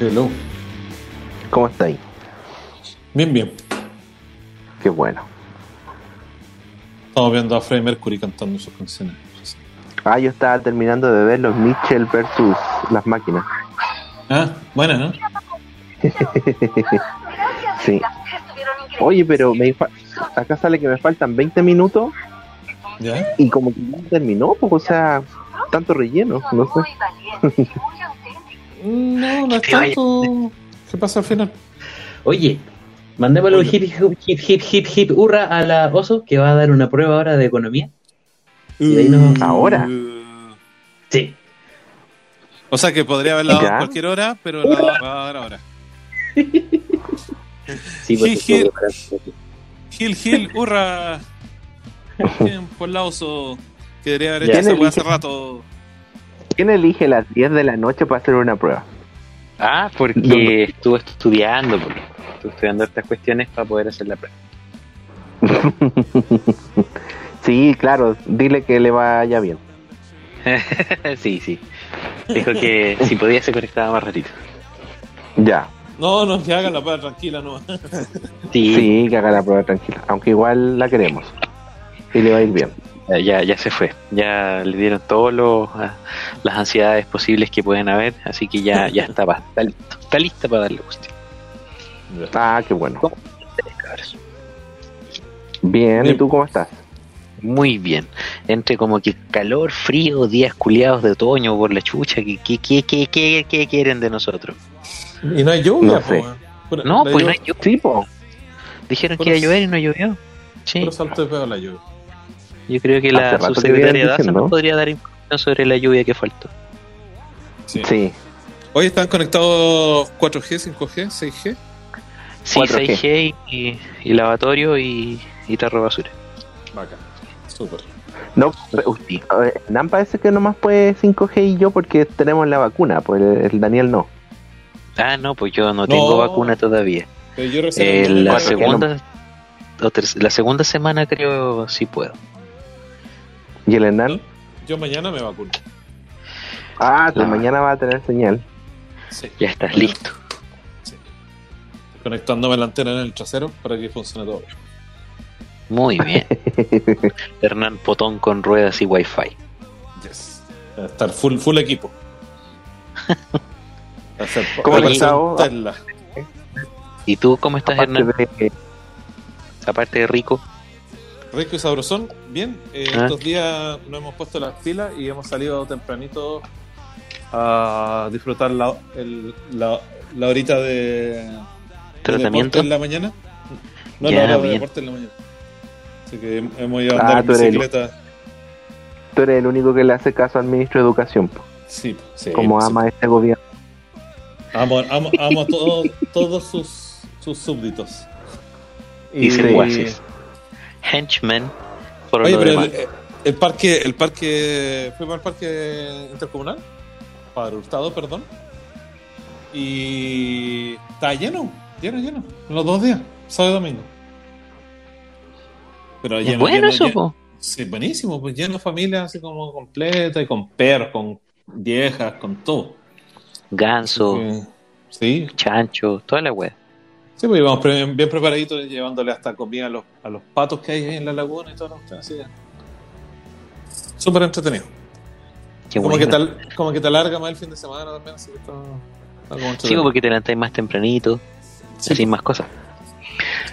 Hello. ¿Cómo estáis? Bien, bien. Qué bueno. Estamos viendo a Freddie Mercury cantando sus canciones. Ah, yo estaba terminando de ver los Mitchell versus las máquinas. Ah, buena, ¿no? sí. Oye, pero me fa- acá sale que me faltan 20 minutos ¿Ya? y como que no terminó, pues, o sea, tanto relleno, no sé. No, no es tanto. ¿Qué pasa al final? Oye, mandémosle un hip, hip, hip, hip, hip, hurra a la Oso, que va a dar una prueba ahora de economía. Y de ahí nos- Ahora. Uh, Sí. O sea que podría haberla dado a cualquier hora, pero la va a dar ahora. Sí, pues, Gil, Gil. sí, Gil, Gil, hurra. Bien, por la oso. Que debería haber hecho esa ¿Quién weá hace rato. ¿Quién elige las 10 de la noche para hacer una prueba? Ah, porque ¿Dónde? estuvo estudiando, porque estuvo estudiando estas cuestiones para poder hacer la prueba. sí, claro, dile que le vaya bien. sí, sí. Dijo que si podía se conectaba más ratito. Ya, No, no, que hagan la prueba tranquila, no. Sí, sí, que haga la prueba tranquila, aunque igual la queremos. Y le va a ir bien. Ya, ya se fue. Ya le dieron todas las ansiedades posibles que pueden haber, así que ya, ya está, está listo. Está lista para darle cuestión. Ah, qué bueno. Bien, ¿y tú cómo estás? Muy bien. Entre como que calor, frío, días culiados de otoño por la chucha, ¿qué, qué, qué, qué, qué, qué quieren de nosotros? Y no hay lluvia, No sé. Pura- pues no hay lluvia. Sí, po. Dijeron que iba a llover y no llovió. Sí, puro salto de pedo la lluvia. Yo creo que la subsecretaria Daza nos podría dar información sobre la lluvia que faltó. Sí. Sí. Hoy están conectados 4G, 5G, 6G. Sí, 4G. 6G y, y lavatorio y, y tarro basura. Bacán. Súper. No, Nan parece que nomás puede 5G y yo porque tenemos la vacuna, pues el, el Daniel no. Ah, no, pues yo no tengo vacuna todavía. Pero yo recién Eh, la segunda o terc- la segunda semana creo sí puedo. ¿Y el Hernán? Yo mañana me vacuno. Ah, pues Ah. mañana va a tener señal. Sí. Ya estás Bueno, listo. sí. Conectándome la antena en el trasero para que funcione todo bien. Muy bien. Hernán Potón con ruedas y wifi. Yes. Va a estar full, full equipo. Va a ser ¿Cómo? Tesla. ¿Y tú cómo estás, Aparte Hernán? de- Aparte de rico. Rico y sabrosón. Bien, eh, Ah. estos días nos hemos puesto las pilas y hemos salido tempranito a disfrutar la, el- la, la horita de, ¿Tratamiento? en la mañana. No, la hora de deporte en la mañana. Así que hemos ido a Ah, andar en eres el- bicicleta. Tú eres el único que le hace caso al ministro de Educación, po, Sí, sí, como sí. ama este gobierno. Amo, amo, amo a todo- todos sus, sus súbditos. Y Sí. Henchmen. Por Oye, lo pero demás. el, el parque, el parque, fuimos al parque intercomunal, Padre Hurtado, perdón, y está lleno, lleno, lleno, los dos días, sábado y domingo. Pero Es lleno, bueno lleno, eso, lleno- po. Sí, buenísimo, pues lleno de familia así como completa y con perros, con viejas, con todo. Ganso, Eh, Sí, chancho, toda la wea. Sí, pues íbamos bien preparaditos, llevándole hasta comida a los, a los patos que hay ahí en la laguna y todo. Así que, Súper entretenido. Qué como, bueno. que te, como que te alarga más el fin de semana también, así que está, está como Sí, porque te levantáis más tempranito, Sí, así más cosas.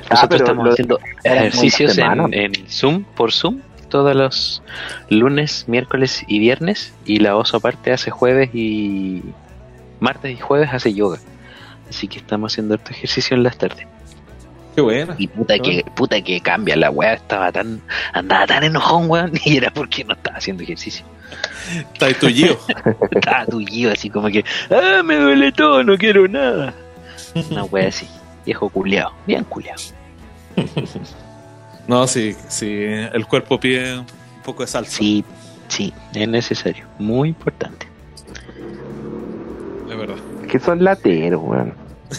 Ah, Nosotros estamos lo- haciendo ejercicios en, en Zoom, por Zoom, todos los lunes, miércoles y viernes. Y la oso aparte hace jueves y martes y jueves hace yoga. Así que estamos haciendo este ejercicio en las tardes. Qué buena. Y puta que, puta que cambia, la weá estaba tan, andaba tan enojón, weón, y era porque no estaba haciendo ejercicio. Está ahí tu Gio. Estaba tullido así como que, ah, me duele todo, no quiero nada. Una weá así, viejo culeado, bien culeado. No, sí, sí, el cuerpo pide un poco de salsa. Sí, sí, es necesario, muy importante. Es verdad. Que son lateros, weón.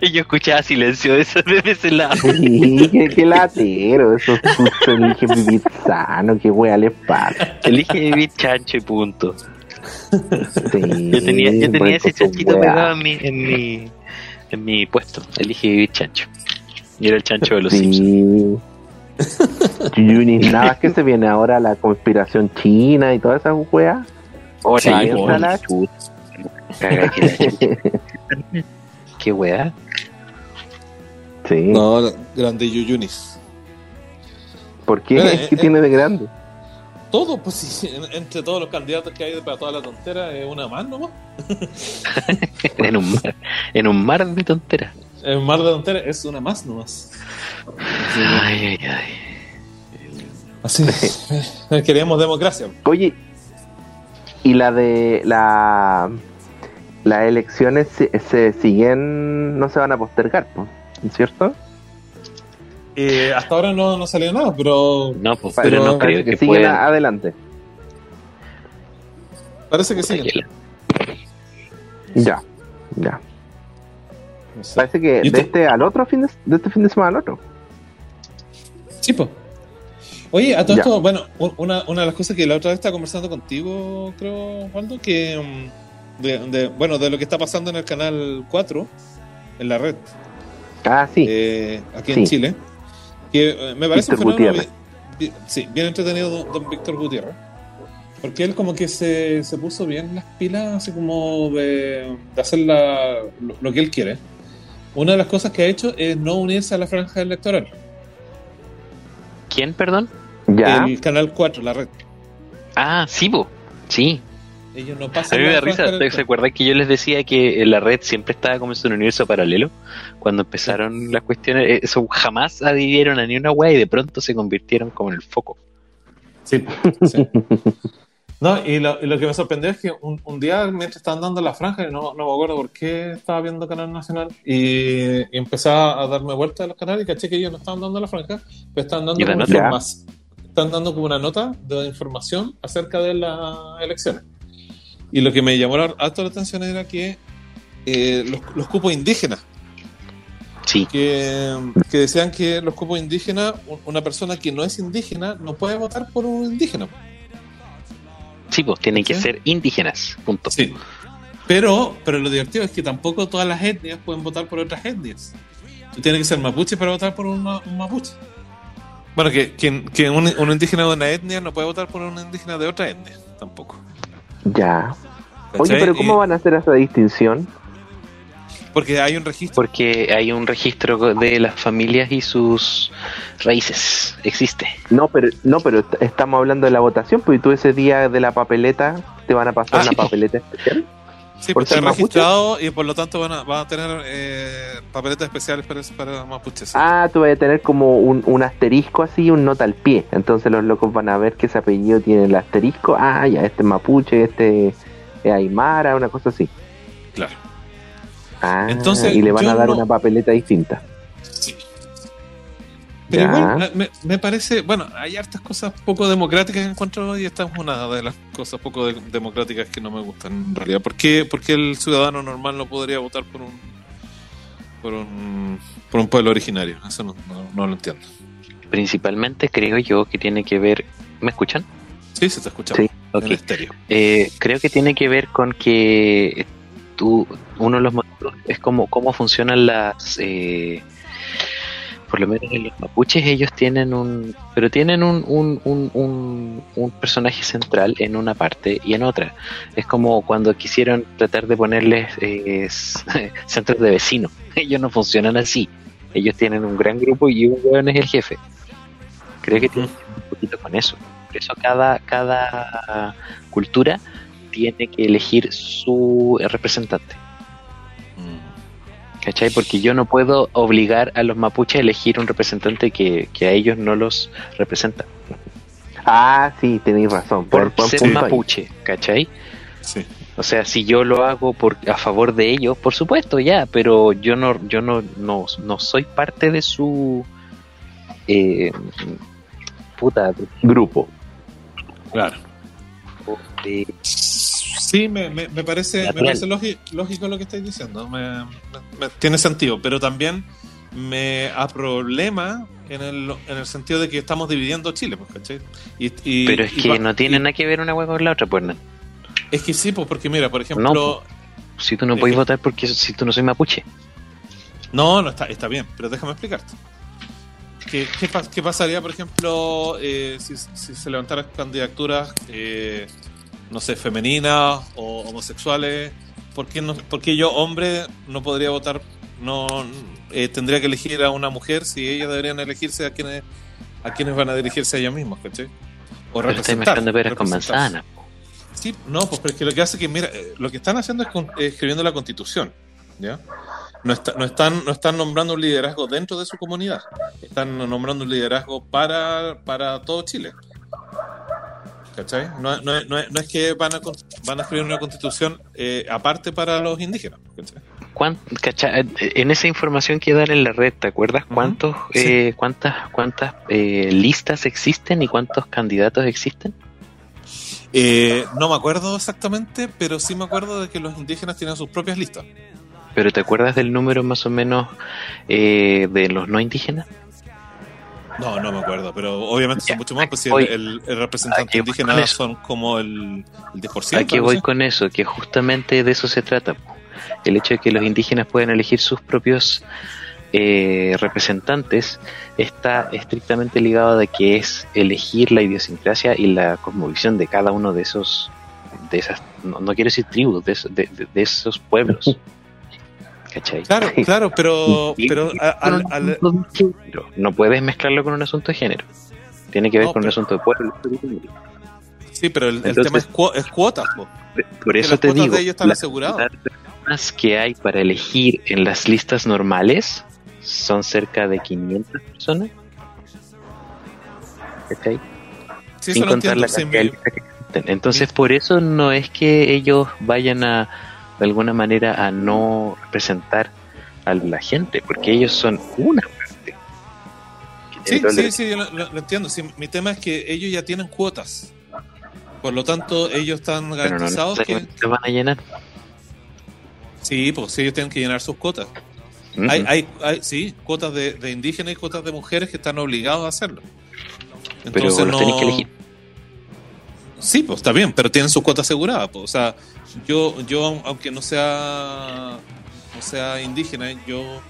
Y yo escuchaba silencio de ese, lado. Sí, que, que latero, esos eligen vivir sano, que wea les pasa. Elige vivir chancho y punto. Sí, Yo tenía, yo tenía ese chanchito weá. pegado en mi, en mi, en mi puesto. Elige vivir chancho. Y era el chancho de los Simpsons. Sí. Yunis, nada que se viene ahora la conspiración china y todas esas weas. Hola, Sí, Caga que la. Qué weá. Sí. No, grande Yuyunis. ¿Por qué? Eh, ¿Qué eh, tiene de grande? Todo, pues sí, en- entre todos los candidatos que hay para toda la tontera, es una más nomás. En un mar, en un mar de tonteras. El mar de tontera es una más nomás. Ay, ay, ay. Así, eh, queríamos democracia. Oye, y la de la las elecciones se, se siguen, no se van a postergar, ¿no? ¿cierto? Eh, hasta ahora no, no salió nada, pero No, pues, pero no parece creo que, siguen puedan. a- adelante. parece que sí. Ya, ya. No sé. Parece que ¿Y de este al otro fin de, de este fin de semana al otro. Sí, po. Oye, a todo Ya. esto, bueno, una, una de las cosas que la otra vez estaba conversando contigo, creo, Waldo, que mm, de, de- bueno, de lo que está pasando en el canal 4, en la red, Ah, sí. eh, aquí Sí. en Chile, que eh, me parece un Víctor fenómeno Gutiérrez. bi- bi- sí, bien entretenido don, don Víctor Gutiérrez, porque él como que se, se puso bien las pilas, así como de, de hacer la- lo, lo que él quiere. Una de las cosas que ha hecho es no unirse a la franja electoral. ¿Quién, perdón? ya. El canal 4, la red. Ah, sí. Sí. Ellos no A pasan mí me da risa. ¿Se acuerdan que yo les decía que la red siempre estaba como en un universo paralelo? Cuando empezaron las cuestiones, eh, eso jamás adhirieron a ni una wea y de pronto se convirtieron como en el foco. Sí, sí. No, y lo, y lo que me sorprendió es que un, un día, mientras estaban dando la franja, y no, no me acuerdo por qué estaba viendo Canal Nacional, y, y empecé a darme vuelta a los canales y caché que ellos no estaban dando la franja, pero estaban Están dando como una nota de información acerca de las elecciones. Y lo que me llamó la, harto la atención era que eh, los, los cupos indígenas, Sí. que, que decían que los cupos indígenas, un- una persona que no es indígena no puede votar por un indígena. Sí, pues tienen que ser indígenas. Punto. Sí. Pero, pero lo divertido es que tampoco todas las etnias pueden votar por otras etnias. Tú tienes que ser mapuche para votar por una- un mapuche. Bueno, que, que, que un, un indígena de una etnia no puede votar por un indígena de otra etnia, tampoco. Ya. Oye, pero ¿cómo van a hacer esa distinción? Porque hay un registro. Porque hay un registro de las familias y sus raíces. Existe. No, pero no, pero est- estamos hablando de la votación, pues y tú ese día de la papeleta te van a pasar Ah, una sí. papeleta especial. Sí, por porque está mapuche. registrado y por lo tanto van a, van a tener eh, papeletas especiales para, para mapuches. Ah, tú vas a tener como un, un asterisco así, un nota al pie. Entonces los locos van a ver que ese apellido tiene el asterisco. Ah, ya, este es mapuche, este es aymara, una cosa así. Claro. Ah, Entonces, y le van a dar no- una papeleta distinta. Pero Ya. igual eh, me, me parece, bueno, hay hartas cosas poco democráticas que encuentro y esta es una de las cosas poco de- democráticas que no me gustan en realidad. ¿Por qué, por qué el ciudadano normal no podría votar por un por un, por un pueblo originario? Eso no, no- no lo entiendo. Principalmente creo yo que tiene que ver. ¿Me escuchan? Sí, se te escucha Sí. Ok. en estéreo. Eh, creo que tiene que ver con que tú, uno de los motivos es como cómo funcionan las, eh, por lo menos en los mapuches ellos tienen un, pero tienen un, un, un, un, personaje central en una parte y en otra. Es como cuando quisieron tratar de ponerles eh, centros de vecinos. Ellos no funcionan así. Ellos tienen un gran grupo y un hueón es el jefe. Creo que tiene un poquito con eso. Por eso cada, cada cultura tiene que elegir su representante. ¿Cachai? Porque yo no puedo obligar a los mapuches a elegir un representante que, que a ellos no los representa. Ah, sí, tenéis razón. Por, Por ser ahí. mapuche, ¿cachai? Sí. O sea, si yo lo hago por a favor de ellos, por supuesto, ya, pero yo no, yo no, no, no soy parte de su eh, puta Grupo. Claro. de- Sí, me, me, me parece, me Natural. parece lógico, lo que estáis diciendo. Me, tiene sentido, pero también me a problema en el, en el sentido de que estamos dividiendo Chile, pues, ¿cachai? Y, y- pero es que no tiene nada que ver una hueá con la otra, pues no. Es que sí, pues porque mira, por ejemplo... No, Si tú no puedes que- votar porque si tú no soy mapuche. No, no está, está bien, pero déjame explicarte. ¿Qué, qué, pas- qué pasaría, por ejemplo, eh, si, si se levantaran candidaturas, eh, no sé, femeninas o homosexuales? ¿Por qué, no, por qué yo, hombre, no podría votar? No eh, tendría que elegir a una mujer si ellas deberían elegirse a quienes a quienes van a dirigirse a ellos mismos, ¿cachai? O Pero representar, mezclando peras con manzanas. Sí, no, pues pero es que lo que hace que, mira, eh, lo que están haciendo es con- escribiendo la constitución, ¿ya? No, está- no, están, no están nombrando un liderazgo dentro de su comunidad, están nombrando un liderazgo para, para todo Chile. ¿Cachai? No, no, no, es- no es que van a, van a escribir una constitución eh, aparte para los indígenas. ¿cachai? ¿Cuán- cacha- En esa información que dan en la red, ¿te acuerdas cuántos, sí. eh, cuántas, cuántas eh, listas existen y cuántos candidatos existen? Eh, no me acuerdo exactamente, pero sí me acuerdo de que los indígenas tienen sus propias listas. Pero ¿te acuerdas del número más o menos eh, de los no indígenas? No, no me acuerdo, pero obviamente Ya, son mucho más, pues si voy- el, el- el representante indígena son como el, el 10%. Aquí voy con eso, que justamente de eso se trata. El hecho de que los indígenas puedan elegir sus propios eh, representantes está estrictamente ligado de que es elegir la idiosincrasia y la cosmovisión de cada uno de esos, de esas, no, no quiero decir tribus, de, esos- de- de- de esos pueblos. ¿Cachai? Claro, claro, pero, pero al- al- no puedes mezclarlo con un asunto de género. Tiene que ver No, con un pero- asunto de pueblo. sí, pero el, el Entonces- tema es, cuo- es cuotas, po. Por eso las te digo, de ellos están la aseguradas. personas que hay para elegir en las listas normales son cerca de 500 personas. ¿Cachai? Sí, Sin contar entiendo. la sí, listas que existen. Entonces, por eso no es que ellos vayan a, de alguna manera, a no representar a la gente, porque ellos son una parte. sí, sí, sí, yo lo, lo- lo entiendo. Sí, mi tema es que ellos ya tienen cuotas. Por lo tanto, ellos están Pero no garantizados que... van a llenar. Sí, pues sí, ellos tienen que llenar sus cuotas. Hay, hay, hay, sí, cuotas de, de indígenas y cuotas de mujeres que están obligados a hacerlo. Pero los tenéis que elegir. Sí, pues está bien, pero tienen su cuota asegurada. Pues. O sea, yo, yo aunque no sea, no sea indígena, yo,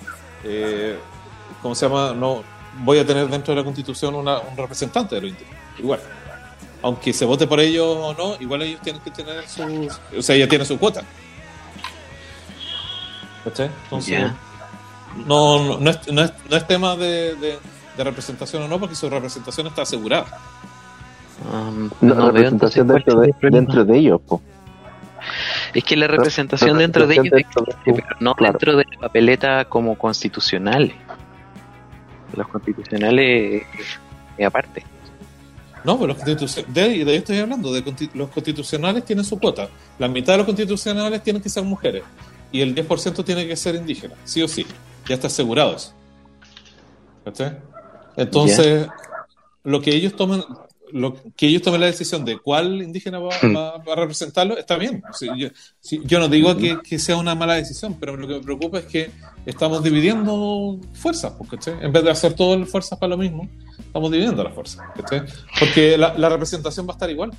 eh, ¿cómo se llama? No voy a tener dentro de la Constitución una, un representante de los indígenas. Igual. Aunque se vote por ellos o no, igual ellos tienen que tener su, o sea, ella tiene su cuota. ¿Cachai? Entonces, Ya. no, no, no, es, no, es, no es tema de, de- de representación o no, porque su representación está asegurada. Um, No, representación dentro de, dentro de ellos, po. Es que la representación dentro de ellos dentro de pero no claro. dentro de la papeleta como constitucional. Los constitucionales eh, aparte. No, pero los constitucionales, de, de ahí estoy hablando, de consti- los constitucionales tienen su cuota. La mitad de los constitucionales tienen que ser mujeres y el 10% tiene que ser indígena, sí o sí. Ya está asegurado eso. Entonces, lo que ellos tomen, lo que ellos tomen la decisión de cuál indígena va, va- va a representarlo, está bien. O sea, yo, sí, yo no digo que, que sea una mala decisión, pero lo que me preocupa es que estamos dividiendo fuerzas, pues, ¿cachai? En vez de hacer todas las fuerzas para lo mismo, estamos dividiendo las fuerzas. Porque la, la representación va a estar igual.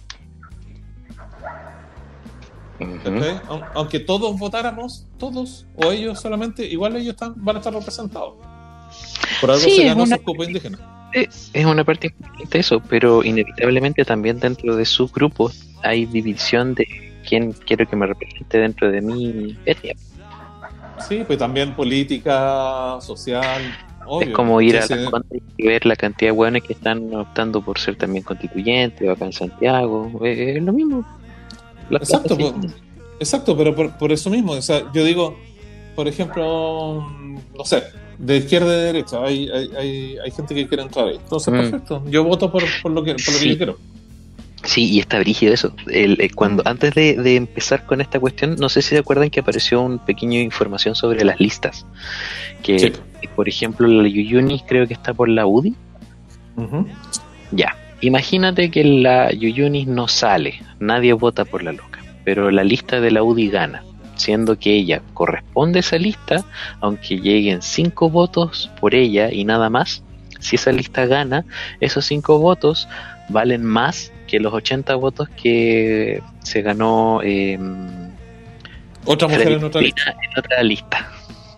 Aunque todos votáramos, todos, o ellos solamente, igual ellos están, van a estar representados. Por algo Sí, se ganó una- indígena. Eh, Es una parte importante eso, pero inevitablemente también dentro de subgrupos hay división de quién quiero que me represente dentro de mi etnia. Sí, pues también política, social, obvio. es como ir a la y ver la cantidad de buenos que están optando por ser también constituyentes o acá en Santiago. Eh, Es lo mismo. La Exacto, pues. Exacto, pero por, por eso mismo, o sea, yo digo, por ejemplo, no sé, de izquierda y de derecha, hay, hay, hay, hay gente que quiere entrar ahí. Entonces, Mm. perfecto, yo voto por, por lo que, por lo que Sí. yo quiero. Sí, y está brígido eso. El, eh, cuando antes de, de empezar con esta cuestión, no sé si se acuerdan que apareció un pequeño información sobre las listas. Que, Sí. por ejemplo, la Yuyunis creo que está por la UDI. Ya. Imagínate que la Yuyunis no sale, nadie vota por la loca, pero la lista de la UDI gana, siendo que ella corresponde a esa lista, aunque lleguen cinco votos por ella y nada más. Si esa lista gana, esos cinco votos valen más que los 80 votos que se ganó eh, Otra mujer en otra lista. Molina en otra lista.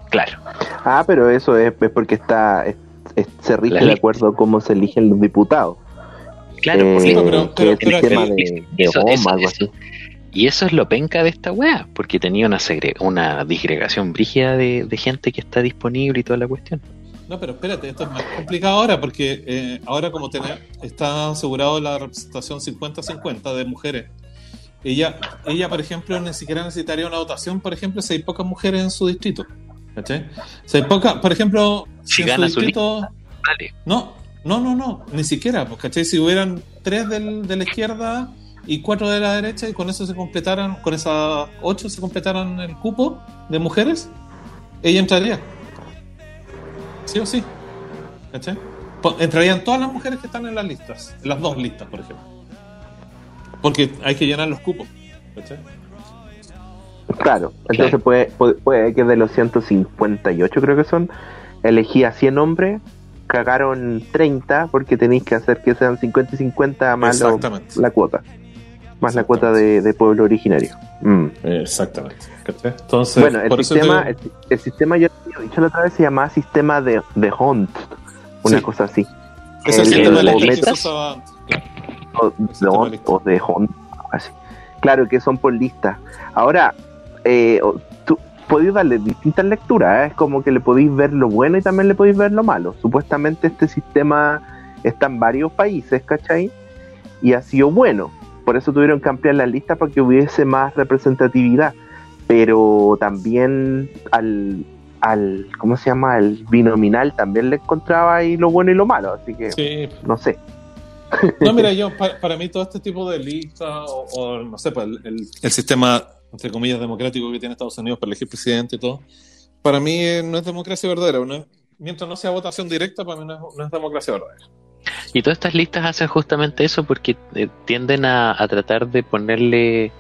Claro. Ah, pero eso es, es porque está es- es- se rige de acuerdo a cómo se eligen los diputados. Claro, Eh, porque- pero- pero- tema de, de eso- Obama, eso- algo eso- así. Y eso es lo penca de esta weá, porque tenía una, segre- una disgregación brígida de, de gente que está disponible y toda la cuestión. No, pero espérate, esto es más complicado ahora porque eh, ahora como tener, está asegurado la representación 50-50 de mujeres. Ella, ella, por ejemplo, ni siquiera necesitaría una votación, por ejemplo, si hay pocas mujeres en su distrito. ¿Cachai? Si hay pocas, por ejemplo, Si en gana su distrito... Dale. No, no, no, no, ni siquiera, pues, ¿cachai? Si hubieran tres del- de la izquierda y cuatro de la derecha y con eso se completaran, con esas ocho se completaran el cupo de mujeres, ella entraría. Sí o sí. ¿Cachai? Po- Entrarían todas las mujeres que están en las listas, en las dos listas, por ejemplo. Porque hay que llenar los cupos. ¿Cachai? Claro, entonces puede, puede, puede que de los 158 creo que son, elegí a 100 hombres, cagaron 30 porque tenéis que hacer que sean 50 y 50 más la cuota, más la cuota de, de pueblo originario. Mm. Exactamente. Entonces, bueno, el sistema, te- el, el sistema, yo lo he dicho la otra vez, se llama sistema de, de Hunt, una Sí. cosa así. es el el- sistema que se usaba antes. claro. de, Hunt, lista. o de Hunt, así. Claro que son por lista. Ahora, eh, tú podéis darle distintas lecturas, ¿eh? es como que le podéis ver lo bueno y también le podéis ver lo malo. Supuestamente este sistema está en varios países, ¿cachai? Y ha sido bueno. Por eso tuvieron que ampliar la lista para que hubiese más representatividad. Pero también al, al ¿cómo se llama? Al binominal también le encontraba ahí lo bueno y lo malo. Así que, Sí, no sé. No, mira, yo, para, para mí todo este tipo de listas, o, o, no sé, pues, el, el- el sistema, entre comillas, democrático que tiene Estados Unidos para elegir presidente y todo, para mí eh, no es democracia verdadera. no es- mientras no sea votación directa, para mí no es, no es democracia verdadera. Y todas estas listas hacen justamente eso porque eh, tienden a, a tratar de ponerle. eh,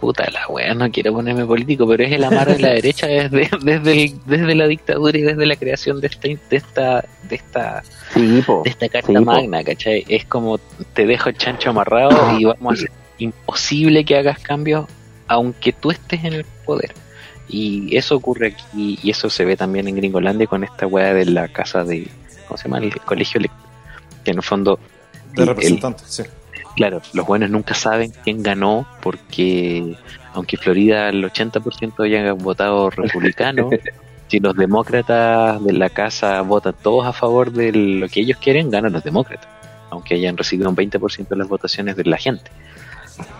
puta la wea, no quiero ponerme político, pero es el amarre de la derecha desde, desde, el- desde la dictadura y desde la creación de esta, de esta, de esta, Sí, de esta carta Sí, magna, ¿cachai? Es como te dejo el chancho amarrado y vamos a hacer imposible que hagas cambios aunque tú estés en el poder. Y eso ocurre aquí y eso se ve también en Gringolandia con esta weá de la casa de, ¿cómo se llama? El colegio electoral. Que en el fondo, De representantes, sí. claro, los buenos nunca saben quién ganó porque aunque Florida el 80% hayan votado republicano, si los demócratas de la casa votan todos a favor de lo que ellos quieren, ganan los demócratas, aunque hayan recibido un 20% de las votaciones de la gente.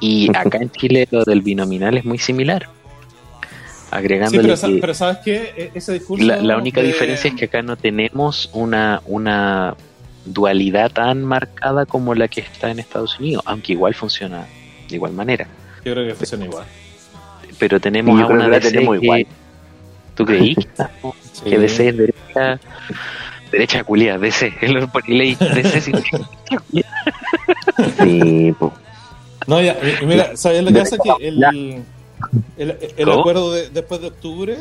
Y acá en Chile lo del binominal es muy similar. Sí, Agregándole pero, sa- que pero ¿sabes? E- Ese discurso. la, la única de- diferencia es que acá no tenemos una, una dualidad tan marcada como la que está en Estados Unidos, aunque igual funciona de igual manera. Yo creo que funciona igual. Pero tenemos a una que DC tenemos que- igual. ¿Tú creí? Sí. que DC es derecha, derecha culia, DC, el por ley DC significa derecha culia. Sí, po. No, ya, mira, ¿sabes lo que hace? Que el, Ya. El, el acuerdo de, después de octubre,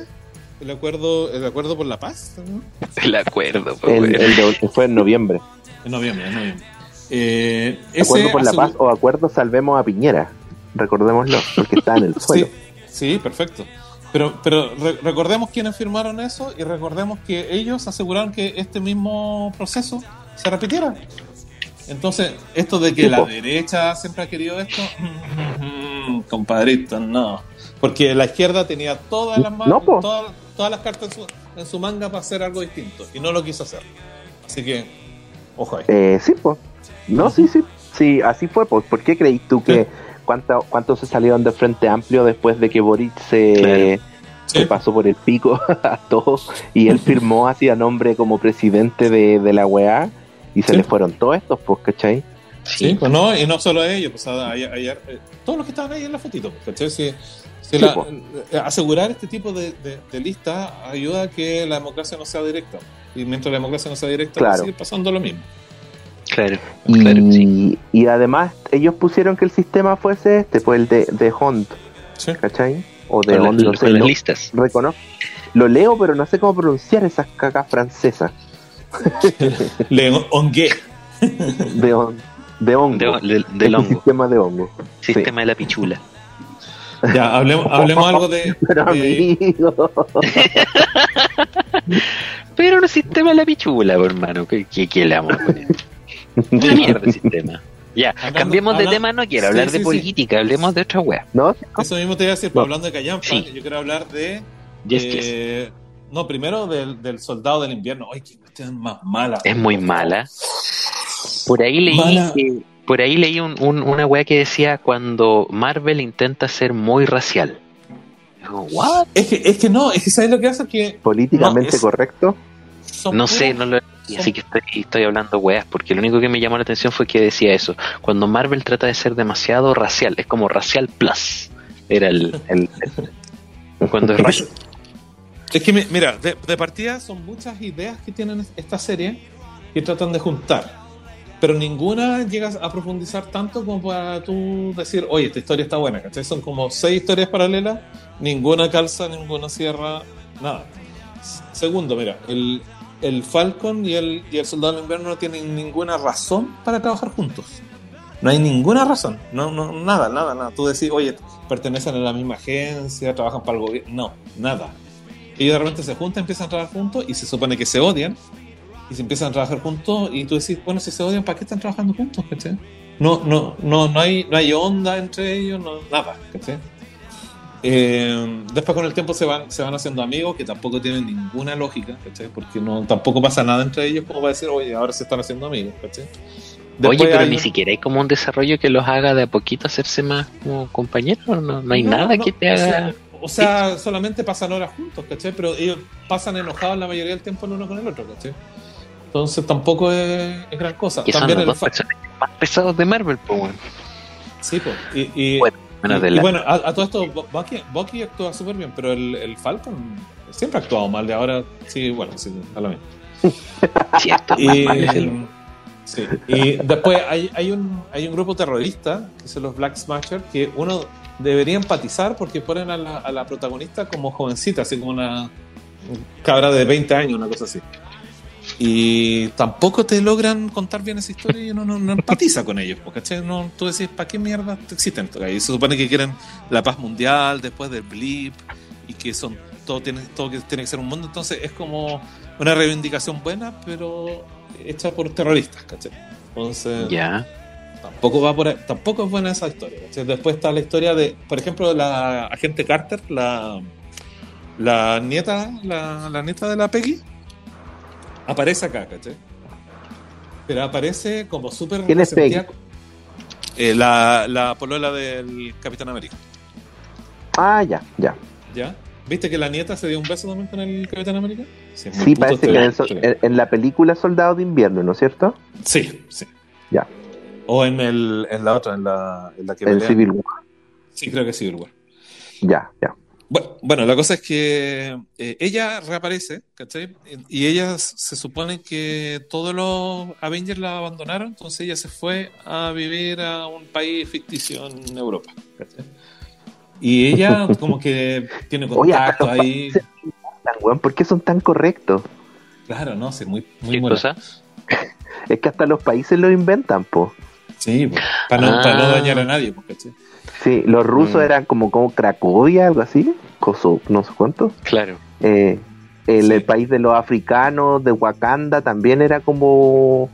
el acuerdo, el acuerdo por la paz, ¿no? El acuerdo, po, El, weón. el de- fue en noviembre. En noviembre, en noviembre. Eh, Acuerdo por la paz o acuerdo salvemos a Piñera. Recordémoslo, porque está en el suelo. Sí, sí, perfecto. Pero, pero re- recordemos quiénes firmaron eso y recordemos que ellos aseguraron que este mismo proceso se repitiera. Entonces, esto de que la derecha siempre ha querido esto, compadrito, no. Porque la izquierda tenía todas las, No, todas, todas las cartas en su, en su manga para hacer algo distinto y no lo quiso hacer. Así que, ojo ahí. Eh, sí, pues. No, sí, sí. Sí, así fue. Pues. ¿Por qué creís tú que Sí. cuánto, cuántos se salieron de Frente Amplio después de que Boric se, Claro. se Sí. pasó por el pico a todos y él firmó así a nombre como presidente de, de la UEA y se Sí. le fueron todos estos, pues, ¿cachai? Sí, pues no, y no solo a ellos, pues a- ayer- ayer, eh, todos los que estaban ahí en la fotito, pues, ¿cachai? Si- si Sí, la- po. eh, asegurar este tipo de, de, de listas ayuda a que la democracia no sea directa. Y mientras la democracia no sea directa, a Claro. seguir pasando lo mismo. Claro, Y, claro sí. y además ellos pusieron que el sistema fuese este, pues el de, de Hunt, Sí. ¿cachai? O de Con, Hunt, no sé, con las no- listas. reconozco. Lo leo, pero no sé cómo pronunciar esas cagas francesas. Le ongué. De. De hongo. De- de- Este del hongo. sistema de hongo. Sí. Sistema de la pichula. Ya, hablemos, hablemos algo de. Pero de- amigo. Pero el sistema de la pichula, pues, hermano. ¿Qué, qué, qué le vamos a poner? Una mierda de sistema. Ya, Hablando- cambiemos de tema, no quiero Sí, hablar sí, de sí. política, hablemos de otra wea. ¿No? Eso mismo te iba a decir, pero hablando de Callampa, Sí. yo quiero hablar de. Yes, eh, No, primero del, del soldado del invierno. Ay, qué cuestión más mala. Es muy mala. Por ahí leí que- por ahí leí un- un- una wea que decía cuando Marvel intenta ser muy racial. Digo, ¿what? Es que, es que no, es que ¿sabes lo que hace? Que Políticamente No, es- correcto. son No sé, no lo así que estoy, estoy hablando weas, porque lo único que me llamó la atención fue que decía eso. Cuando Marvel trata de ser demasiado racial, es como racial plus. Era el, el- el- cuando es racial. Es que, mi- mira, de, de partida son muchas ideas que tienen esta serie que tratan de juntar. Pero ninguna llega a profundizar tanto como para tú decir, oye, esta historia está buena, ¿cachai? Son como seis historias paralelas, ninguna calza, ninguna cierra, nada. Segundo, mira, el, el Falcon y el, y el Soldado del Invierno no tienen ninguna razón para trabajar juntos. No hay ninguna razón, no, no, nada, nada, nada. Tú decís, oye, pertenecen a la misma agencia, trabajan para el gobierno. No, nada. Ellos de repente se juntan, empiezan a trabajar juntos y se supone que se odian. Y se empiezan a trabajar juntos y tú decís, bueno, si se odian, ¿para qué están trabajando juntos? ¿cachai? No, no, no, no, hay, no hay onda entre ellos, no, nada. ¿cachai? Eh, después con el tiempo se van, se van haciendo amigos que tampoco tienen ninguna lógica, ¿cachai? Porque no, tampoco pasa nada entre ellos como para decir, oye, ahora se están haciendo amigos, ¿cachai? Después Oye, pero hay ni siquiera hay como un desarrollo que los haga de a poquito hacerse más como compañeros. No, no hay No, nada no, que te o haga. sea, O sea, solamente pasan horas juntos, ¿cachai? Pero ellos pasan enojados la mayoría del tiempo el uno con el otro, ¿cachai? Entonces tampoco es, es gran cosa. que son También los el dos más pesados de Marvel, pues, bueno. Sí, pues. Y, y- Bueno, y- y a, a todo esto, Bu- Bucky, Bucky actúa súper bien, pero el, el Falcon siempre ha actuado mal. De ahora, sí, bueno, sí, a lo mismo. Cierto, Y, mal sí, y después hay, hay, un, hay un grupo terrorista, que son los Black Smasher, que uno debería empatizar porque ponen a la, a la protagonista como jovencita, así como una cabra de 20 años, una cosa así. Y tampoco te logran contar bien esa historia y uno no, no empatiza con ellos, porque no, tú decís, ¿para qué mierda existen? Y se supone que quieren la paz mundial después del blip y que son todo tiene, todo que tiene que ser un mundo, entonces es como una reivindicación buena, pero hecha por terroristas, ¿cachai? Entonces, Ya. tampoco va por tampoco es buena esa historia. ¿cachai? Después está la historia de, por ejemplo, la agente Carter, la, la nieta, la, la nieta de la Peggy, aparece acá, ¿cachai? Pero aparece como súper ¿Quién es resentida- Eh, la, la polola del Capitán América, Ah, ya, ya. ¿ya? ¿Viste que la nieta se dio un beso también con el Capitán América? Sí, parece que en, el este- en- en la película Soldado de Invierno, ¿no es cierto? Sí, sí. Ya. O en, el, en la otra, en la, en la que En. Civil War. Sí, creo que Civil War. Ya, ya. Bueno, bueno, la cosa es que eh, ella reaparece, ¿cachai? Y ella se supone que todos los Avengers la abandonaron, entonces ella se fue a vivir a un país ficticio en Europa, ¿cachai? Y ella como que tiene Oye, contacto los ahí. Tan, ¿Por qué son tan correctos? Claro, no, sí, muy, muy ¿Qué buena. cosa? Es que hasta los países lo inventan, po. Sí, pues, para, no, para no Ah. dañar a nadie, pues, ¿cachai? Sí, los rusos Mm. eran como, como Cracovia, algo así. Coso, no sé cuánto. Claro. Eh, el, Sí. el país de los africanos, de Wakanda, también era como.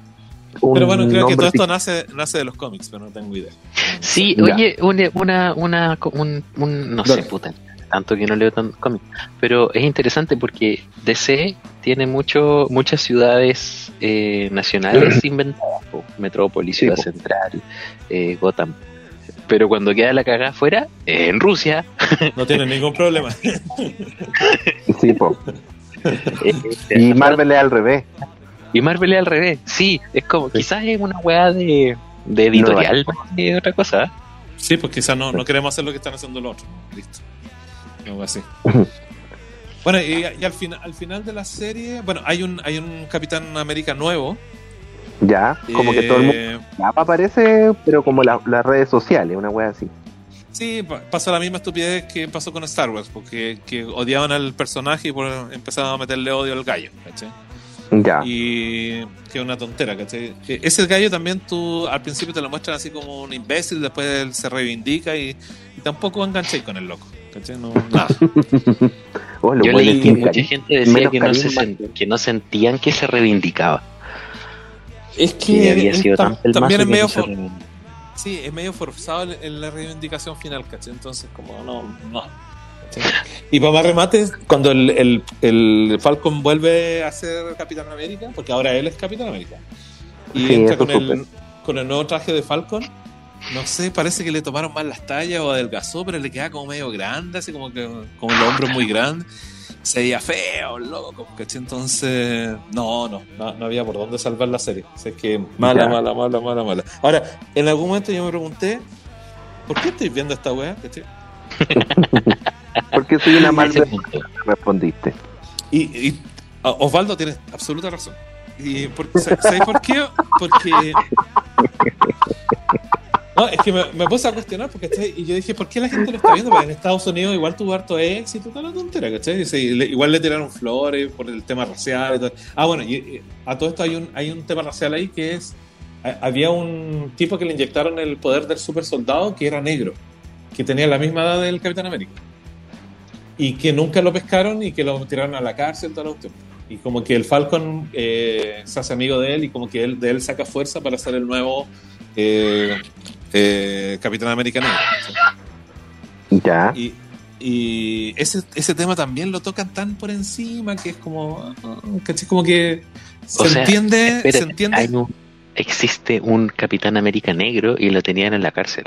Un Pero bueno, creo que todo esto nace, nace de los cómics, pero no tengo idea. Sí, Ya. oye, una, una, una, un, un- no Dale. sé, puta, tanto que no leo tan cómics, pero es interesante porque DC tiene mucho, muchas ciudades eh, nacionales inventadas, po. Metrópolis, Sí, Ciudad po. Central, eh, Gotham. Pero cuando queda la cagada afuera, en Rusia, No tienen ningún problema. Sí, po. eh, Y Marvel es al revés. y Marvel es al revés. Sí, es como, quizás es una weá de, de editorial más que otra cosa. Sí, pues quizás no, no queremos hacer lo que están haciendo los otros. Listo. Algo así. Bueno, y, y al, final, al final de la serie, bueno, hay un, hay un Capitán América nuevo. Ya, como que todo el mundo Eh, ya aparece, pero como la- las redes sociales, una wea así. Sí, pa- pasó la misma estupidez que pasó con Star Wars, porque que odiaban al personaje y por, empezaban a meterle odio al gallo. ¿cachai? Ya. Y que es una tontera, ¿cachai? Que Ese gallo también tú al principio te lo muestran así como un imbécil, después él se reivindica y, y tampoco engancháis con el loco, ¿cachai? No, nada. Oh, los Yo leí que mucha gente decía que no, se sen- que no sentían que se reivindicaba. Es Que había sido tam- tan también es medio for-. Sí, es medio forzado en- la reivindicación final, ¿cachai? Entonces, como, no, no. ¿cachai? Y para más remate, cuando el, el, el Falcon vuelve a ser Capitán América, porque ahora él es Capitán América, y Sí, entra con el, con el nuevo traje de Falcon, no sé, parece que le tomaron mal las tallas o adelgazó, pero le queda como medio grande, así como que como los hombros muy grandes. Se veía feo, loco, ¿cachai? Entonces, no, no, no, no había por dónde salvar la serie. O sea, es que mala, Ya. mala, mala, mala, mala. Ahora, en algún momento yo me pregunté, ¿por qué estoy viendo esta weá? Porque soy una mal Ese punto. respondiste. Y, y ah, Osvaldo tiene absoluta razón. Y por, ¿Sabes por qué? Porque. No, es que me, me puse a cuestionar porque ¿cachai? y yo dije, ¿por qué la gente lo está viendo? Porque en Estados Unidos igual tuvo harto éxito, toda la tontera, ¿cachai? Le- igual le tiraron flores por el tema racial y todo. Ah, bueno, y, y a todo esto hay un, hay un tema racial ahí que es. ha- Había un tipo que le inyectaron el poder del super soldado que era negro, que tenía la misma edad del Capitán América. Y que nunca lo pescaron y que lo tiraron a la cárcel, toda la cuestión. Y como que el Falcon eh, se hace amigo de él y como que él, de él saca fuerza para ser el nuevo eh, eh, Capitán América negro. Ya. Y, y ese, ese tema también lo tocan tan por encima que es como, ah, ¿cachai? Como que se O sea, entiende, Espérate, se entiende. un- existe un Capitán América negro y lo tenían en la cárcel.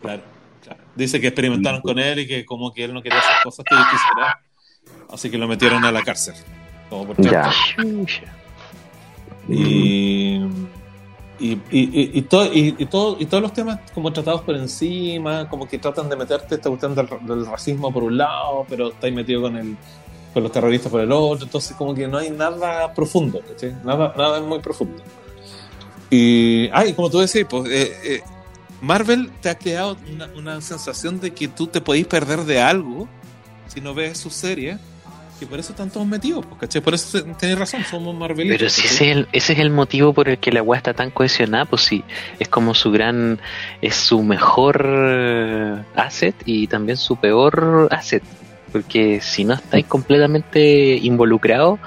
Claro, claro. Dice que experimentaron con él y que como que él no quería hacer cosas que yo quisiera. Así que lo metieron a la cárcel. Como por Ya. Y, y, y, todo, y, todo, y todos los temas como tratados por encima, como que tratan de meterte esta cuestión del, racismo por un lado, pero estáis metido con el con los terroristas por el otro, entonces como que no hay nada profundo. Nada, nada muy profundo. Y, ah, y como tú decís, pues, eh, eh, Marvel te ha creado una, una sensación de que tú te podéis perder de algo si no ves su serie, y por eso están todos metidos, pues, ¿cachai? Por eso te- tenés razón, somos Marvelitos. Pero si ese es, el, ese es el motivo por el que la weá está tan cohesionada, pues sí, es como su gran, es su mejor eh, asset y también su peor asset. Porque si no estáis completamente involucrados,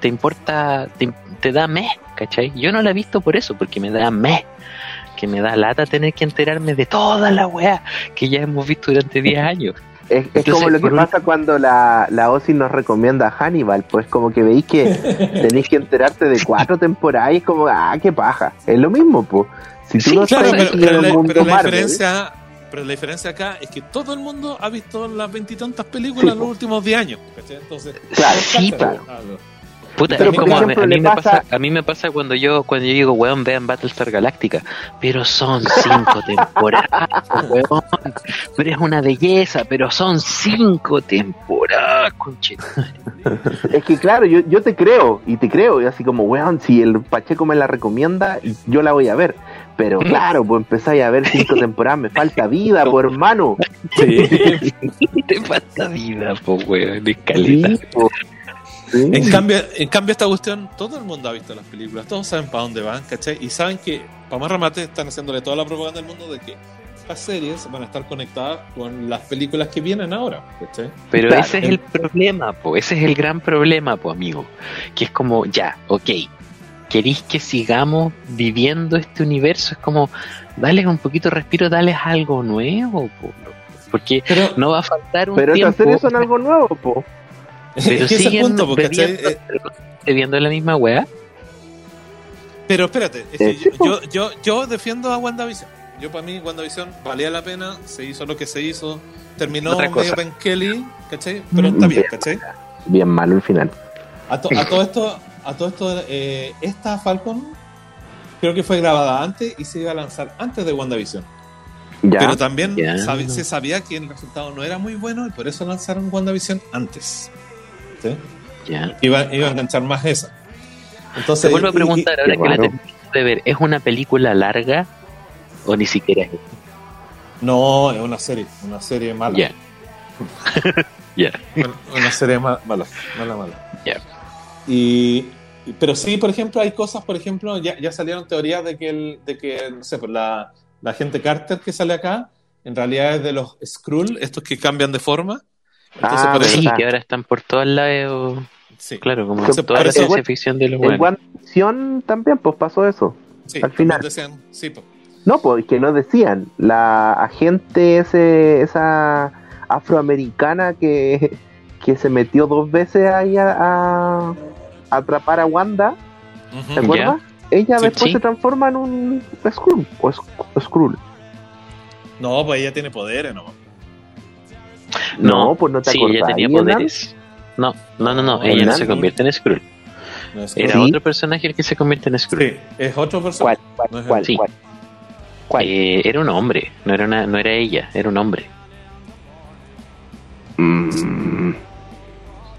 te importa, te, te da mes, ¿cachai? Yo no la he visto por eso, porque me da mes. Que me da lata tener que enterarme de toda la weá que ya hemos visto durante 10 años. Es, es como lo que un- pasa cuando la, la OSI nos recomienda a Hannibal, pues como que veis que tenéis que enterarte de cuatro temporadas y es como, ah, qué paja. Es lo mismo, pues. Si tú Sí, no Claro, pero, pero la, pero la diferencia, pero la diferencia acá es que todo el mundo ha visto las veintitantas películas en los últimos 10 años. ¿cachai? Entonces, Claro, Sí, cáchalo. Puta, Pero, es como a mí- ejemplo, a, mí le me pasa- pasa, a mí me pasa cuando yo cuando yo digo, weón, vean Battlestar Galactica, pero son cinco temporadas, weón, pero es una belleza, pero son cinco temporadas, conche. Es que claro, yo, yo te creo, y te creo, y así como, weón, si el Pacheco me la recomienda, yo la voy a ver. Pero claro, pues empezáis a ver cinco temporadas, me falta vida, por hermano. Te falta vida, po, weón, de escaleta. Sí, po. Sí. En cambio, en cambio, esta cuestión, todo el mundo ha visto las películas, todos saben para dónde van, ¿cachai? Y saben que, para más remate, están haciéndole toda la propaganda del mundo de que las series van a estar conectadas con las películas que vienen ahora, ¿cachai? Pero Claro. ese es el problema, po, ese es el gran problema, po, amigo. Que es como, ya, ok, queréis que sigamos viviendo este universo, es como, dale un poquito de respiro, dale algo nuevo, po, porque Pero, no va a faltar un Pero tiempo. estas series son algo nuevo, po. Es Pero es el siguen punto, bebiendo, Eh, bebiendo la misma weá. Pero espérate, es Eh, que yo, yo, yo, yo defiendo a WandaVision. Yo para mí WandaVision valía la pena, se hizo lo que se hizo, terminó medio. Ben Kelly, ¿cachai? Pero está bien, ¿cachai? Bien malo el final. A, to- a todo esto, a todo esto eh, esta Falcon creo que fue grabada antes y se iba a lanzar antes de WandaVision. Ya. Pero también Ya. se sabía que el resultado no era muy bueno y por eso lanzaron WandaVision antes. ¿Sí? Ya. Iba, iba a enganchar más esa. Entonces, Te vuelvo a preguntar, ahora que la de ver, ¿es una película larga o ni siquiera es? no, es una serie, una serie mala. Ya. Ya. Una- una serie ma- mala, mala, mala. Y, y- pero sí, por ejemplo, hay cosas, por ejemplo, ya, ya salieron teorías de que, el, de que no sé, pues la, la gente Carter que sale acá, en realidad es de los Skrull, estos que cambian de forma. Entonces, Ah, por eso, Sí, que ahora están por todos lados. sí, Claro, como Entonces, toda la eso- ciencia ficción de los En buenos. WandaVision también, pues pasó eso. sí, al final. también decían, sí, pues. No, pues que no decían. La agente ese, esa afroamericana que, que se metió dos veces ahí a, a atrapar a Wanda, Ujú. ¿te acuerdas? Ella Sí, después sí. se transforma en un Skrull. O Sk- Skrull. No, pues ella tiene poderes, ¿no? No, pues no te sí, acordás. ella tenía poderes. No, no, no, no, ella no se convierte en Skrull. No Era ¿Sí? otro personaje el que se convierte en Skrull. Sí, es otro personaje. ¿Cuál? No ¿Cuál? él. Sí. ¿Cuál? ¿Cuál? Eh, era un hombre, no era, una, no era ella, era un hombre. Mm,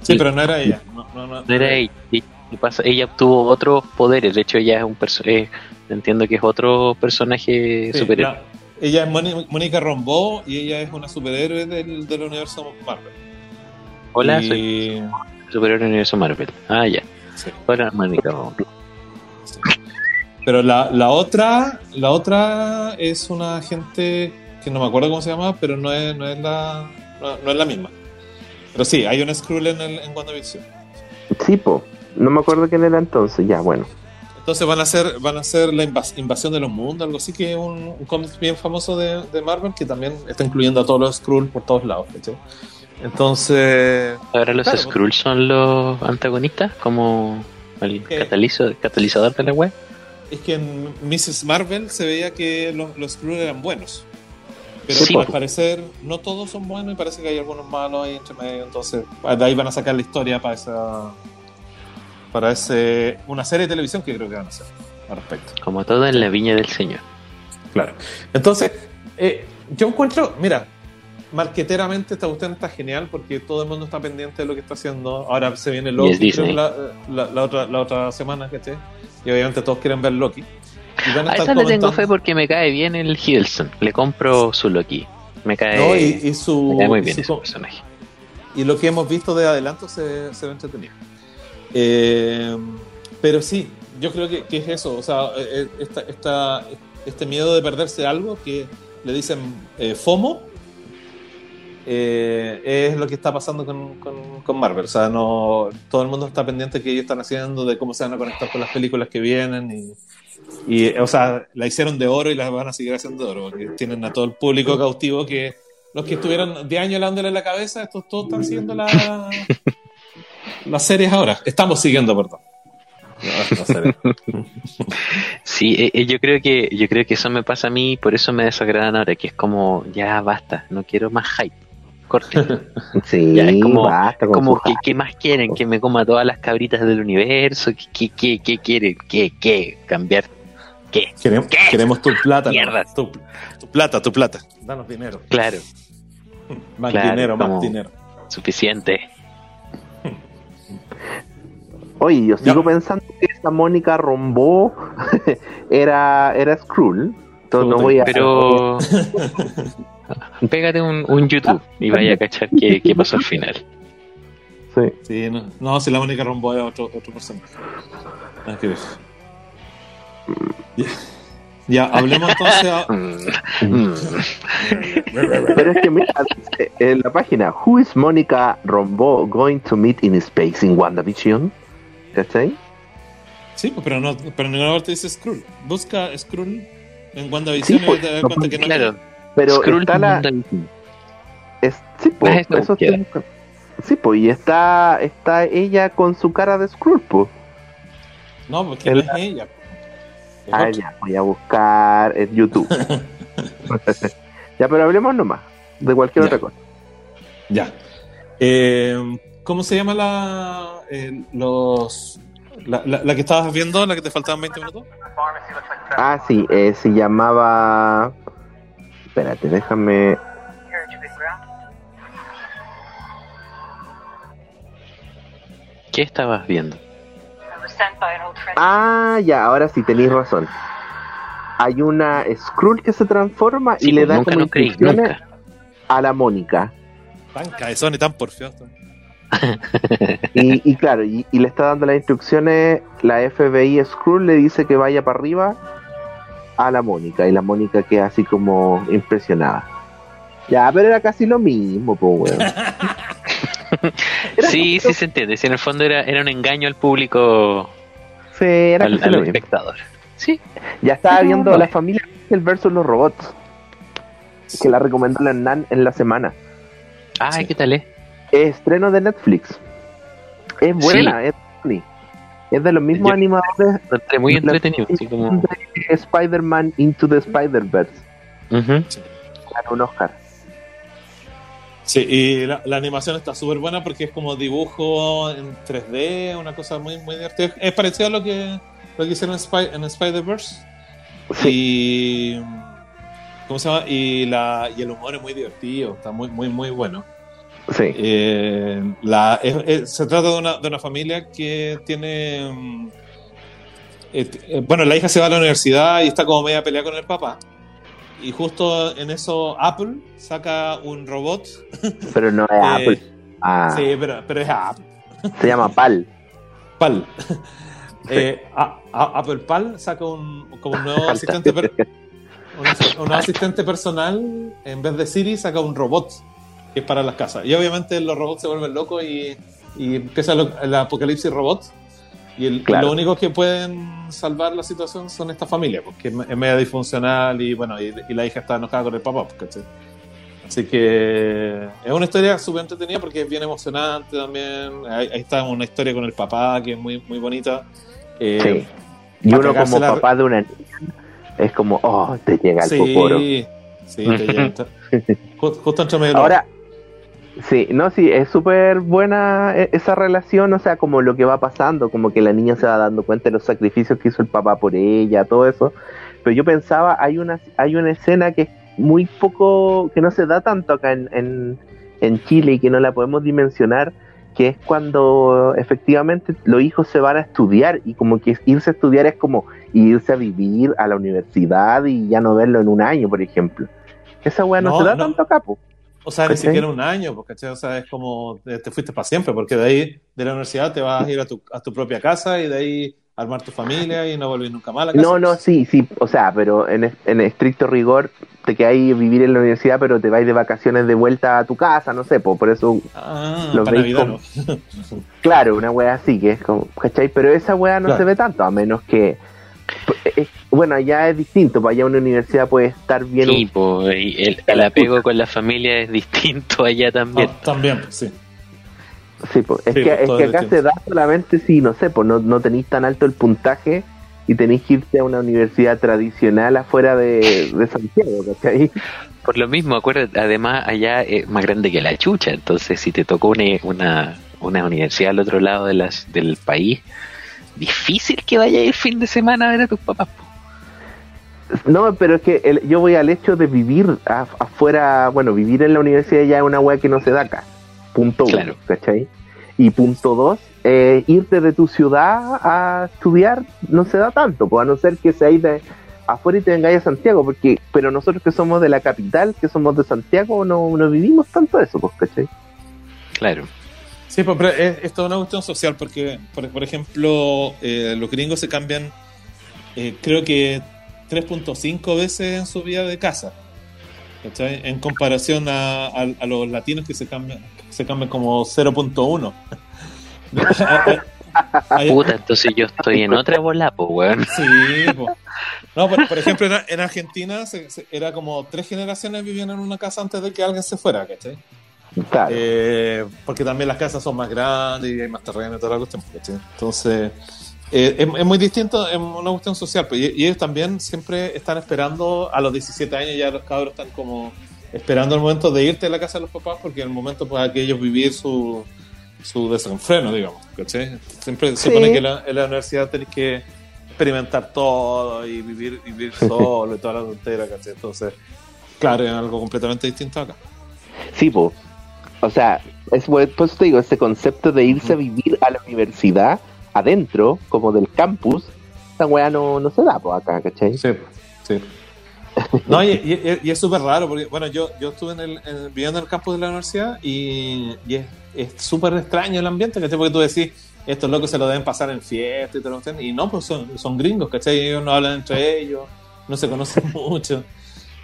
Sí, pero no era ella. No, no, no, No era ella. Y- y pasa, ella obtuvo otros poderes, de hecho ella es un personaje, entiendo que es otro personaje Sí, superhéroe. La- ella es Moni- Mónica Rombó y ella es una superhéroe del, del universo Marvel. Hola, Y- soy superhéroe del universo Marvel. Ah, ya. sí, Hola, Mónica. sí. Pero la, la otra, la otra es una gente que no me acuerdo cómo se llama, pero no es, no es la no, no es la misma. Pero sí, hay un Skrull en, el, en WandaVision. sí, po. No me acuerdo quién era entonces. Ya, bueno. Entonces van a hacer, van a hacer la invas- invasión de los mundos, algo así que es un, un cómic bien famoso de, de Marvel que también está incluyendo a todos los Skrull por todos lados. Entonces, Ahora los Claro. Skrulls son los antagonistas, como el catalizador de la web. es que en Mrs. Marvel se veía que los, los Skrull eran buenos. Pero Sí, al po. parecer no todos son buenos y parece que hay algunos malos ahí entre medio. Entonces, de ahí van a sacar la historia para esa. Para ese, una serie de televisión que creo que van a hacer al respecto. Como todo en la viña del Señor. Claro. Entonces, eh, yo encuentro, mira, marqueteramente esta cuestión está genial porque todo el mundo está pendiente de lo que está haciendo. Ahora se viene Loki Disney. que la, la- la otra, la otra semana, ¿cachai? Y obviamente todos quieren ver Loki. Y van a A estar esa le tengo fe porque me cae bien el Hiddleston. Le compro su Loki. Me cae, No, y, y su, me cae muy y bien su- ese personaje. y lo que hemos visto de adelanto se, se ve entretenido. Eh, pero sí, yo creo que, que es eso, o sea, eh, esta, esta- este miedo de perderse algo que le dicen eh, FOMO eh, es lo que está pasando con, con- con Marvel. O sea, no, todo el mundo está pendiente de que ellos están haciendo, de cómo se van a conectar con las películas que vienen y, y, o sea, la hicieron de oro y la van a seguir haciendo de oro, porque tienen a todo el público cautivo que los que estuvieron 10 años dándole la cabeza, estos todos están siguiendo la, las series ahora. Estamos siguiendo, perdón. No, las series. Sí, eh, eh, yo creo que yo creo que eso me pasa a mí, por eso me desagradan ahora, que es como ya basta, no quiero más hype. Corte. Sí, Ya, es como- basta con como su que qué más quieren, que me coma todas las cabritas del universo, qué qué qué, qué quieren, qué qué cambiar, qué. Queremos, queremos tu plata. ¿no? Mierda. Tu, tu plata, tu plata. Danos dinero. Claro, Más Claro, dinero, más dinero. suficiente. Oye, yo sigo Ya. pensando que esa Mónica Rombó era, era Skrull. Entonces no voy a. Pero pégate un, un YouTube y vaya a cachar qué, qué pasó al final. Sí. Sí, no, no si la Mónica Rombo es otro, otro personaje. Nada que ver. Ya, Ya, hablemos entonces. a- Mm, mm. Pero es que mira, en la página, Who is Mónica Rombó going to meet in space in WandaVision? ¿Cachai? Sí, pues, pero no, pero en ninguna parte dice Skrull. Busca Skrull en WandaVision Sí, y pues, te das no, cuenta que no Claro, Pero Skrull está la. Es, sí, esta eso. Sí, pues, y está, está ella con su cara de Skrull, pues. No, porque El- no es ella. Es Ah, ya, voy a buscar en YouTube. ya, pero hablemos nomás de cualquier Ya. otra cosa. Ya. Eh, ¿Cómo se llama la, eh, los, la, la, la que estabas viendo, la que te faltaban 20 minutos? Ah, sí, eh, se llamaba. Espérate, déjame. ¿Qué estabas viendo? Ah, ya, ahora sí tenéis razón. Hay una Skrull que se transforma Sí, y le pues, da nunca como instrucciones nunca. a la Mónica. Tan cabezón y tan porfiado. y, y claro, y, y le está dando las instrucciones, la FBI Skrull le dice que vaya para arriba a la Mónica, y la Mónica queda así como impresionada. Ya, pero era casi lo mismo, pues, weón. Sí, sí se entiende. Si en el fondo era, era un engaño al público, Sí, era al, espectador. Sí. Ya estaba Sí, viendo no, la familia el versus los robots, que la recomendó la Nan en la semana. Ay, Sí. ¿qué tal es? Estreno de Netflix. Es buena, es funny. Es de los mismos Yo- animadores muy entretenido. Así como... de Spider-Man Into the Spider-Verse. Ujú. Ganó un Oscar. Sí, y la, la animación está súper buena porque es como dibujo en 3D, una cosa muy, muy divertida. Es parecido a lo que, lo que hicieron en, Spy- en Spider-Verse. Y. ¿Cómo se llama? Y, la, y el humor es muy divertido, está muy, muy, muy bueno. Sí. Eh, la, es- es- se trata de una, de una familia que tiene. mm, eh, bueno, la hija se va a la universidad y está como media pelea con el papá. Y justo en eso Apple saca un robot. Pero no es eh, Apple. Ah, Sí, pero, pero es Apple. Se llama PAL. Pal. Eh, a- a- Apple Pal saca un, como un nuevo asistente per- un, as- un nuevo asistente personal en vez de Siri saca un robot que es para las casas y obviamente los robots se vuelven locos y, y empieza lo- el apocalipsis robot y el, Claro. lo único que pueden salvar la situación son esta familia porque es, media disfuncional y bueno y, y la hija está enojada con el papá pues, ¿cachai? así que es una historia súper entretenida porque es bien emocionante también ahí, ahí está una historia con el papá que es muy muy bonita Eh, Sí. Y uno como la- papá de una niña es como, oh, te llega el Sí, poporo. sí, te llega. Ju- Justo entre medio. Ahora, sí, no, sí, es súper buena e- esa relación, o sea, como lo que va pasando, como que la niña se va dando cuenta de los sacrificios que hizo el papá por ella, todo eso. Pero yo pensaba, hay una, hay una escena que es muy poco, que no se da tanto acá en, en, en Chile y que no la podemos dimensionar, que es cuando efectivamente los hijos se van a estudiar y como que irse a estudiar es como irse a vivir a la universidad y ya no verlo en un año, por ejemplo. Esa weá no, No, se da no. tanto acá, po. O sea, ni siquiera un año, porque ¿cachai? o sea, es como eh, te fuiste para siempre, porque de ahí, de la universidad, te vas a ir a tu, a tu propia casa y de ahí armar tu familia y no volver nunca más a la casa. No, no, sí, sí, o sea, pero en, en estricto rigor te quedáis vivir en la universidad, pero te vais de vacaciones de vuelta a tu casa, no sé, po, por eso, Ah, Lo para veis Navidad, como- ¿no? claro, una wea así, que es como, ¿cachai? Pero esa wea no Claro. se ve tanto, a menos que, bueno, allá es distinto, para allá una universidad puede estar bien... Sí, po, y el, el apego con la familia es distinto allá también. Ah, también, sí. Sí, po, es, Sí, que, pues, es que acá se da solamente si, no sé, pues no, no tenéis tan alto el puntaje y tenéis que irte a una universidad tradicional afuera de, de Santiago, ¿cachai? Por lo mismo, acuérdate, además allá es más grande que la chucha, entonces si te tocó una, una, una universidad al otro lado de las, del país, difícil que vaya el fin de semana a ver a tus papás. po. No, pero es que el- yo voy al hecho de vivir afuera, bueno, vivir en la universidad ya es una weá que no se da acá. Punto uno, Claro. ¿cachai? Y punto dos, eh, irte de tu ciudad a estudiar no se da tanto, pues a no ser que seáis de afuera y te vengáis a Santiago, porque, pero nosotros que somos de la capital, que somos de Santiago, no, no vivimos tanto eso, pues, ¿cachai? Claro. Sí, pues, pero es, es toda una cuestión social, porque, por, por ejemplo, eh, los gringos se cambian, eh, creo que 3.5 veces en su vida de casa. ¿cachai? En comparación a, a- a los latinos que se cambian, se cambian como 0.1. Hay- Puta, entonces yo estoy en otra bola, po, weón. Sí, po. no, por, por ejemplo, en, en Argentina se- se- era como tres generaciones vivían en una casa antes de que alguien se fuera, ¿cachai? Claro. Eh, porque también las casas son más grandes y hay más terreno y toda la cuestión. ¿cachai? Entonces, eh, es, es muy distinto, es una cuestión social. pues, y, y ellos también siempre están esperando, a los 17 años ya los cabros están como esperando el momento de irte de la casa de los papás, porque en el momento para que ellos vivir su, su desenfreno, digamos. ¿cachai? Siempre se Sí. supone que la- en la universidad tenés que experimentar todo y vivir, vivir solo y toda la tontera, ¿cachai? Entonces, claro, es algo completamente distinto acá. Sí, pues. O sea, es, por eso te digo, ese concepto de irse a vivir a la universidad adentro, como del campus, esa weá no, no se da pues acá, ¿cachai? Sí, sí. No, y, y- y es súper raro, porque, bueno, yo, yo estuve en el, en- viviendo en el campus de la universidad y, y es súper extraño el ambiente, ¿cachai? Porque tú decís, estos locos se lo deben pasar en fiesta y todo lo que y no, pues son, son gringos, ¿cachai? Ellos no hablan entre ellos, no se conocen mucho.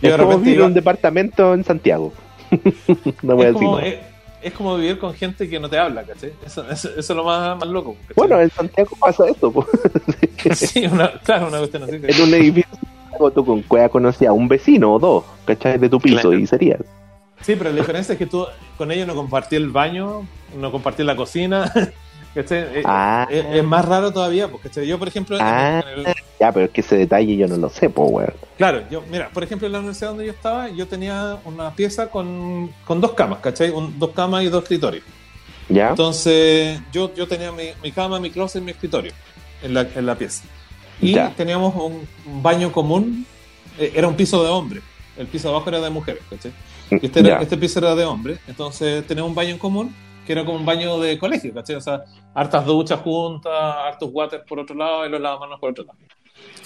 Yo Es de como repente vivir en iba- un departamento en Santiago. no voy a decir como, es, es como vivir con gente que no te habla, ¿cachai? Eso, eso, eso es lo más, más loco. ¿cachai? Bueno, en Santiago pasa esto. po. sí, una, claro, una cuestión así. en un edificio tú con cueva conocías a un vecino o dos, ¿cachai? De tu piso Claro. y sería. Sí, pero la diferencia es que tú con ellos no compartí el baño, no compartí la cocina. ¿Cachai? Eh, Ah. es, es más raro todavía, porque yo, por ejemplo, en- Ah. en el- Ya, pero es que ese detalle yo no lo sé, pues, weón. claro, yo, mira, por ejemplo, en la universidad donde yo estaba, yo tenía una pieza con, con dos camas, ¿cachai? Un- dos camas y dos escritorios. ¿Ya? Entonces, yo, yo tenía mi, mi cama, mi closet y mi escritorio en la, en la pieza. Y Ya. teníamos un, un baño común, eh, era un piso de hombre, el piso de abajo era de mujeres, ¿cachai? Y Este, era- este piso era de hombre, entonces teníamos un baño en común, que era como un baño de colegio, ¿cachai? O sea, hartas duchas juntas, hartos water por otro lado y los lavamanos por otro lado.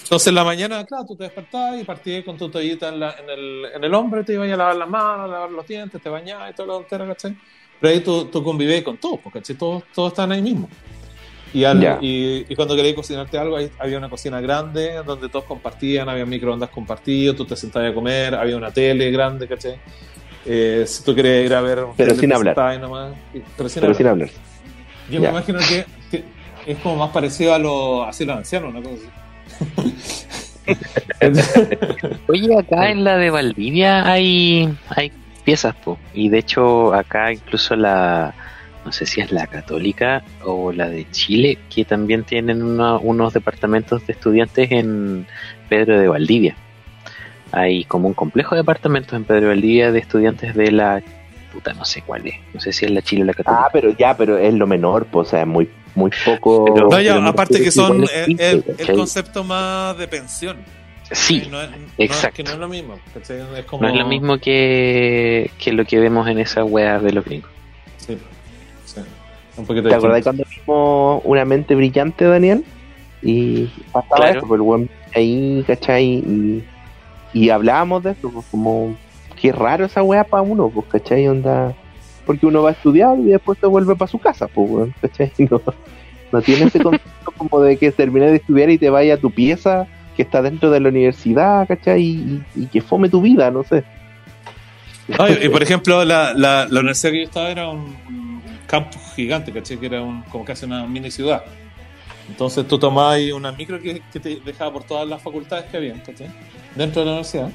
Entonces en la mañana, claro, tú te despertabas y partías con tu toallita en, la- en el, en el hombro, te ibas a lavar las manos, a lavar los dientes, te bañabas y todo lo entero, ¿cachai? Pero ahí tú, tú convivías con todos, porque ¿cachai? Todos, todos estaban ahí mismo. Y, al- Ya. y, y cuando querías cocinarte algo, ahí había una cocina grande donde todos compartían, había microondas compartidos, tú te sentabas a comer, había una tele grande, ¿cachai? Eh, si tú querías ir a ver un Pero sin hablar. nomás, pero sin Pero hablar. sin hablar. Yo Ya. me imagino que, que es como más parecido a los así los ancianos, una cosa así. Oye, acá en la de Valdivia hay, hay piezas, po. Y de hecho, acá incluso la. No sé si es la católica o la de Chile, que también tienen una- unos departamentos de estudiantes en Pedro de Valdivia. Hay como un complejo de departamentos en Pedro Valdivia de estudiantes de la. Puta, no sé cuál es. No sé si es la Chile o la católica. Ah, pero ya, pero es lo menor, pues, o sea, es muy, muy poco. Pero- No, ya, pero aparte que son el, el concepto más de pensión. sí, no es, no es- exacto. que no es lo mismo. ¿cachai? Es como, no es lo mismo que, que lo que vemos en esas weas de los gringos. Sí, sí, un poquito ¿Te acordás cuando vimos una mente brillante, Daniel? Y pasaba Claro. eso, el weón ahí, ¿cachai? Y, y hablábamos de eso, pues, como, qué raro esa weá para uno, pues, ¿cachai? Onda, porque uno va a estudiar y después se vuelve para su casa, pues, ¿cachai? No, no tiene ese concepto como de que termines de estudiar y te vayas a tu pieza que está dentro de la universidad, ¿cachai? Y, y- que fome tu vida, no sé. No, y, por ejemplo, la, la, la universidad que yo estaba era un, campus gigante, ¿cachai? Que era un, como casi una mini ciudad. Entonces tú tomabas una micro que, que te dejaba por todas las facultades que había, ¿cachai? Dentro de la universidad.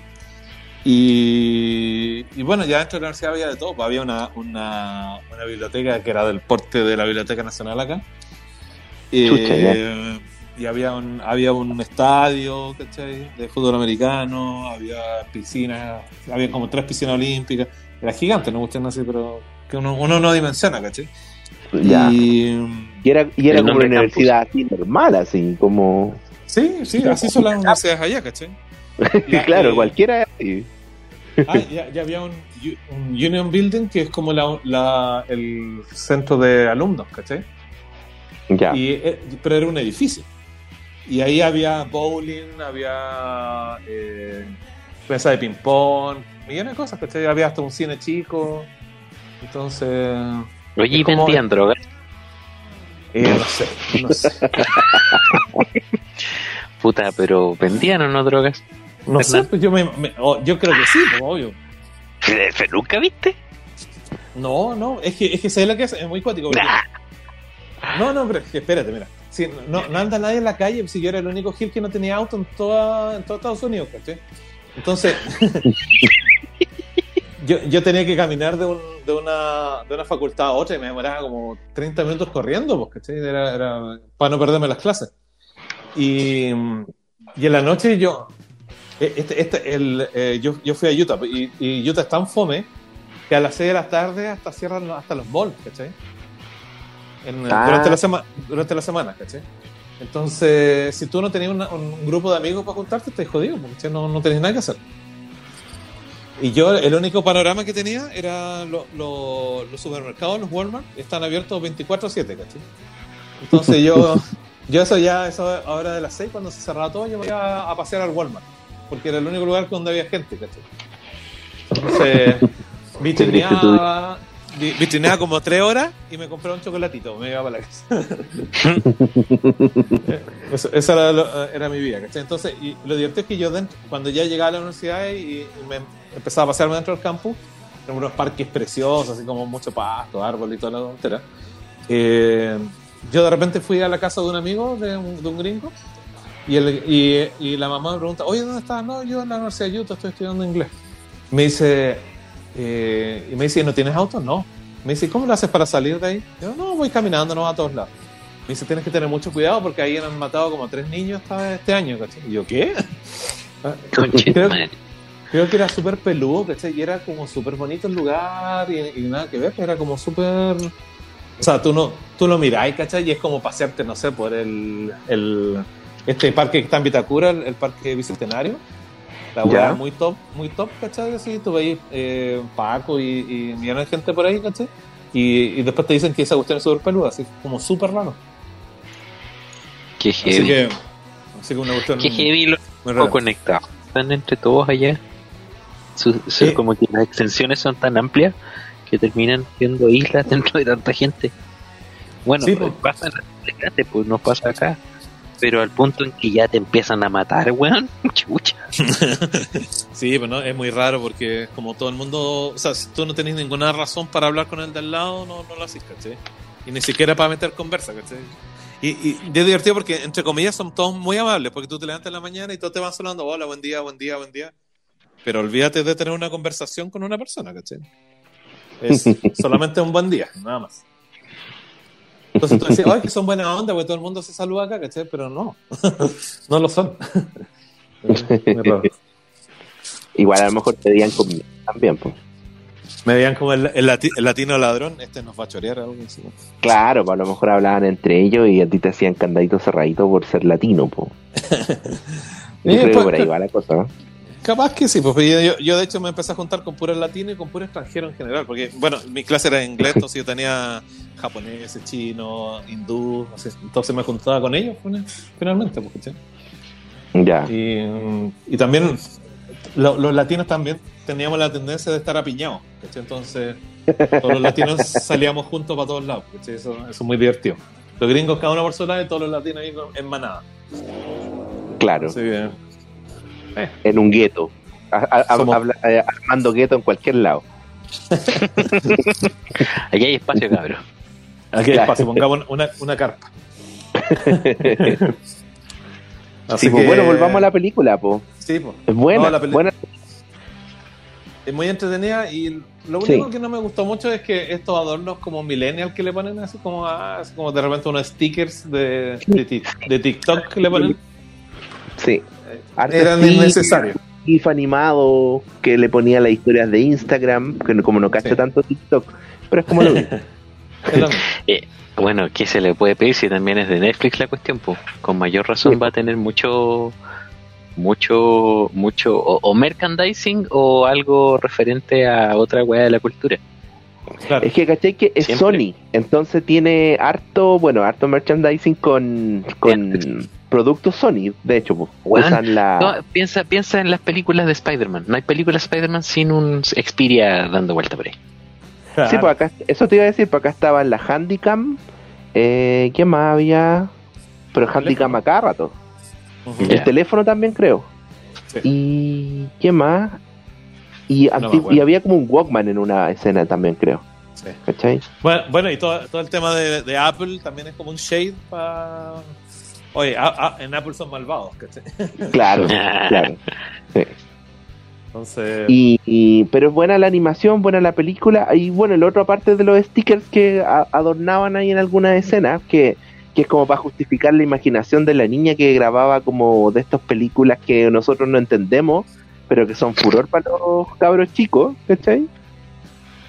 Y, y bueno, ya dentro de la universidad había de todo. pues había una, una, una biblioteca que era del porte de la Biblioteca Nacional acá. Eh, y había un, había un estadio, ¿cachai? De fútbol americano, había piscinas, había como tres piscinas olímpicas. Era gigante, no gustan así, pero que uno, uno no dimensiona, ¿cachai? Ya. Y Y era, y era como una universidad así normal, así como. sí, sí, así son las universidades allá, ¿cachai? La- claro, eh, cualquiera así. Ah, ya, ya había un, un Union Building que es como la, la- el centro de alumnos, ¿cachai? Ya. Y, eh, pero era un edificio. Y ahí había bowling, había eh, mesa de ping-pong, millones de cosas, ¿cachai? Había hasta un cine chico. Entonces, Oye, ¿y como- vendían drogas? eh, no sé, no sé. Puta, pero ¿vendían o no drogas? No sé, pues yo, me, me- oh, yo creo que sí, pues, obvio. ¿Pero pero nunca viste? No, no, es que, es que ¿sabes lo que es? Es muy cuático. porque- No, no, pero es que espérate, mira. Si no, no anda nadie en la calle, si yo era el único Gil que no tenía auto en, toda, en todo Estados Unidos, ¿cachai? Entonces, yo, yo tenía que caminar de, un- de, una, de una facultad a otra y me demoraba como 30 minutos corriendo, pues, ¿cachai? Era, era para no perderme las clases. Y, y en la noche yo, este, este, el, eh, yo, yo fui a Utah y, y Utah es tan fome que a las 6 de la tarde hasta cierran hasta los malls, ¿cachai? En- Ah. durante, la sema- durante la semana, ¿cachai? Entonces, si tú no tenías una- un grupo de amigos para juntarte, estás jodido, porque no, no tenías nada que hacer. Y yo, el único panorama que tenía era lo- lo- los supermercados, los Walmart, están abiertos 24-7, ¿cachai? Entonces yo, yo eso ya, eso ahora de las 6, cuando se cerraba todo, yo me iba a pasear al Walmart. Porque era el único lugar donde había gente, ¿cachai? Entonces, vitrineaba, vi- vitrineaba como tres horas y me compré un chocolatito, me iba para la casa. Eso- esa era, lo- era mi vida, ¿cachai? Entonces, y lo divertido es que yo dentro, cuando ya llegaba a la universidad y, y me empezaba a pasearme dentro del campus, en unos parques preciosos, así como mucho pasto, árbol y toda la tontera. Eh, yo de repente fui a la casa de un amigo, de un, de un gringo, y, el- y, y la mamá me pregunta, oye, ¿dónde estás? No, yo en la Universidad de Utah estoy estudiando inglés. Me dice, eh, y me dice, ¿no tienes auto? No. Me dice, ¿cómo lo haces para salir de ahí? Yo, no, voy caminando, no a todos lados. Me dice, tienes que tener mucho cuidado porque ahí han matado como a tres niños esta- este año, ¿cachai? Y yo, ¿qué? Ah, creo, creo que era súper peludo, ¿cachai? Y era como súper bonito el lugar y, y nada que ver, era como súper... O sea, tú, no, tú lo miráis, ¿cachai? Y es como pasearte, no sé, por el, el este parque que está en Vitacura, el, el parque bicentenario. La weá muy top, muy top, ¿cachai? Así, tú veis eh, Paco y, y millones de gente por ahí, ¿cachai? Y, y después te dicen que esa cuestión es súper peluda, así como súper raro. Qué Así heavy. que, así que una cuestión Qué heavy los muy. Están entre todos allá. Su- su- Sí. Como que las extensiones son tan amplias que terminan siendo islas dentro de tanta gente. Bueno, Sí, pues, pasa en pues no pasa acá. Pero al punto en que ya te empiezan a matar, weón. Chucha. Sí, pero no, es muy raro porque como todo el mundo, o sea, si tú no tenés ninguna razón para hablar con el de al lado, no, no lo haces, ¿cachai? Y ni siquiera para meter conversa, ¿cachai? Y, y, y es divertido porque, entre comillas, son todos muy amables, porque tú te levantas en la mañana y todos te van saludando, hola, buen día, buen día, buen día. Pero olvídate de tener una conversación con una persona, ¿cachai? Es solamente un buen día, nada más. Entonces tú dices, ay, que son buena onda, porque todo el mundo se saluda acá, ¿cachai? Pero no, no lo son. Igual a lo mejor te digan comida también, pues. Me veían como el, el lati- el latino ladrón, este nos va a chorear algo así. Claro, pues a lo mejor hablaban entre ellos y a ti te hacían candadito cerradito por ser latino, pues. Yo creo que por ahí va la cosa, ¿no? Capaz que sí, pues yo, yo- yo de hecho me empecé a juntar con puros latinos y con puros extranjeros en general, porque bueno, mi clase era de inglés, entonces yo tenía japonés, chino, hindú, entonces me juntaba con ellos fin- finalmente, pues, ¿cachai? Ya. y, y también lo- los latinos también teníamos la tendencia de estar apiñados, ¿cachai? entonces todos los latinos salíamos juntos para todos lados, ¿cachai? Eso, eso es muy divertido. Los gringos cada uno por su lado y todos los latinos ahí en manada. Claro, Así que, en un gueto. A- a- a- eh, armando gueto en cualquier lado. Allá hay espacio, cabrón. Aquí hay Claro. espacio, pongamos una, una carpa. Así sí, pues bueno, volvamos a la película, pues. Sí. Es buena, No, la peli- buena. Es muy entretenida y lo Sí. único que no me gustó mucho es que estos adornos como millennial que le ponen así como, así como de repente unos stickers de, de, ti- de TikTok que le ponen. Sí. Arte Eran así, innecesarios. GIF animado que le ponía las historias de Instagram, que no- como no cacho Sí. tanto TikTok, pero es como lo mismo. Mismo. Bueno, ¿qué se le puede pedir si también es de Netflix la cuestión? Pues con mayor razón Sí. va a tener mucho, mucho, mucho, o, o merchandising o algo referente a otra weá de la cultura. Claro. Es que caché que es Siempre. Sony, entonces tiene harto, bueno, harto merchandising con, con productos Sony, de hecho, pues, Weón, usan la... No, piensa, piensa en las películas de Spider-Man. No hay películas de Spider-Man sin un Xperia dando vuelta por ahí. Claro. Sí, pues acá, eso te iba a decir, pues acá estaba la Handicam, eh, ¿qué más había? Pero Handicam a cada rato. El teléfono también creo. Sí. ¿Y qué más? Y, No había como un Walkman en una escena también, creo. Sí. ¿Cachai? Bueno, bueno, y todo, todo el tema de, de Apple también es como un shade para... Oye, a- a- en Apple son malvados, ¿cachai? Claro, claro. Entonces... Y, y- pero es buena la animación, buena la película. Y bueno, el otro aparte de los stickers que a- adornaban ahí en algunas escenas, que, que es como para justificar la imaginación de la niña que grababa como de estas películas que nosotros no entendemos, pero que son furor para los cabros chicos, ¿cachai?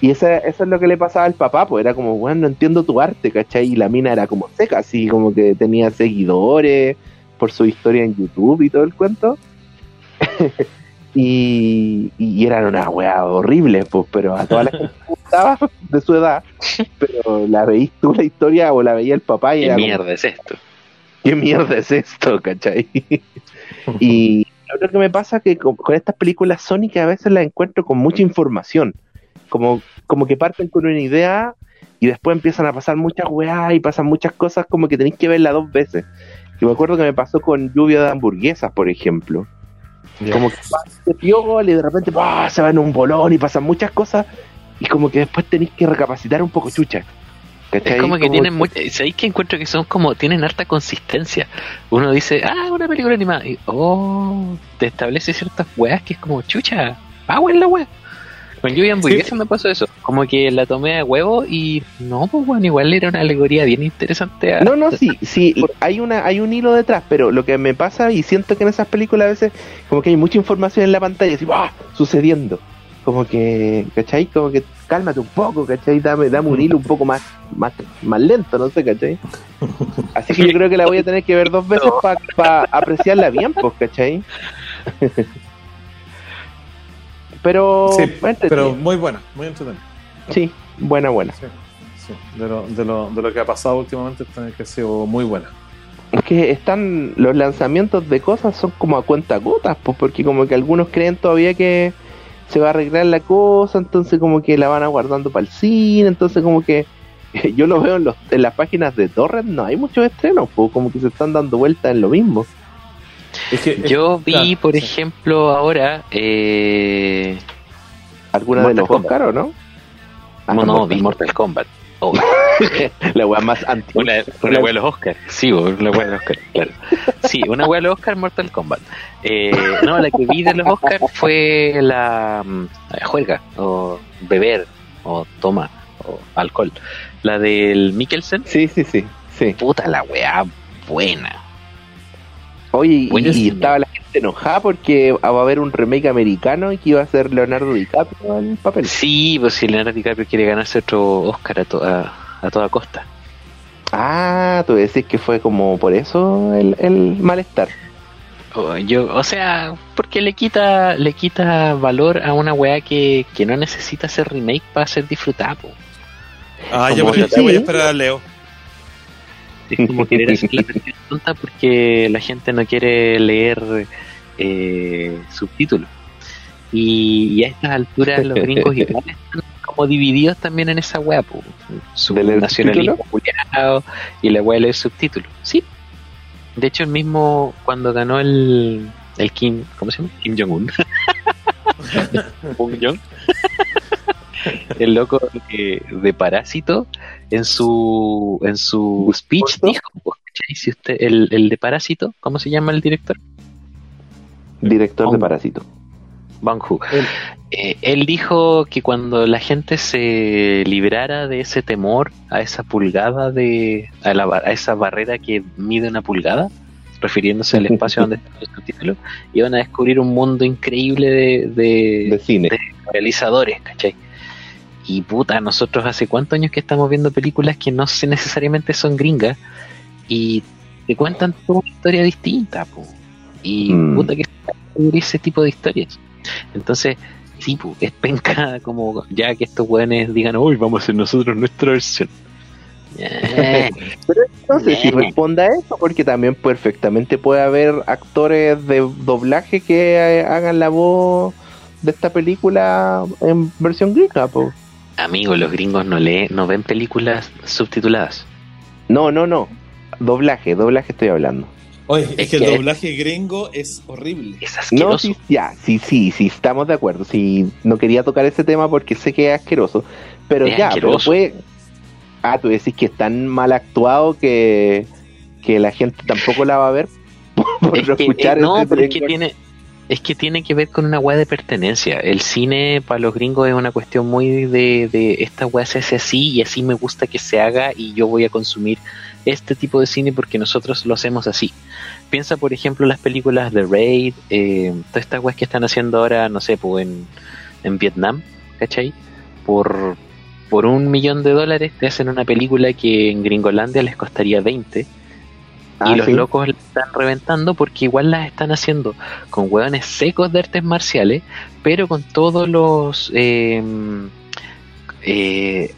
Y esa- eso es lo que le pasaba al papá, pues era como, bueno, no entiendo tu arte, ¿cachai? Y la mina era como seca, así como que tenía seguidores por su historia en YouTube y todo el cuento. y, y eran una weá horrible, pues, pero a toda la gente le gustaba de su edad. Pero la veís tú la historia o la veía el papá y ¿Qué era como, mierda es esto? ¿qué mierda es esto, cachai? y, lo que me pasa es que con, con estas películas que a veces las encuentro con mucha información. Como, como que parten con una idea y después empiezan a pasar muchas weas y pasan muchas cosas como que tenéis que verla dos veces. Y me acuerdo que me pasó con Lluvia de Hamburguesas, por ejemplo. Como que se pio gol y de repente ¡pah! se va en un bolón y pasan muchas cosas y como que después tenéis que recapacitar un poco chucha. ¿Cachai? Es como que tienen mucha. ¿Sabéis que encuentro que son como. Tienen harta consistencia? Uno dice, ah, una película animada. Y, oh, te establece ciertas weas que es como chucha. Agua en la wea. Con lluvia hamburguesa me pasó eso. Como que la tomé de huevo y. No, pues bueno, igual era una alegoría bien interesante. a- No, no, sí, sí, hay una, hay un hilo detrás, pero lo que me pasa y siento que en esas películas a veces como que hay mucha información en la pantalla, así, ¡ah! sucediendo. Como que, ¿cachai? Como que cálmate un poco, ¿cachai? Dame, dame un hilo un poco más, más, más lento, no sé, ¿cachai? Así que yo creo que la voy a tener que ver dos veces para apreciarla bien, pues, ¿cachai? pero, Sí, pero muy buena, muy entretenida. sí, buena, buena. Sí, sí. De, lo, de, lo, de lo que ha pasado últimamente, que ha sido muy buena. Es que están los lanzamientos de cosas son como a cuenta gotas, pues porque como que algunos creen todavía que se va a arreglar la cosa, entonces como que la van aguardando para el cine, entonces como que yo lo veo en, los, en las páginas de Torrent, no hay muchos estrenos, pues como que se están dando vueltas en lo mismo. Es que, Yo vi, claro, por sí. ejemplo, ahora. Eh, ¿Alguna de Mortal los Kombat. Oscar o no? Ah, no, no, Mortal vi Mortal Kombat. Oh, La wea más antigua. una una wea de los Oscars. Sí, una wea de los Oscars, claro. Sí, una wea de los Oscars, Mortal Kombat. Eh, no, la que vi de los Oscars fue la mm, juega, o beber, o toma, o alcohol. La del Mikkelsen. Sí, sí, sí, sí. Puta la wea buena. Oye, y, Buenísimo. y estaba la gente enojada porque va a haber un remake americano y que iba a ser Leonardo DiCaprio el papel. Sí, pues si Leonardo DiCaprio quiere ganarse otro Oscar a, to- a, a toda costa. Ah, tú decís que fue como por eso el, el malestar. O, yo, o sea, porque le quita le quita valor a una weá que, que no necesita hacer remake para ser disfrutada. po. Ah, ya voy, a esperar a Leo. Es como querer hacer la versión tonta porque la gente no quiere leer eh, subtítulos. Y, y a estas alturas los gringos igual están como divididos también en esa weá, po. su ¿De leer nacionalismo culiao y la weá de leer subtítulos. Sí. De hecho, el mismo cuando ganó el, el Kim, ¿cómo se llama? Kim Jong-un. Kim Jong. el loco de, de Parásito en su en su speech dijo ¿cachai? si usted el, el de Parásito ¿cómo se llama el director? Director de. Parásito. Él. Eh, él dijo que cuando la gente se librara de ese temor a esa pulgada de a, la a esa barrera que mide una pulgada refiriéndose al espacio donde están los subtítulos iban a descubrir un mundo increíble de, de- De cine. realizadores, ¿cachai? Y puta, nosotros hace cuántos años que estamos viendo películas que no sé necesariamente son gringas y te cuentan toda una historia distinta, po. Y Mm. puta que ese tipo de historias. Entonces, sí, po, es penca como ya que estos weones digan, uy, vamos a hacer nosotros nuestra versión. Eh, No sé si Eh. responda a eso, porque también perfectamente puede haber actores de doblaje que eh, hagan la voz de esta película en versión gringa, po. Amigo, los gringos no leen, no ven películas subtituladas. No, no, no. Doblaje, doblaje estoy hablando. Oye, es, Es que el doblaje gringo es horrible. Es No, asqueroso. sí, ya, sí, sí, sí, estamos de acuerdo. Sí, no quería tocar ese tema porque sé que es asqueroso. Pero Es ya, asqueroso. pero puede. Ah, tú decís que es tan mal actuado que, que la gente tampoco la va a ver por Es no que, escuchar eh, no, pero es que tiene, es que tiene que ver con una weá de pertenencia. El cine para los gringos es una cuestión muy de, de esta weá se hace así y así me gusta que se haga y yo voy a consumir este tipo de cine porque nosotros lo hacemos así. Piensa, por ejemplo, las películas de Raid, eh, todas estas weas que están haciendo ahora, no sé, pues en, en Vietnam, ¿cachai? Por, por un millón de dólares te hacen una película que en Gringolandia les costaría 20 Ah, y los sí. locos la están reventando porque igual las están haciendo con hueones secos de artes marciales, pero con todos los. eh, eh,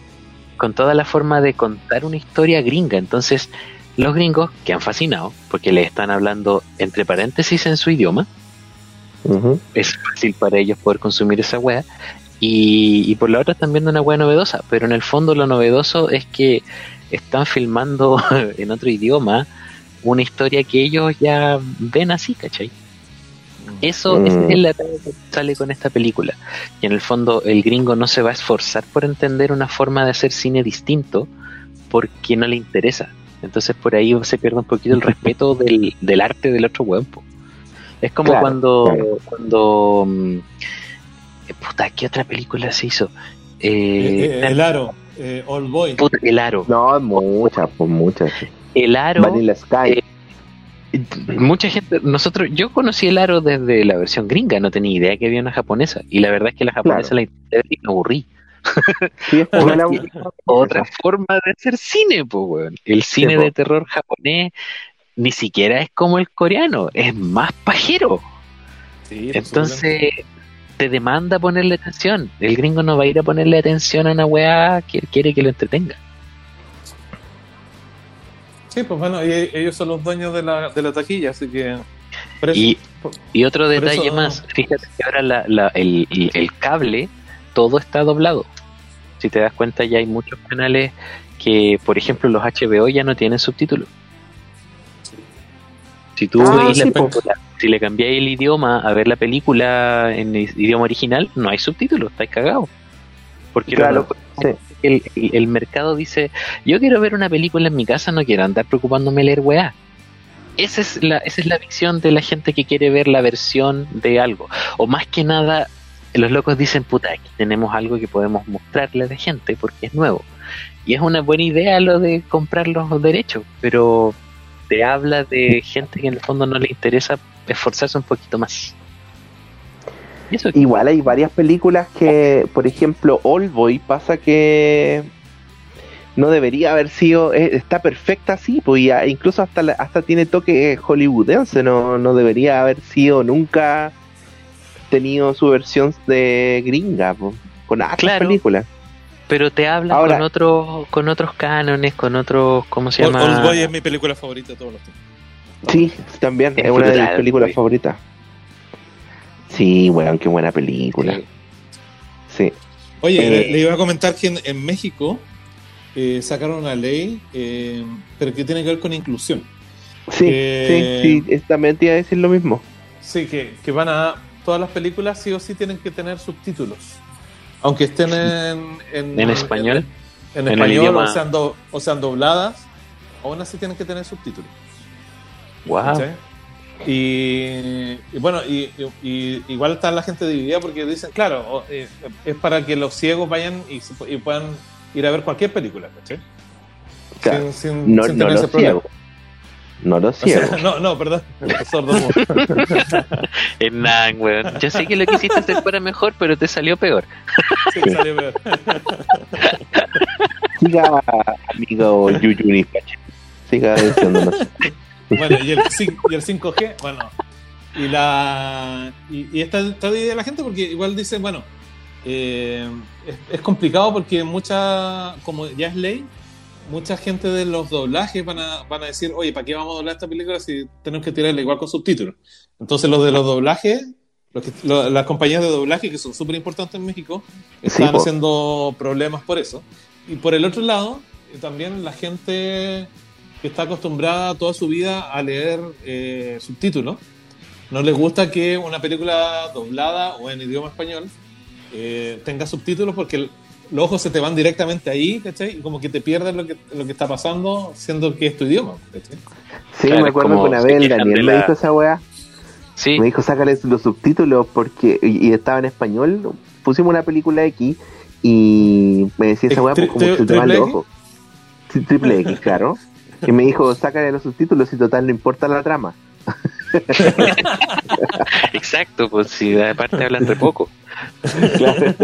con toda la forma de contar una historia gringa. Entonces, los gringos que han fascinado, porque les están hablando entre paréntesis en su idioma, es fácil para ellos poder consumir esa wea. Y, y por la otra están viendo una wea novedosa, pero en el fondo lo novedoso es que están filmando en otro idioma una historia que ellos ya ven así, ¿cachai? Eso Mm. es la que sale con esta película. Y en el fondo el gringo no se va a esforzar por entender una forma de hacer cine distinto porque no le interesa. Entonces por ahí se pierde un poquito el respeto del, del arte del otro po. Es como Claro, cuando, claro. cuando mm, puta, ¿qué otra película se hizo? Eh, Eh, eh, el aro, eh, Old Boy. puta, el aro. No, muchas, pues muchas. El aro. Vanilla Sky. eh, Mucha gente, nosotros, yo conocí el aro desde la versión gringa, no tenía idea que había una japonesa. Y la verdad es que la japonesa Claro. la intenté ver y me aburrí. Sí, Otra forma de hacer cine, pues, weón. El cine de terror japonés ni siquiera es como el coreano, es más pajero. Sí, Entonces, te demanda ponerle atención. El gringo no va a ir a ponerle atención a una weá que él quiere que lo entretenga. Sí, pues bueno, y ellos son los dueños de la, de la taquilla, así que. eso- Y, por- y otro detalle eso- más, fíjate que ahora la- la- el, el- el cable, todo está doblado. Si te das cuenta, ya hay muchos canales que, por ejemplo, los HBO ya no tienen subtítulos. Si tú Ah, veis sí, película, si le cambiáis el idioma a ver la película en idioma original, no hay subtítulos, estáis cagados. Porque Claro, lo- sí. El, mercado dice, yo quiero ver una película en mi casa, no quiero andar preocupándome leer weá. Esa es, la, esa es la visión de la gente que quiere ver la versión de algo. O más que nada, los locos dicen, puta, aquí tenemos algo que podemos mostrarle a la gente porque es nuevo. Y es una buena idea lo de comprar los derechos, pero te habla de gente que en el fondo no le interesa esforzarse un poquito más. Igual hay varias películas que, por ejemplo, Old Boy pasa que no debería haber sido, eh, está perfecta así, pues ya incluso hasta la- hasta tiene toque hollywoodense, no, no debería haber sido nunca tenido su versión de gringa, pues, con otras Claro. películas. pero te habla Ahora- con otros con otros cánones, con otros, ¿cómo se Old, llama? Old Boy es mi película favorita de todos los tiempos. Sí, también, Es es una de mis películas favoritas. Sí, weón, qué buena película. Sí. Sí. Oye, Eh, le, le iba a comentar que en, en México eh, sacaron una ley, eh, pero que tiene que ver con inclusión. Sí, Eh, sí, sí, también te iba a decir lo mismo. Sí, que, que van a. Todas las películas sí o sí tienen que tener subtítulos. Aunque estén en. En, ¿En español? En, español idioma- o, sean do- o sean dobladas, aún así tienen que tener subtítulos. Wow. Y, y bueno, y, y- y igual está la gente dividida porque dicen, claro, eh, es para que los ciegos vayan y, puedan ir a ver cualquier película, ¿cachai? Claro, Sin, sin- no sin no tener ese los problema. ciego. No los O sea, ciego. no, no, perdón, los sordos. Hernán, weón. Yo sé que lo quisiste hacer para mejor, pero te salió peor. Sí, salió peor. Siga, amigo Yuyuni Pache. Siga diciéndonos. Bueno, y el, y el 5G, bueno, y la y, y está, está dividida la gente porque igual dicen, bueno, eh, es, es complicado porque mucha, como ya es ley, mucha gente de los doblajes van a, van a decir, oye, ¿para qué vamos a doblar esta película si tenemos que tirarla igual con subtítulos? Entonces los de los doblajes, los que- lo- las compañías de doblaje que son súper importantes en México, están po. haciendo problemas por eso. Y por el otro lado, eh, también la gente que está acostumbrada toda su vida a leer eh, subtítulos, no les gusta que una película doblada o en idioma español eh, tenga subtítulos porque el- los ojos se te van directamente ahí, ¿cachai? Y como que te pierdes lo que, lo que está pasando, siendo que es tu idioma, ¿cachai? Sí, Claro, me acuerdo que una vez el Daniel me dijo esa weá. Sí, Me dijo, sácale los subtítulos porque y, y estaba en español. Pusimos una película X y me decía esa weá, pues como que se te van ¿Triple los ojos. Triple X, claro. Y me dijo, sácale los subtítulos y total no importa la trama. exacto, pues si aparte hablan re poco. Claro.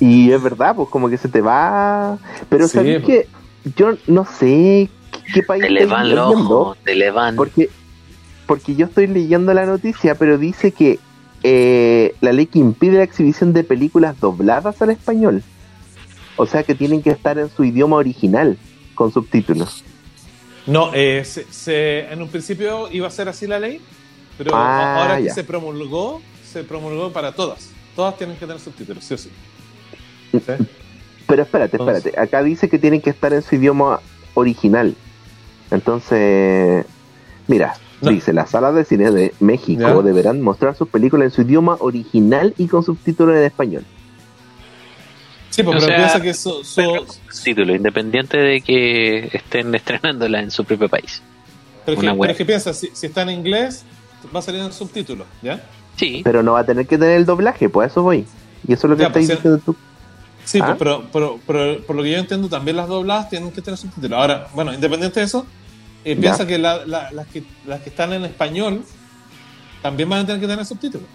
y es verdad, pues como que se te va. Pero Sí, sabes pues. que yo no sé qué, qué país Te le van ojos, te le van. Porque, porque yo estoy leyendo la noticia, pero dice que eh, la ley que impide la exhibición de películas dobladas al español. O sea que tienen que estar en su idioma original, con subtítulos. No, eh, se- se- en un principio iba a ser así la ley, Pero Ah, ahora que se promulgó, se promulgó para todas. Todas tienen que tener subtítulos, sí o sí. ¿Sí? Pero espérate, Entonces- espérate. Acá dice que tienen que estar en su idioma original. Entonces, mira, No. dice, las salas de cine de México Ya. deberán mostrar sus películas en su idioma original y con subtítulos en español. Sí, pues, O pero sea, piensa que su, su- Título, independiente de que estén estrenándola en su propio país. pero, es que, una pero web. es que piensa, si, si está en inglés, va a salir en subtítulos, ¿ya? Sí, Pero no va a tener que tener el doblaje, pues a eso voy. Y eso es lo que Ya, pues, estáis sí. diciendo tú. Sí, Ah. pues, pero, pero, pero por lo que yo entiendo, también las dobladas tienen que tener subtítulos. Ahora, bueno, independiente de eso, eh, piensa que, la- la- las que las que están en español también van a tener que tener subtítulos.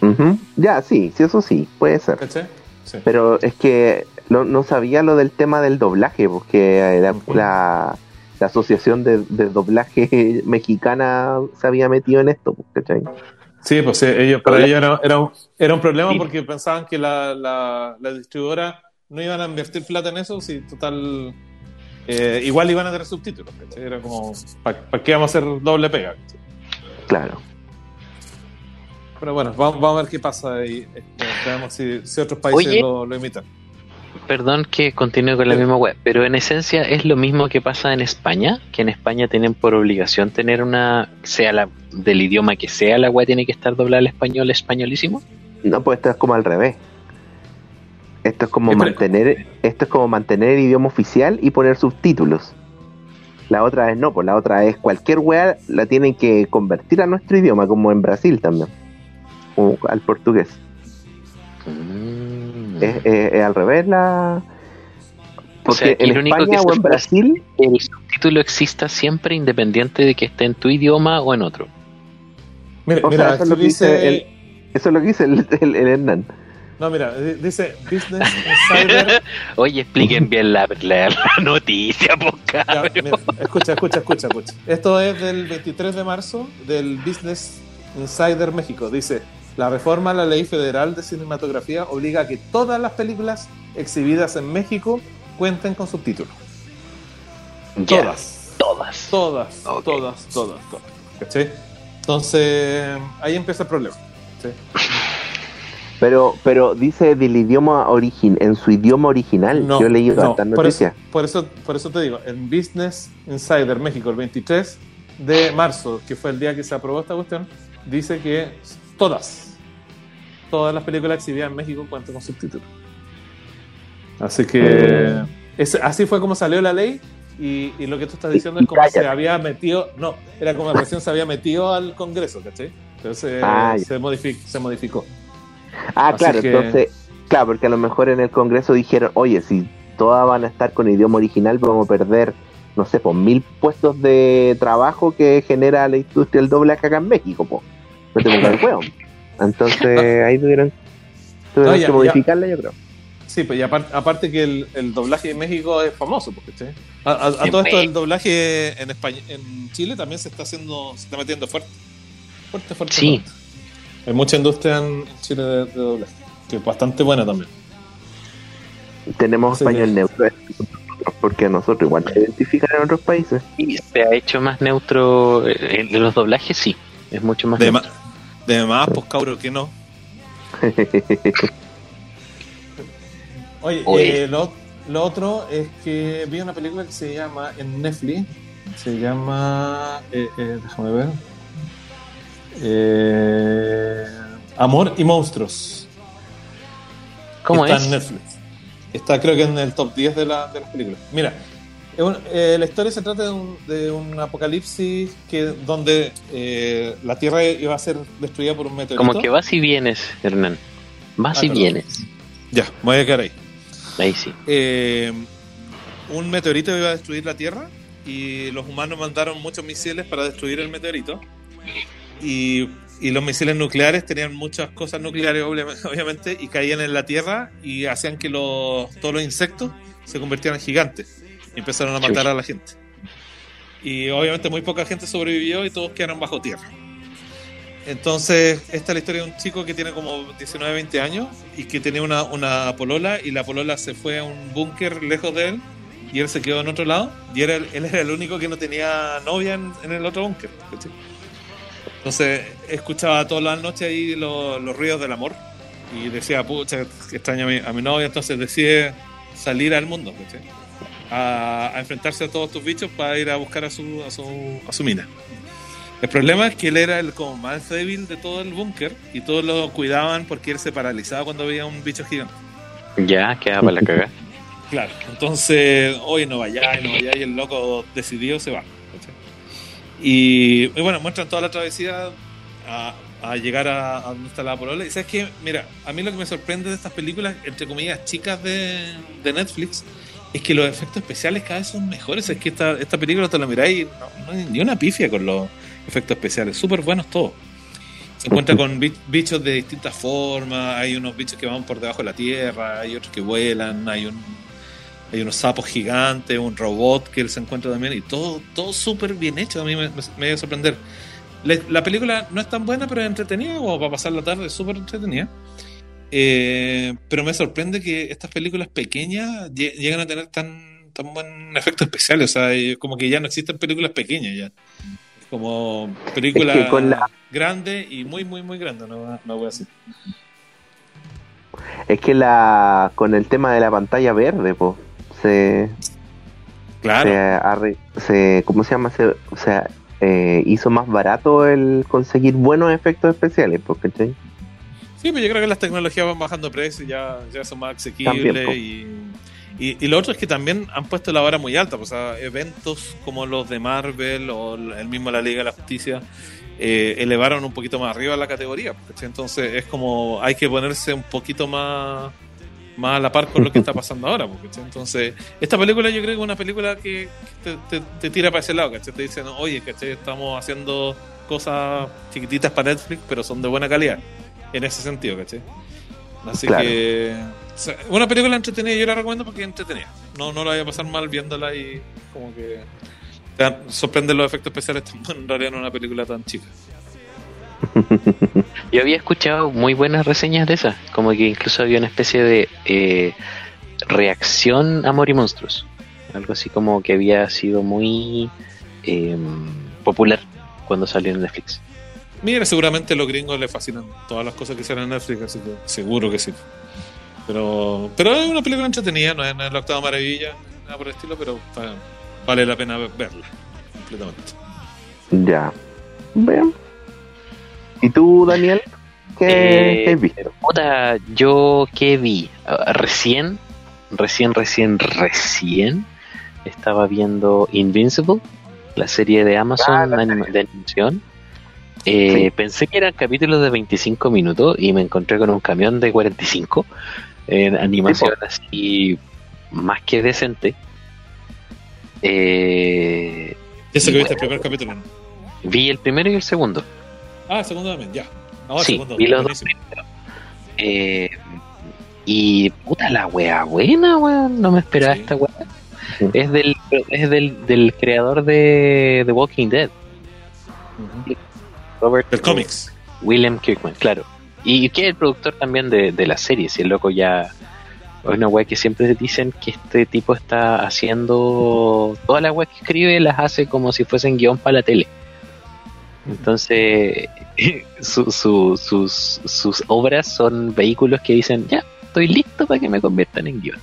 Ujú. Ya, sí, sí, eso sí, puede ser. ¿Cachai? Sí. Pero es que no, no sabía lo del tema del doblaje, porque la, la asociación de, de doblaje mexicana se había metido en esto, pues, ¿cachai? Sí, pues sí, ellos, para ellos era, era, un, era un problema Sí. porque pensaban que la, la, la distribuidora no iban a invertir plata en eso, si total. eh, igual iban a tener subtítulos, ¿cachai? Era como, ¿para qué vamos a hacer doble pega? ¿cachai? Claro. Pero bueno, vamos, vamos a ver qué pasa ahí. eh, veamos si, si otros países Oye. lo, lo imitan. perdón que continúe con la Sí. misma web, pero en esencia es lo mismo que pasa en España, que en España tienen por obligación tener una, sea la del idioma que sea, la web tiene que estar doblada al español españolísimo. No, pues esto es como al revés. Esto es como mantener, esto es como mantener el idioma oficial y poner subtítulos. La otra es no, pues la otra es cualquier weá la tienen que convertir a nuestro idioma, como en Brasil también. O al portugués. Mm. Es, es- es al revés la. O sea, Porque aquí en lo único que España o en Brasil, el subtítulo exista siempre independiente de que esté en tu idioma o en otro. Mira, O sea, mira eso es lo que dice el- eso es lo que dice el, el, el Hernán. No, mira, di- dice Business Insider. Oye, expliquen bien la, la, la noticia, po, Ya, cabrón. mira, escucha, escucha, escucha, escucha. Esto es del 23 de marzo del Business Insider México. Dice, la reforma a la ley federal de cinematografía obliga a que todas las películas exhibidas en México cuenten con subtítulos. Todas. todas. Todas, todas, todas, todas. ¿Cachai? Entonces, ahí empieza el problema. ¿sí? Pero, pero dice del idioma origin, en su idioma original. Yo leí no, por eso, por, eso, por eso te digo, en Business Insider México, el 23 de marzo, que fue el día que se aprobó esta cuestión, dice que todas, todas las películas exhibidas en México cuentan con subtítulos. Así que es- así fue como salió la ley y, y lo que tú estás diciendo es como cállate. se había metido, no, era como recién se había metido al Congreso, ¿cachai? Entonces Ah, se, modifi- se modificó. Ah, Así claro, que- entonces, claro, porque a lo mejor en el Congreso dijeron, oye, si todas van a estar con idioma original, vamos a perder, no sé, pues mil puestos de trabajo que genera la industria del doblaje acá en México, po. No te pongas el huevo. Entonces, ahí tuvieron, tuvieron No, ya- que modificarla, yo creo. Sí, pues y aparte, aparte que el, el doblaje en México es famoso, porque ¿sí? a, a- a En todo esto del doblaje en España, en Chile también se está haciendo, se está metiendo fuerte, fuerte, fuerte. Sí. fuerte. Hay mucha industria en, Chile de, de doblaje, que es bastante buena también. Tenemos Sí, español sí. neutro, porque nosotros igual se identifican en otros países. Y se ha hecho más neutro eh, en los doblajes, sí. Es mucho más De, neutro. De más, pues cabro, que no. Oye, Oye. eh, lo, lo otro es que vi una película que se llama en Netflix. Se llama. eh, eh, déjame ver. Eh, Amor y monstruos. ¿Cómo está es? en Netflix. Está, creo que en el top 10 de, la, de las películas. Mira, un- eh, la historia se trata de un, de un apocalipsis que donde eh, la Tierra iba a ser destruida por un meteorito. Como que vas y vienes, Hernán. Vas Ah, y perdón. vienes. Ya, me voy a quedar ahí. Ahí sí. eh, un meteorito iba a destruir la Tierra y los humanos mandaron muchos misiles para destruir el meteorito. Y, y los misiles nucleares tenían muchas cosas nucleares, obviamente, obviamente, y caían en la Tierra y hacían que los, todos los insectos se convirtieran en gigantes y empezaron a matar a la gente. Y obviamente muy poca gente sobrevivió y todos quedaron bajo tierra. Entonces, esta es la historia de un chico que tiene como 19, 20 años y que tenía una, una polola y la polola se fue a un búnker lejos de él y él se quedó en otro lado y era, él era el único que no tenía novia en, en el otro búnker. Entonces escuchaba todas las noches ahí los, los ruidos del amor y decía, pucha, extraño a mi, a mi novia, entonces decide salir al mundo. A, a enfrentarse a todos tus bichos para ir a buscar a su, a su, a su mina. El problema es que él era el como más débil de todo el búnker y todos lo cuidaban porque él se paralizaba cuando veía un bicho gigante. Ya, queda para la cagada. Claro, entonces, hoy no vaya, no vaya, y el loco decidió se va. Y, y bueno, muestran toda la travesía a, a llegar a, a donde está la polola. Y sabes que, mira, a mí lo que me sorprende de estas películas, entre comillas, chicas de, de Netflix, es que los efectos especiales cada vez son mejores. Es que esta, esta película te la miráis y no, hay ni una pifia con los efectos especiales, súper buenos todos. Se encuentra con bi- bichos de distintas formas, hay unos bichos que van por debajo de la tierra, hay otros que vuelan, hay un hay unos sapos gigantes, un robot que él se encuentra también, y todo, todo súper bien hecho, a mí me, dio a sorprender. Le- la película no es tan buena, pero es entretenida, como para pasar la tarde, súper entretenida. Eh, pero me sorprende que estas películas pequeñas lle- llegan a tener tan, tan buen efecto especial, o sea, como que ya no existen películas pequeñas ya. Como película Es que con la- grande y muy, muy, muy grande, no, no voy a decir. Es que la con el tema de la pantalla verde, po, se, Claro. se, arre- se- ¿cómo se llama? Se, o sea, eh, hizo más barato el conseguir buenos efectos especiales, porque Sí, pero yo creo que las tecnologías van bajando de precio, ya, ya son más asequibles y, y, y lo otro es que también han puesto la vara muy alta, pues, o sea, eventos como los de Marvel o el mismo La Liga de la Justicia eh, elevaron un poquito más arriba la categoría, ¿cachai? entonces es como hay que ponerse un poquito más más a la par con lo que está pasando ahora, ¿cachai? entonces esta película yo creo que es una película que te, te- te tira para ese lado, ¿cachai? te dicen, oye, ¿cachai? estamos haciendo cosas chiquititas para Netflix, pero son de buena calidad en ese sentido, ¿cachai? Así Claro. que o sea, una película entretenida, yo la recomiendo porque es entretenida. No, no la voy a pasar mal viéndola y como que te sorprenden los efectos especiales en realidad en una película tan chica. Yo había escuchado muy buenas reseñas de esas, como que incluso había una especie de eh, reacción a Amor y Monstruos. Algo así como que había sido muy eh, popular cuando salió en Netflix. Mira, seguramente a los gringos les fascinan todas las cosas que salen en Netflix, así que seguro que sí. Pero, pero es una película entretenida, no es, no es la octava maravilla, nada por el estilo, pero va- vale la pena verla completamente. ya. Bien. ¿Y tú, Daniel? ¿Qué, Eh, qué has visto? Puta, yo que vi Ah, recién, recién, recién, recién estaba viendo Invincible, la serie de Amazon Ah, la anima- de animación. Eh, Sí. Pensé que eran capítulos de 25 minutos y me encontré con un camión de 45 en animación así más que decente. Eh, Ese Y que viste el primer capítulo, ¿no? vi el primero y el segundo. Ah, el segundo también, ya. No, el Sí, segundo, vi los dos. Eh, y puta la wea buena, weón. No me esperaba Sí. esta wea. Sí. Es del, es del, del creador de The Walking Dead, Ujú. Robert Del cómics. William Kirkman, claro. Y que es el productor también de, de la serie, si el loco ya. Es una wea que siempre dicen que este tipo está haciendo. Todas las weas que escribe las hace como si fuesen guion para la tele. Entonces, su- su- sus, sus obras son vehículos que dicen: Ya, estoy listo para que me conviertan en guion.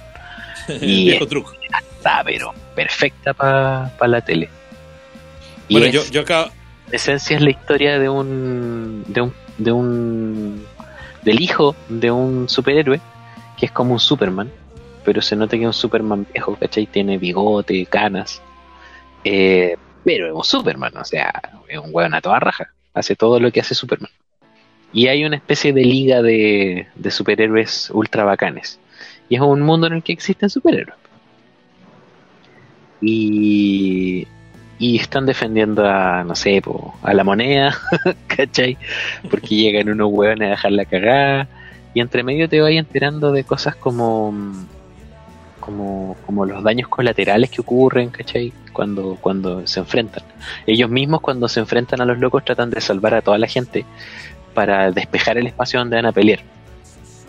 Y- Viejo truco. Está, pero perfecta para la tele. Y Bueno, es- yo, yo acá. En esencia es la historia de un de un de un del hijo de un superhéroe que es como un Superman pero se nota que es un Superman viejo ¿cachai? tiene bigote, canas. Eh, pero es un Superman o sea es un weón a toda raja. Hace todo lo que hace Superman. Y hay una especie de liga de, de superhéroes ultra bacanes. Y es un mundo en el que existen superhéroes. Y y están defendiendo a, no sé, po, a la moneda, ¿cachai? Porque llegan unos hueones a dejar la cagada, y entre medio te vas enterando de cosas como, como, como los daños colaterales que ocurren, ¿cachai? Cuando, cuando se enfrentan. Ellos mismos cuando se enfrentan a los locos tratan de salvar a toda la gente para despejar el espacio donde van a pelear.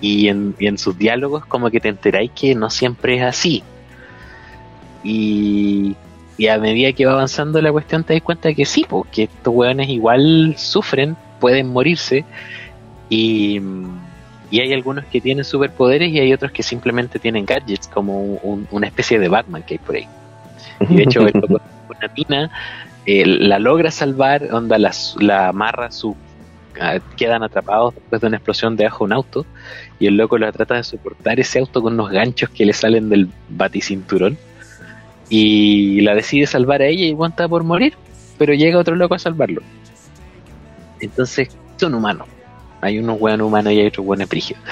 Y en, y en sus diálogos como que te enteráis que no siempre es así. Y Y a medida que va avanzando la cuestión te das cuenta de que sí, porque estos weones igual sufren, pueden morirse y, y hay algunos que tienen superpoderes y hay otros que simplemente tienen gadgets como un- una especie de Batman que hay por ahí. Y de hecho, el loco con una mina eh, la logra salvar, onda la, la amarra su. quedan atrapados después de una explosión debajo de un auto. Y el loco la trata de soportar ese auto con unos ganchos que le salen del baticinturón. Y la decide salvar a ella y aguanta por morir. Pero llega otro loco a salvarlo. Entonces, son humanos. Hay unos buenos humanos y hay otros buenos brígidos.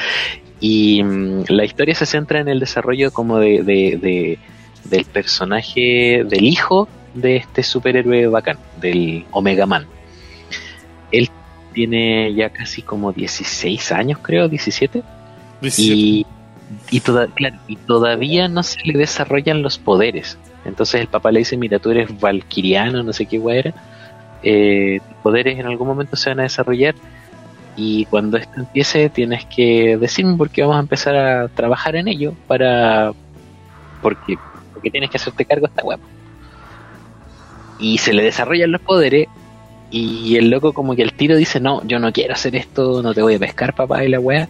Y mm, la historia se centra en el desarrollo como de, de- de- del personaje del hijo de este superhéroe bacán, del Omega Man. Él tiene ya casi como 16 años, creo, 17. 17. Y, y, toda- claro, y todavía no se le desarrollan los poderes. Entonces el papá le dice, mira, tú eres valquiriano, no sé qué guay era. Eh, tus poderes en algún momento se van a desarrollar y cuando esto empiece tienes que decirme porque vamos a empezar a trabajar en ello para... Porque, porque tienes que hacerte cargo esta web. Y se le desarrollan los poderes y el loco como que el tiro dice, no, yo no quiero hacer esto, no te voy a pescar papá y la wea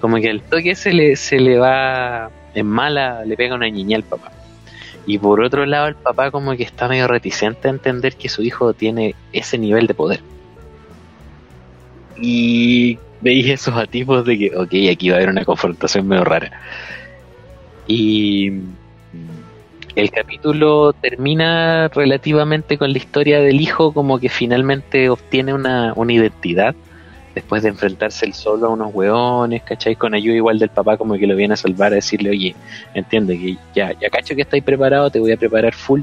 como que el toque se le, se le va en mala, le pega una niña al papá. Y por otro lado, el papá como que está medio reticente a entender que su hijo tiene ese nivel de poder. Y veis esos atipos de que, ok, aquí va a haber una confrontación medio rara. Y mm, el capítulo termina relativamente con la historia del hijo como que finalmente obtiene una, una identidad después de enfrentarse él solo a unos hueones, ¿cachai? Con ayuda igual del papá como que lo viene a salvar a decirle, oye, entiende que ya, ya cacho que estáis preparado, te voy a preparar full.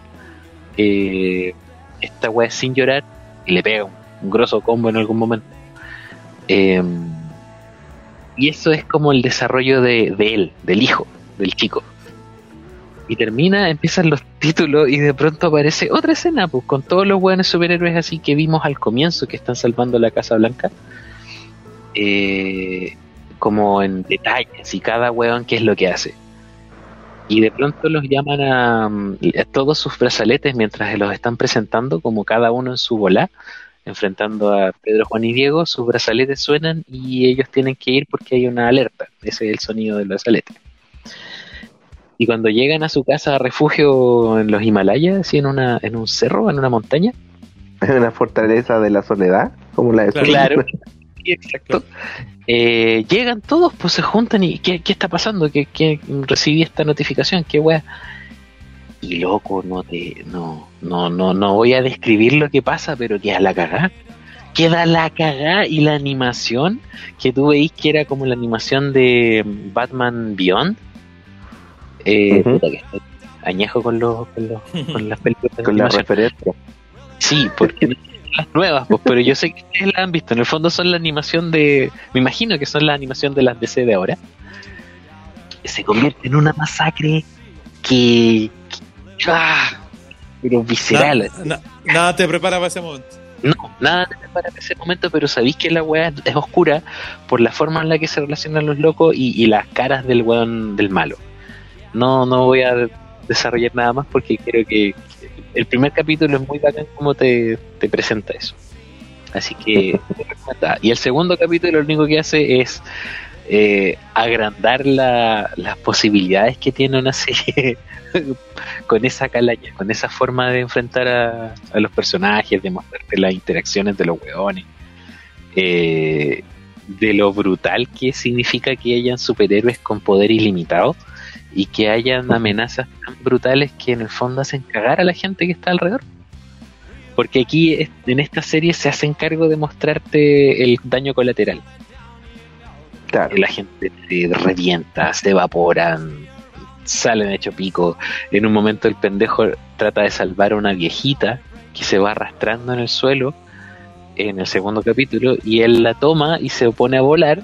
Eh, esta es sin llorar y le pega un, grosso combo en algún momento. Eh, y eso es como el desarrollo de, de él, del hijo, del chico. Y termina, empiezan los títulos y de pronto aparece otra escena, pues con todos los buenos superhéroes así que vimos al comienzo que están salvando la Casa Blanca eh, como en detalles y cada weón qué es lo que hace. Y de pronto los llaman a, mm, a todos sus brazaletes mientras los están presentando, como cada uno en su bola, enfrentando a Pedro, Juan y Diego, sus brazaletes suenan y ellos tienen que ir porque hay una alerta. Ese es el sonido del brazalete. Y cuando llegan a su casa refugio en los Himalayas, así en, una, en un cerro, en una montaña, Es una fortaleza de la soledad, como la de Claro. Exacto. Eh, llegan todos, pues se juntan y ¿qué, qué está pasando? ¿Qué, qué- recibí esta notificación? ¿Qué wea? Y loco, no te, no, no, no, no voy a describir lo que pasa, pero queda la cagá. Queda la cagá y la animación que tú veis que era como la animación de Batman Beyond. Eh, Ujú. puta que estoy añejo con los, con los, con las películas con la referencia. Sí, porque las nuevas, pues, pero yo sé que ustedes la han visto. En el fondo son la animación de. Me imagino que son la animación de las DC de ahora. Se convierte en una masacre que. que- ¡ah! pero visceral. Na- na- nada te prepara para ese momento. No, nada te prepara para ese momento, pero sabéis que la weá es oscura por la forma en la que se relacionan los locos y, y las caras del weón del malo. No, no voy a desarrollar nada más porque creo que el primer capítulo es muy bacán como te, te presenta eso. Así que, y el segundo capítulo lo único que hace es eh, agrandar la- las posibilidades que tiene una serie con esa calaña, con esa forma de enfrentar a, a los personajes, de mostrarte las interacciones de los weones, eh, de lo brutal que significa que hayan superhéroes con poder ilimitado y que hayan amenazas tan brutales que en el fondo hacen cagar a la gente que está alrededor. Porque aquí en esta serie se hacen cargo de mostrarte el daño colateral. Claro. La gente se revienta, se evaporan, salen hecho pico. En un momento el pendejo trata de salvar a una viejita que se va arrastrando en el suelo en el segundo capítulo y él la toma y se pone a volar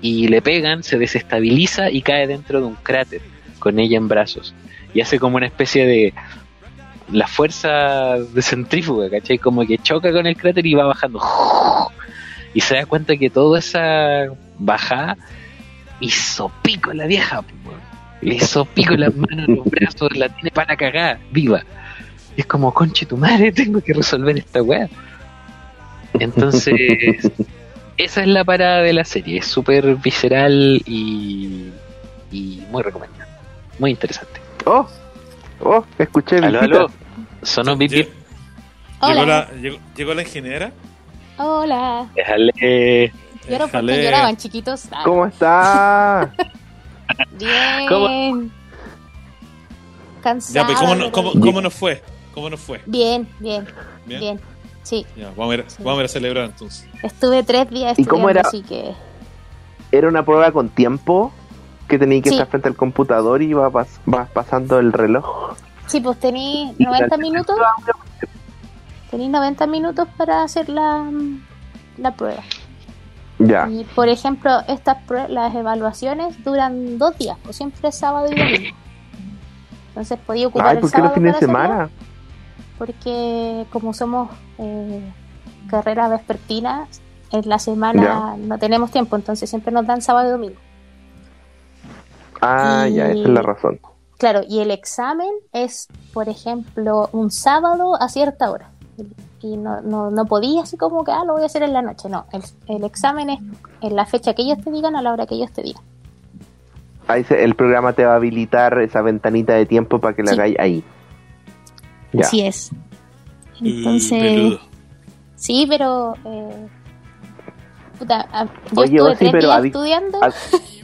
y le pegan, se desestabiliza y cae dentro de un cráter con ella en brazos y hace como una especie de la fuerza de centrífuga, ¿cachai? Como que choca con el cráter y va bajando y se da cuenta que toda esa bajada hizo pico a la vieja, le hizo pico en las manos, los brazos, la tiene para cagar, viva. Y es como, conche tu madre, tengo que resolver esta weá. Entonces, esa es la parada de la serie. Es súper visceral y, y muy recomendable. Muy interesante. Oh, oh, escuché Aló, visita. aló. Sonó bip bip. Llegó Hola. la, llegó, llegó la ingeniera. Hola. Déjale. ¿Lloro porque lloraban chiquitos? Ah, ¿Cómo está? Bien. ¿Cómo? Cansado. Ya, pues, ¿cómo, no- cómo, cómo nos fue? ¿Cómo nos fue? Bien, bien, ¿Bien? bien. Sí, Ya, vamos, a ir, Sí. vamos a ir a celebrar entonces. estuve tres días ¿Y cómo estudiando, era? así que... ¿Era una prueba con tiempo? Que tenías que Sí. estar frente al computador y vas, vas pasando el reloj. Sí, pues tení Y 90 la- minutos. Tení 90 minutos para hacer la, la prueba. Ya. Y, por ejemplo, estas las evaluaciones duran dos días, pues siempre es sábado y domingo. Entonces podía ocupar Ay, el ¿por qué los fines de semana? Porque como somos eh, carreras vespertinas, en la semana no tenemos tiempo, entonces siempre nos dan sábado y domingo. Ah, ya, esa es la razón. Claro, y el examen es, por ejemplo, un sábado a cierta hora. Y no, no, no podía así como que, ah, lo voy a hacer en la noche. No, el, el examen es en la fecha que ellos te digan, a la hora que ellos te digan. Ahí se- el programa te va a habilitar esa ventanita de tiempo para que la Sí. hagáis ahí. Ya. Así es. Entonces, sí, pero... Eh, puta, yo Oye, estuve Osi, tres pero días estudiando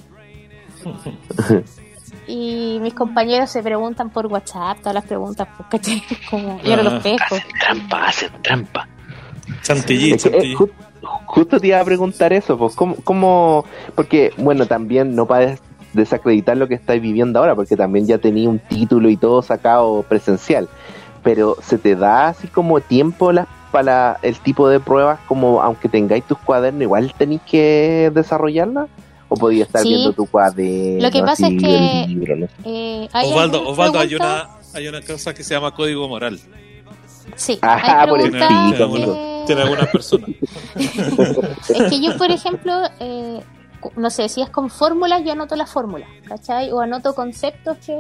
y mis compañeros se preguntan por WhatsApp, todas las preguntas, ¿cachai? Como, yo no Ah. los pesco. Hacen trampa, hacen trampa. Chantilly, Es que, eh, chantilly. ju- justo te iba a preguntar eso, pues, ¿cómo, cómo- Porque, bueno, también no puedes desacreditar lo que estáis viviendo ahora, porque también ya tenía un título y todo sacado presencial. Pero, ¿se te da así como tiempo las para el tipo de pruebas, como aunque tengáis tus cuadernos, igual tenéis que desarrollarlas? ¿O podías estar Sí. viendo tu cuaderno? Lo que pasa así, es que- el libro, no sé? Eh, ¿hay Osvaldo, Osvaldo hay, una, hay una cosa que se llama código moral. Sí, Ah, hay por el pico, que-. Tiene algunas personas. Es que yo, por ejemplo, eh, no sé, si es con fórmulas, yo anoto las fórmulas, ¿cachai? O anoto conceptos que,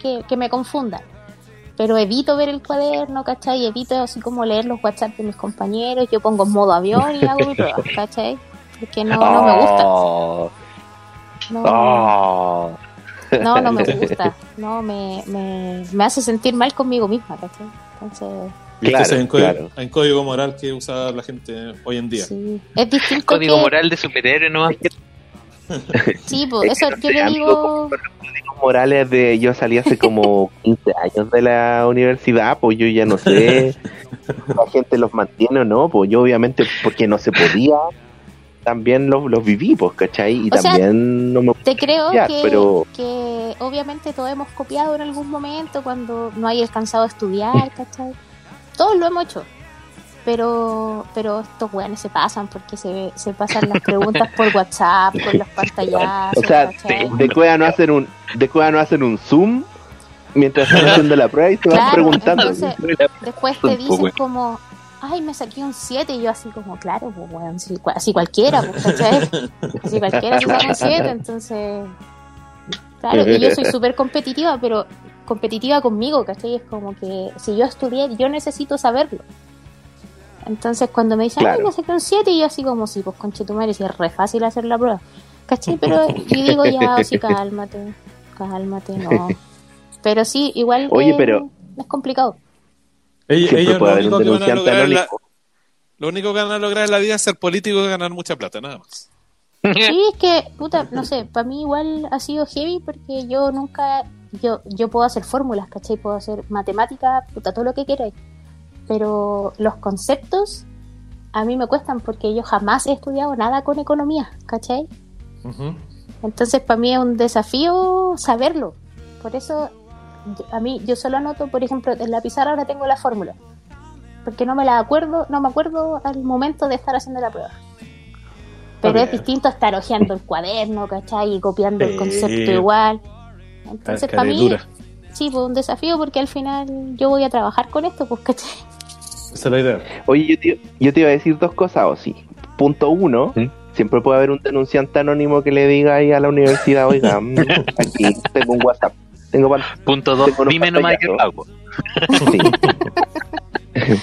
que, que me confundan. Pero evito ver el cuaderno, ¿cachai? Evito así como leer los WhatsApp de mis compañeros. Yo pongo modo avión y hago mi prueba, ¿cachai? Porque no, no me gusta. No, oh. no, no me gusta. No, me, me, me hace sentir mal conmigo misma, ¿cachai? Entonces, Claro, entonces un, código, claro. moral que usa la gente hoy en día. sí. Es distinto Código que- moral de superhéroe nomás. Sí, pues Es que eso le amigo, digo... Códigos morales de yo salí hace como 15 años de la universidad, pues yo ya no sé si la gente los mantiene o no, pues yo obviamente porque no se podía, también los, los viví, pues, ¿cachai? Y O sea, también no me... Te creo que, pero- que obviamente todos hemos copiado en algún momento cuando no hay alcanzado a estudiar, ¿cachai? Todos lo hemos hecho. Pero, pero estos weones se pasan porque se, se pasan las preguntas por WhatsApp, con los pantallazos, O sea, ¿cachai? de cueva no hacen un, de cueva no hacen un zoom mientras están haciendo la prueba y se van Claro, preguntando. entonces- Después te dicen como, ay, me saqué un 7 y yo así como, claro, pues si así cualquiera, pues, ¿cachai? Así cualquiera se saca un 7, entonces... Claro, y yo soy súper competitiva, pero competitiva conmigo, ¿cachai? Es como que si yo estudié, yo necesito saberlo. Entonces cuando me dicen, ay, me saqué un 7 y yo así como, sí, pues conchetumare, si es re fácil hacer la prueba. ¿Cachai? Pero yo digo, ya, sí, cálmate, cálmate, no. Pero sí, igual Oye, pero- es complicado. Ellos, puede lo, haber único que van a denunciante lograr en la- lo único que van a lograr en la vida es ser político y ganar mucha plata, nada más. Sí, es que, puta, no sé, para mí igual ha sido heavy porque yo nunca, yo, yo puedo hacer fórmulas, ¿cachai? Puedo hacer matemáticas, puta, todo lo que queráis. Pero los conceptos a mí me cuestan porque yo jamás he estudiado nada con economía, ¿cachai? Entonces para mí es un desafío saberlo. Por eso a mí yo solo anoto, por ejemplo, en la pizarra ahora tengo la fórmula. Porque no me la acuerdo, no me acuerdo al momento de estar haciendo la prueba. Pero es distinto estar hojeando el cuaderno, ¿cachai? Y copiando el concepto igual. Entonces para mí, sí, pues un desafío porque al final yo voy a trabajar con esto, pues, ¿cachai? Esa es la idea. Oye, yo te, yo te iba a decir dos cosas, o sí. Punto uno, ¿Mm? siempre puede haber un denunciante anónimo que le diga ahí a la universidad, oiga, aquí tengo un WhatsApp. Tengo pan- Punto 2, Tengo dime nomás que pago. Sí.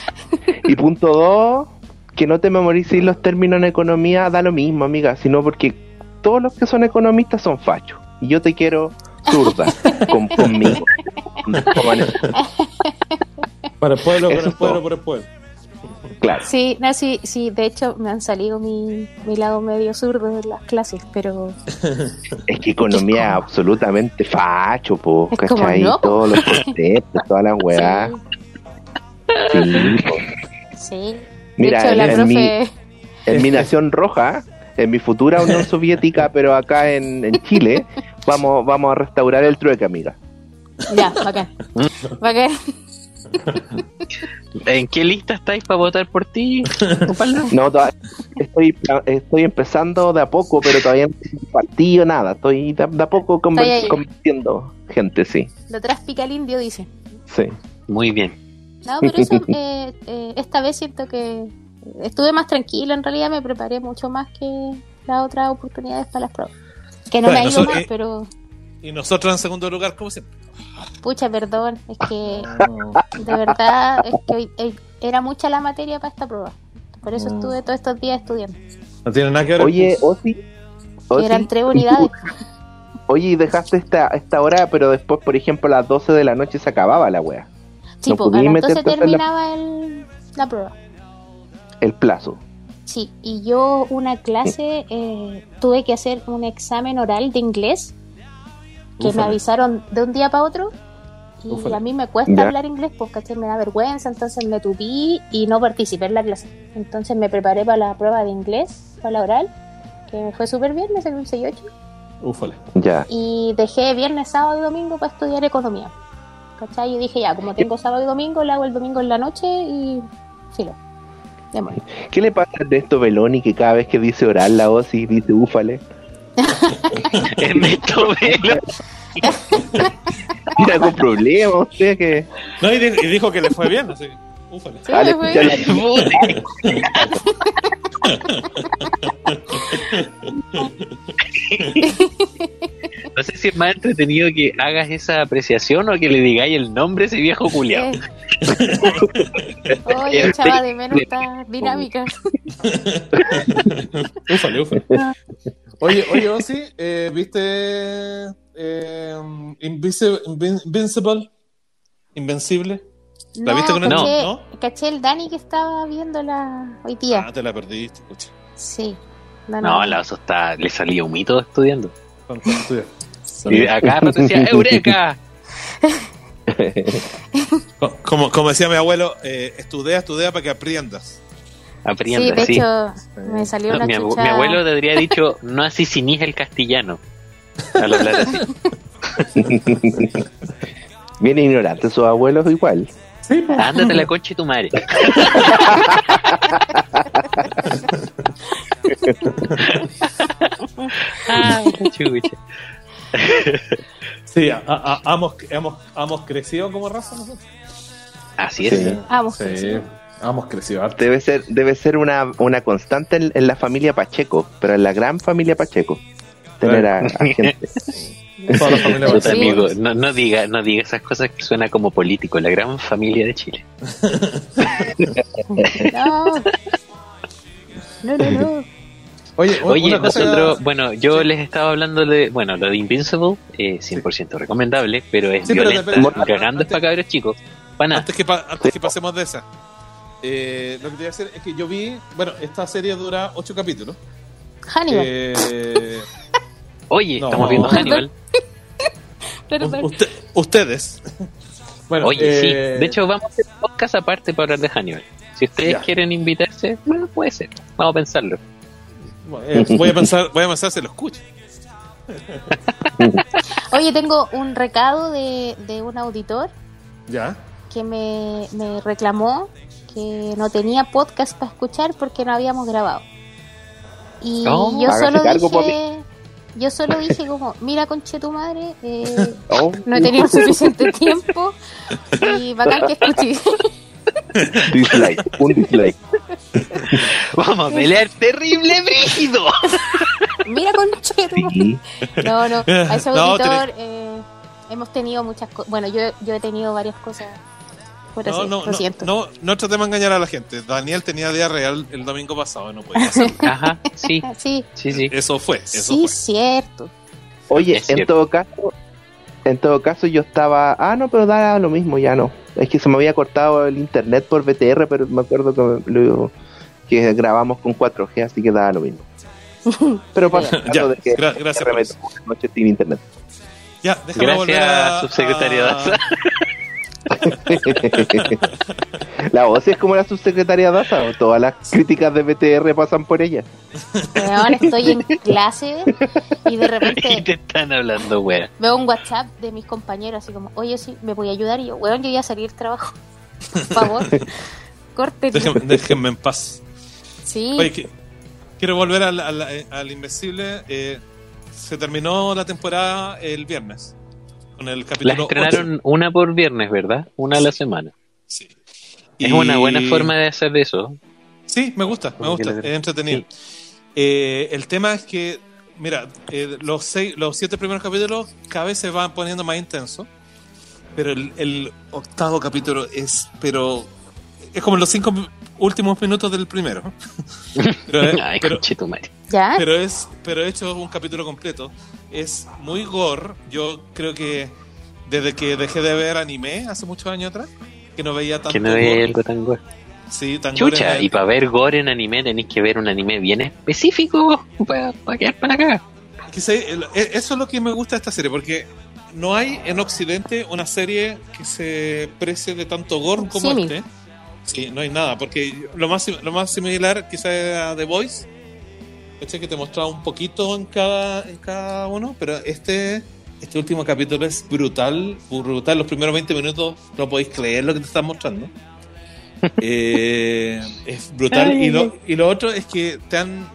y punto dos, que no te memorices los términos en economía, da lo mismo, amiga, sino porque todos los que son economistas son fachos. Y yo te quiero zurda con, conmigo. Para el pueblo, para el pueblo, por el pueblo. Claro. Sí, no, sí, sí, de hecho me han salido mi, mi lado medio zurdo en las clases, pero Es que economía es absolutamente facho, po, Es como, ¿cachai? no. Todos los conceptos, todas las weas. Sí, sí. De Mira, hecho, en, mi, en mi nación roja, en mi futura Unión Soviética, pero acá en, en Chile, vamos, vamos a restaurar el trueque, amiga. ya, bacán. Bacán. ¿En qué lista estáis para votar por ti? No, estoy, estoy empezando de a poco, pero todavía no tengo partido, nada. Estoy de, de a poco convenciendo gente, sí. Lo tras pica el indio, dice. Sí. Muy bien. No, pero eso, eh, eh, esta vez siento que estuve más tranquila, en realidad me preparé mucho más que las otras oportunidades para las pruebas. Que no me ha Bueno, ido mal, eh, pero Y nosotros en segundo lugar, como siempre. Pucha, perdón, es que de verdad es que hoy- eh, era mucha la materia para esta prueba. Por eso Mm. estuve todos estos días estudiando. No tiene nada que ver. Oye, Osi. Osi, Eran tres unidades. Oye, y dejaste esta, esta hora, pero después, por ejemplo, a las 12 de la noche se acababa la wea. Sí, no pues, a podí las 12 meterte a hacer la- terminaba el, la prueba. El plazo. Sí, y yo una clase eh, tuve que hacer un examen oral de inglés que me avisaron de un día para otro y Ufale. a mí me cuesta Ya. hablar inglés porque ¿cachai? me da vergüenza, entonces me tupí y no participé en la clase. Entonces me preparé para la prueba de inglés, para la oral, que me fue súper bien, me salió un 6-8 Ufale. Ya. y dejé viernes, sábado y domingo para estudiar economía. ¿Cachai? Y dije ya, como tengo sábado y domingo, lo hago el domingo en la noche y filo. Démosle. ¿Qué le pasa a Ernesto Beloni que cada vez que dice oral la Osi dice úfale? Ernesto Velo. Tiene algún problema usted que. No, y, di- y dijo que le fue bien, así ufale. Sí, Ah, le me fue bien. No sé si es más entretenido que hagas esa apreciación o que le digáis el nombre a ese viejo culiao. Eh. Oye, echaba de menos esta dinámica. Ufale, ufale. Oye, oye, Ozzy, eh, ¿viste eh, Invincible? Invencible. ¿La No, viste con el No. caché, no? caché el Dani que estaba viéndola hoy día. Ah, te la perdiste, escucha. Sí. No, la oso está, le salía humito estudiando. Y acá rato decía, ¡Eureka! Co- Como, como decía mi abuelo, eh, estudia, estudia para que aprendas. Sí, de sí. hecho, me salió No, una mi, chucha. mi abuelo te habría dicho, no asisinís el castellano. Al hablar así. Bien ignorante sus abuelos igual. Ándate la concha de tu madre. Ay, chucha. Sí, a- a- a- hemos, hemos, hemos crecido como raza nosotros. Así es. Sí. Vamos, Sí, hemos crecido harto. Debe ser, debe ser una, una constante en, en la familia Pacheco, pero en la gran familia Pacheco. Tener a, a gente. Toda la familia Pacheco. amigo, no, no diga, no diga esas cosas que suena como político, la gran familia de Chile. No. No, no, no. Oye, Oye, nosotros, bueno, yo les estaba hablando de, bueno, lo de Invincible, eh, 100% recomendable, pero es Sí, pero violenta, depende- y cagando es para cabros chicos. Para nada. Antes que, pa- antes que pasemos de esa, eh, lo que te voy a decir es que yo vi, bueno, esta serie dura ocho capítulos. Hannibal. Eh, Oye, no. estamos viendo Hannibal. U- usted- ustedes. Bueno, Oye, eh, sí. De hecho, vamos a hacer un podcast aparte para hablar de Hannibal. Si ustedes Ya. quieren invitarse, bueno, puede ser. Vamos a pensarlo. eh, voy a pensar, voy a pensar si lo escucho. Oye, tengo un recado de, de un auditor Ya. que me, me reclamó que no tenía podcast para escuchar porque no habíamos grabado. Y yo solo dije, yo solo dije como, mira conche tu madre, eh, Oh, no he tenido suficiente tiempo y bacán que escuché. dislike, un dislike. Vamos a pelear terrible brígido. mira conche tu madre. No, no, a ese No, auditor eh, hemos tenido muchas cosas. Bueno, yo, yo he tenido varias cosas. Por No, así, no, lo no, siento. no, no tratemos de engañar a la gente. Daniel tenía diarrea el, el domingo pasado, no podía hacer. Ajá, sí, Sí, sí, sí. Eso fue, eso sí, fue. cierto. Oye, Es en cierto. todo caso, en todo caso yo estaba, ah no, pero da lo mismo, ya no. Es que se me había cortado el internet por BTR, pero me acuerdo que, lo- que grabamos con 4G, así que daba lo mismo. Pero pasa el Ya, caso de que gra- gracias por eso. noche sin internet. Ya, déjame volver Gracias, a, subsecretaria a-. la voz es como la subsecretaria Daza, o todas las críticas de BTR pasan por ella. Weón, estoy en clase y de Y repente te están hablando, wea. veo un WhatsApp de mis compañeros así como, oye, sí, ¿me voy a ayudar? Y yo, weón, yo voy a salir del trabajo. Por favor, corten. Déjenme, déjenme en paz. Sí, Oye, que- quiero volver al, al, al Invencible. Eh, se terminó la temporada el viernes. Con el capítulo estrenaron una por viernes, ¿verdad? Una a la semana. 8. Sí. Es Y- una buena forma de hacer eso. Sí, me gusta, me gusta, la- es entretenido. Eh, el tema es que, mira, eh, los, seis, los siete primeros capítulos cada vez se van poniendo más intensos, pero el, el octavo capítulo es, pero es como los cinco últimos minutos del primero. pero, eh, Ay, pero- ya. pero es pero hecho un capítulo completo es muy gore yo creo que desde que dejé de ver anime hace muchos años atrás que no veía tanto Que no gore. veía algo tan gore. sí tan Chucha, y para ver gore en anime tenéis que ver un anime bien específico para quedar para acá. e- eso es lo que me gusta de esta serie porque no hay en Occidente una serie que se precie de tanto gore como este sí no hay nada porque lo más lo más similar quizás era The Voice que te mostraba un poquito en cada en cada uno pero este este último capítulo es brutal brutal. Los primeros 20 minutos no podéis creer lo que te están mostrando. Eh, es brutal. Ay, y lo, y lo otro es que te han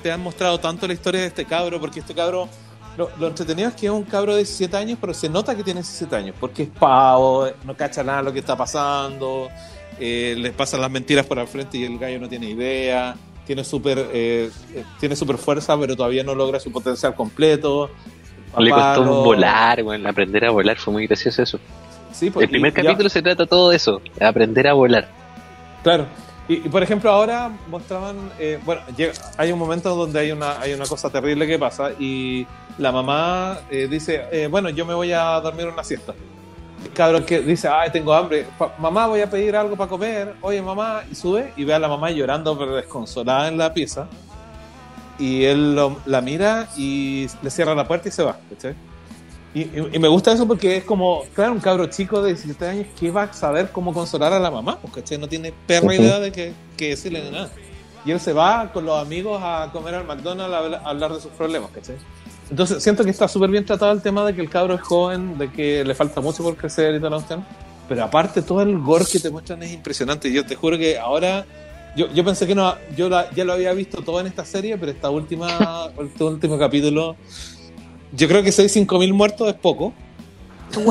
te han mostrado tanto la historia de este cabro, porque este cabro, lo, lo entretenido es que es un cabro de 17 años, pero se nota que tiene 17 años, porque es pavo, no cacha nada lo que está pasando, eh, le pasan las mentiras por al frente y el gallo no tiene idea, tiene súper eh, eh, tiene super fuerza, pero todavía no logra su potencial completo. Le costó volar, bueno, aprender a volar fue muy gracioso eso. Sí, pues, El primer ya- capítulo se trata todo de eso, aprender a volar. Claro. Y, y, por ejemplo, ahora mostraban, eh, bueno, llega- hay un momento donde hay una, hay una cosa terrible que pasa y la mamá eh, dice, eh, bueno, yo me voy a dormir una siesta. Cabrón que dice, ay, tengo hambre, Pa- mamá, voy a pedir algo para comer, oye, mamá, y sube y ve a la mamá llorando, pero desconsolada en la pieza. Y él lo- la mira y le cierra la puerta y se va, ¿cachai? Y, y- y me gusta eso porque es como, claro, un cabro chico de 17 años que va a saber cómo consolar a la mamá, pues, ¿cachai? No tiene perra idea de que, que decirle nada. Y él se va con los amigos a comer al McDonald's a, a hablar de sus problemas, ¿cachai? Entonces siento que está súper bien tratado el tema de que el cabro es joven, de que le falta mucho por crecer y cuestión. Pero aparte todo el gore que te muestran es impresionante. Yo te juro que ahora... Yo, yo pensé que no, yo la- ya lo había visto todo en esta serie, pero esta última, este último capítulo, yo creo que 6 5.000 muertos es poco.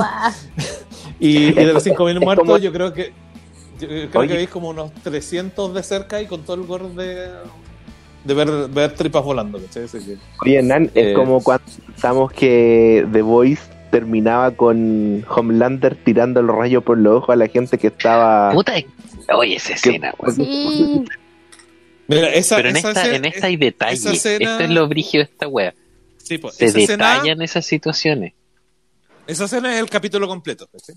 Y, y de los 5.000 Es muertos, como- yo creo que yo creo Oye. que veis como unos 300 de cerca y con todo el gore de, de ver, ver tripas volando. que- Oye, Nan, Eh, es como cuando pensamos que The Voice terminaba con Homelander tirando el rayo por los ojos a la gente que estaba... Puta, oye, esa escena, weón. Sí, Mira, esa, Pero en esa esta, escena- en esta hay detalle. esa escena- Esto es lo brígido de esta wea. sí, pues, Se esa, escena, detallan esas situaciones. esa escena es el capítulo completo. ¿cachai?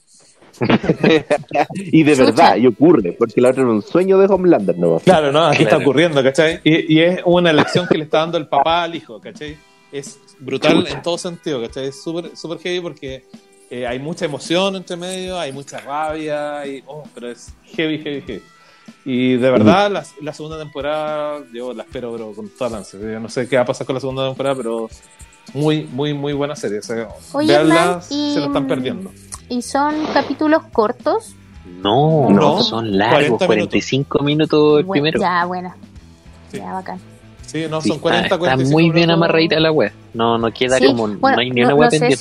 y de verdad, y ocurre, porque la otra era un sueño de Homelander, ¿no? Claro, no, aquí Claro. está ocurriendo, ¿cachai? Y, y es una elección que le está dando el papá al hijo, ¿cachai? Es brutal en todo sentido, ¿cachai? Es súper súper heavy porque eh, hay mucha emoción entre medio, hay mucha rabia, y, oh, pero es heavy, heavy, heavy. Y de verdad, la, la segunda temporada, yo la espero, pero con toda la ansia. Yo no sé qué va a pasar con la segunda temporada, pero muy, muy, muy buena serie. O sea, Oye, veanla, Hernán, y- se la están perdiendo. Y son capítulos cortos. No, No, son largos, 40 45 minutos el Bu- primero. Ya, buena. Sí. Ya, bacán. Sí, no, Sí, son 40, está, está 45 muy bien amarradita la web. No, no queda Sí, como. bueno, no hay ni no, una no web sé pendiente.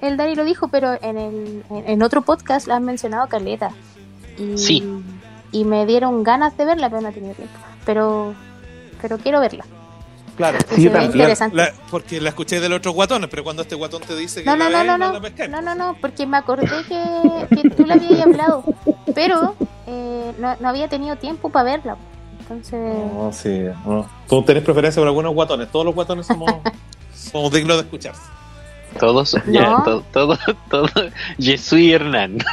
si el Dari lo dijo, pero en, el, en, en otro podcast la han mencionado Caleta. Y, Sí. Y me dieron ganas de verla, pero no he tenido tiempo. Pero, pero quiero verla. Claro. Sí, ve también. interesante. La- porque la escuché del otro guatones, pero cuando este guatón te dice que No, no, la no, no, no, la no, no, no, porque me acordé que, que tú la habías hablado, pero eh, no, no había tenido tiempo para verla. Entonces, No, sí, no. Tú tenés preferencia por algunos guatones. Todos los guatones somos, somos dignos de escucharse. Todos, ya, No. todo, todo, todo. Je suis Hernán.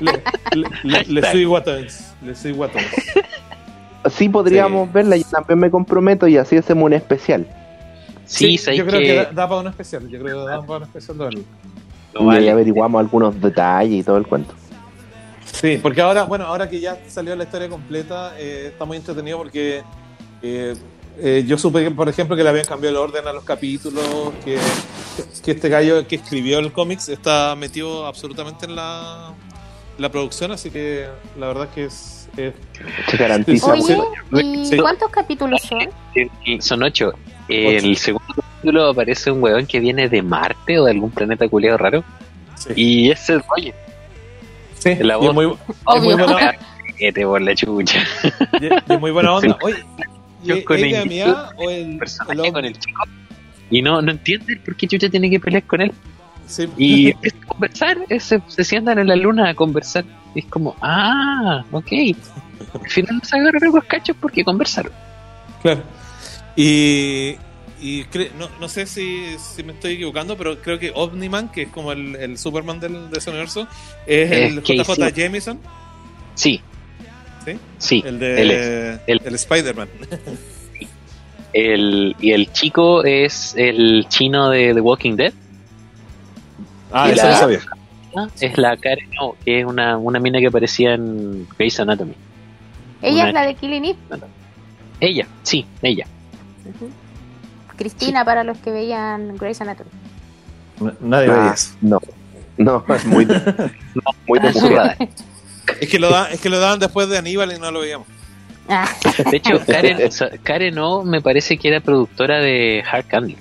Le, le, le, le soy guatones. Le soy guatones. Sí podríamos verla, yo también me comprometo y así hacemos un especial. Sí, sabéis yo creo que, que, da, da para un especial. Yo creo que da para un especial de verlo. no y vale. averiguamos algunos detalles y todo el cuento. Sí, porque ahora, bueno, ahora que ya salió la historia completa, eh, está muy entretenido porque eh, eh, yo supe, que, por ejemplo, que le habían cambiado el orden a los capítulos, que, que este gallo que escribió el cómics está metido absolutamente en la, la producción, así que la verdad es que es... es- Se garantiza. Oye, ¿y cuántos capítulos son? Son ocho. El segundo capítulo aparece un weón que viene de Marte o de algún planeta culiado raro. sí. Y es el Roger. Sí, la y voz. es muy, Obvio. muy buena, Que te por la chucha. y es- y es muy buena onda. Oye, ¿y Yo es con de el- Amiá o el, Personaje el con el chico. Y no, no entiende por qué chucha tiene que pelear con él. Sí. Y a conversar, eh, se, se sientan en la luna a conversar. Y es como, ah, ok. Al final no se agarraron los cachos porque conversaron. Claro. Y, y no, no sé si, si me estoy equivocando, pero creo que Omniman, que es como el, el Superman del, de ese universo, es Es el. JJ Jameson, Sí, ¿sí? sí. El de él. el Spider-Man. El, y el chico es el chino de The Walking Dead. Ah, Y eso la- no sabía. Ah, Es la Karen O, que es una, una mina que aparecía en Grey's Anatomy. Ella Una- es la de Killing Eve. Ella, sí, ella. Cristina, para los que veían Grey's Anatomy. Nadie Ah, veía eso. no, no, es muy, no, muy de Ah. Es que, lo da, es que lo daban después de Aníbal y no lo veíamos. Ah, De hecho, Karen, Karen O me parece que era productora de Hard Candy.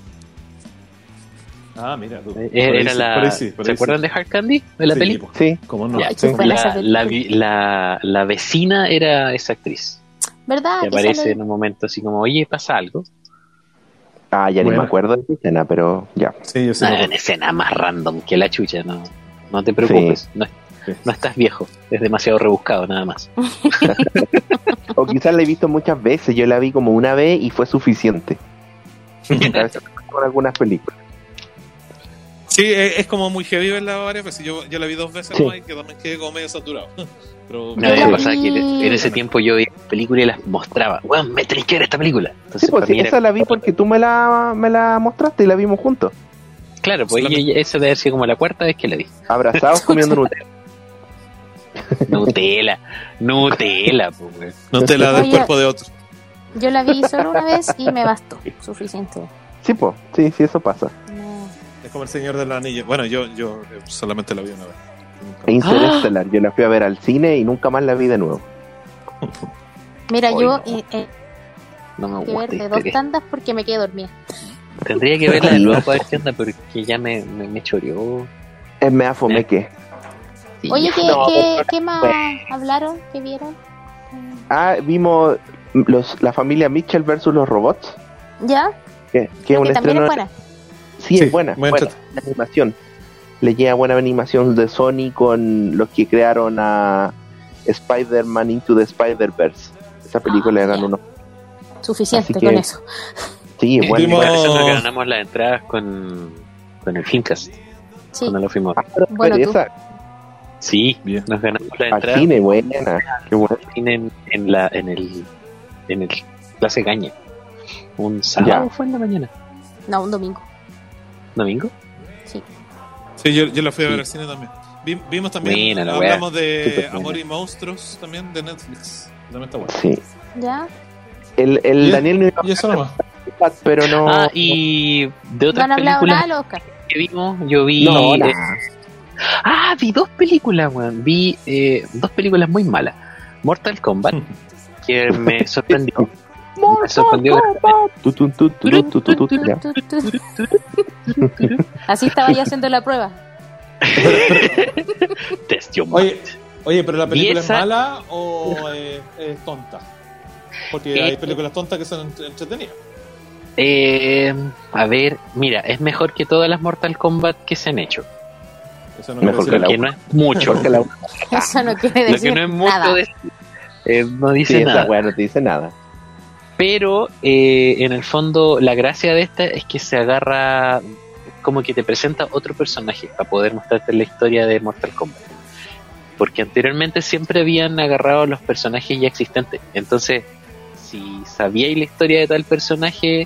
Ah, mira. Tú, Eh, Era la, ¿Se acuerdan de Hard Candy? De la peli? Sí, ¿Cómo no? Ya, la, película. la, la, la vecina era esa actriz. ¿Verdad? Que aparece sale- en un momento así como, oye, pasa algo. ah, ya ni me acuerdo de esa escena, pero ya. Sí, yo sí. Ah, una escena más random que la chucha, no, no te preocupes. No, Sí. no estás viejo, es demasiado rebuscado nada más. O quizás la he visto muchas veces, yo la vi como una vez y fue suficiente. A veces con algunas películas. Sí, es, es como muy heavy verla varias veces. Yo, yo la vi dos veces Sí. y que también quedé como medio saturado. Pero, No, la me pasaba que en ese tiempo yo veía películas y las mostraba. Weón, me tenéis que ver esta película. Sí, Entonces, pues sí, era- esa la vi porque tú me la, me la mostraste y la vimos juntos. Claro, pues y- y esa debe haber sido como la cuarta vez que la vi. Abrazados comiendo Nutella. Nutella, Nutella, pues, weón. no te la del cuerpo de otro. Yo la vi solo una vez y me bastó. Suficiente. Sí, pues, sí, sí, eso pasa. Es como el Señor del Anillo. Bueno, yo, yo eh, solamente la vi una vez. Más. Interstellar, yo la fui a ver al cine y nunca más la vi de nuevo. Mira, Ay, yo no. eh, eh, No me que gusta. ver de dos tandas porque me quedé dormida. Tendría que verla de nuevo para ver qué onda, porque ya me, me, me choreó. Es mea fomeque. Sí, Oye. ¿qué, No, qué, qué más hablaron? ¿Qué vieron? Ah, vimos los, la familia Mitchell versus los robots. ¿Ya? Que, que es un que también estreno. es buena. Sí, Sí, es buena. buena la animación. Le llega buena animación de Sony con los que crearon a Spider-Man Into the Spider-Verse. Esa película Ah, eran unos. Suficiente que- con eso. Sí, bueno. Vimos- Bueno, nosotros ganamos las entradas con, con el Filmcast, Sí. cuando lo fuimos. Ah, pero Bueno, tú. esa, Sí, Bien. nos ganamos las al entradas cine, buena. Qué bueno. en, en, la, en el en el Plaza Caña. Un sábado Ya. fue en la mañana. No, un domingo. ¿Domingo? Sí. Sí, yo, yo la fui a ver Sí. al cine también. Vi- vimos también, Buena la wea. hablamos de. Amor y Monstruos también de Netflix. También está bueno. Sí. ¿Ya? El, el Y- Daniel no iba eso pero no. Ah, y de No otras nada películas al Oscar. que vimos, yo vi. No, eh, nada. ah, vi dos películas, weón. Vi eh, dos películas muy malas. Mortal Kombat, que me sorprendió. Me sorprendió. Así estaba yo haciendo la prueba. Oye, oye, pero la película esa- es mala o es, es tonta. Porque Eh, hay películas tontas que son entre- entretenidas. Eh, a ver, mira, es mejor que todas las Mortal Kombat que se han hecho. Eso no Mejor quiere que decir la Que no es mucho. La- Eso no quiere Lo decir que no es mucho nada. eh, no dice Sí, esa nada. weá no te dice nada. Pero eh, en el fondo la gracia de esta es que se agarra como que te presenta otro personaje para poder mostrarte la historia de Mortal Kombat. Porque anteriormente siempre habían agarrado los personajes ya existentes. Entonces, si sabíais la historia de tal personaje,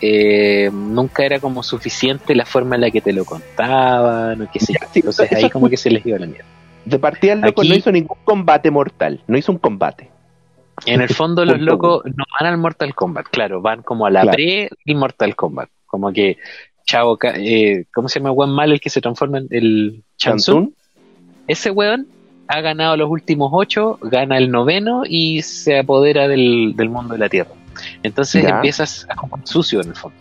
eh, nunca era como suficiente la forma en la que te lo contaban o qué sé yo. Entonces ahí como que se les iba la mierda. De partida el loco Aquí- no hizo ningún combate mortal, no hizo un combate. En el fondo los locos no van al Mortal Kombat, claro, van como a la Claro. pre del Mortal Kombat. Como que Chao, Ca- eh, ¿cómo se llama weón malo el que se transforma en el Chansun? Chansun, Ese weón ha ganado los últimos ocho, gana el noveno y se apodera del, del mundo de la Tierra. Entonces Ya. empiezas a como sucio en el fondo.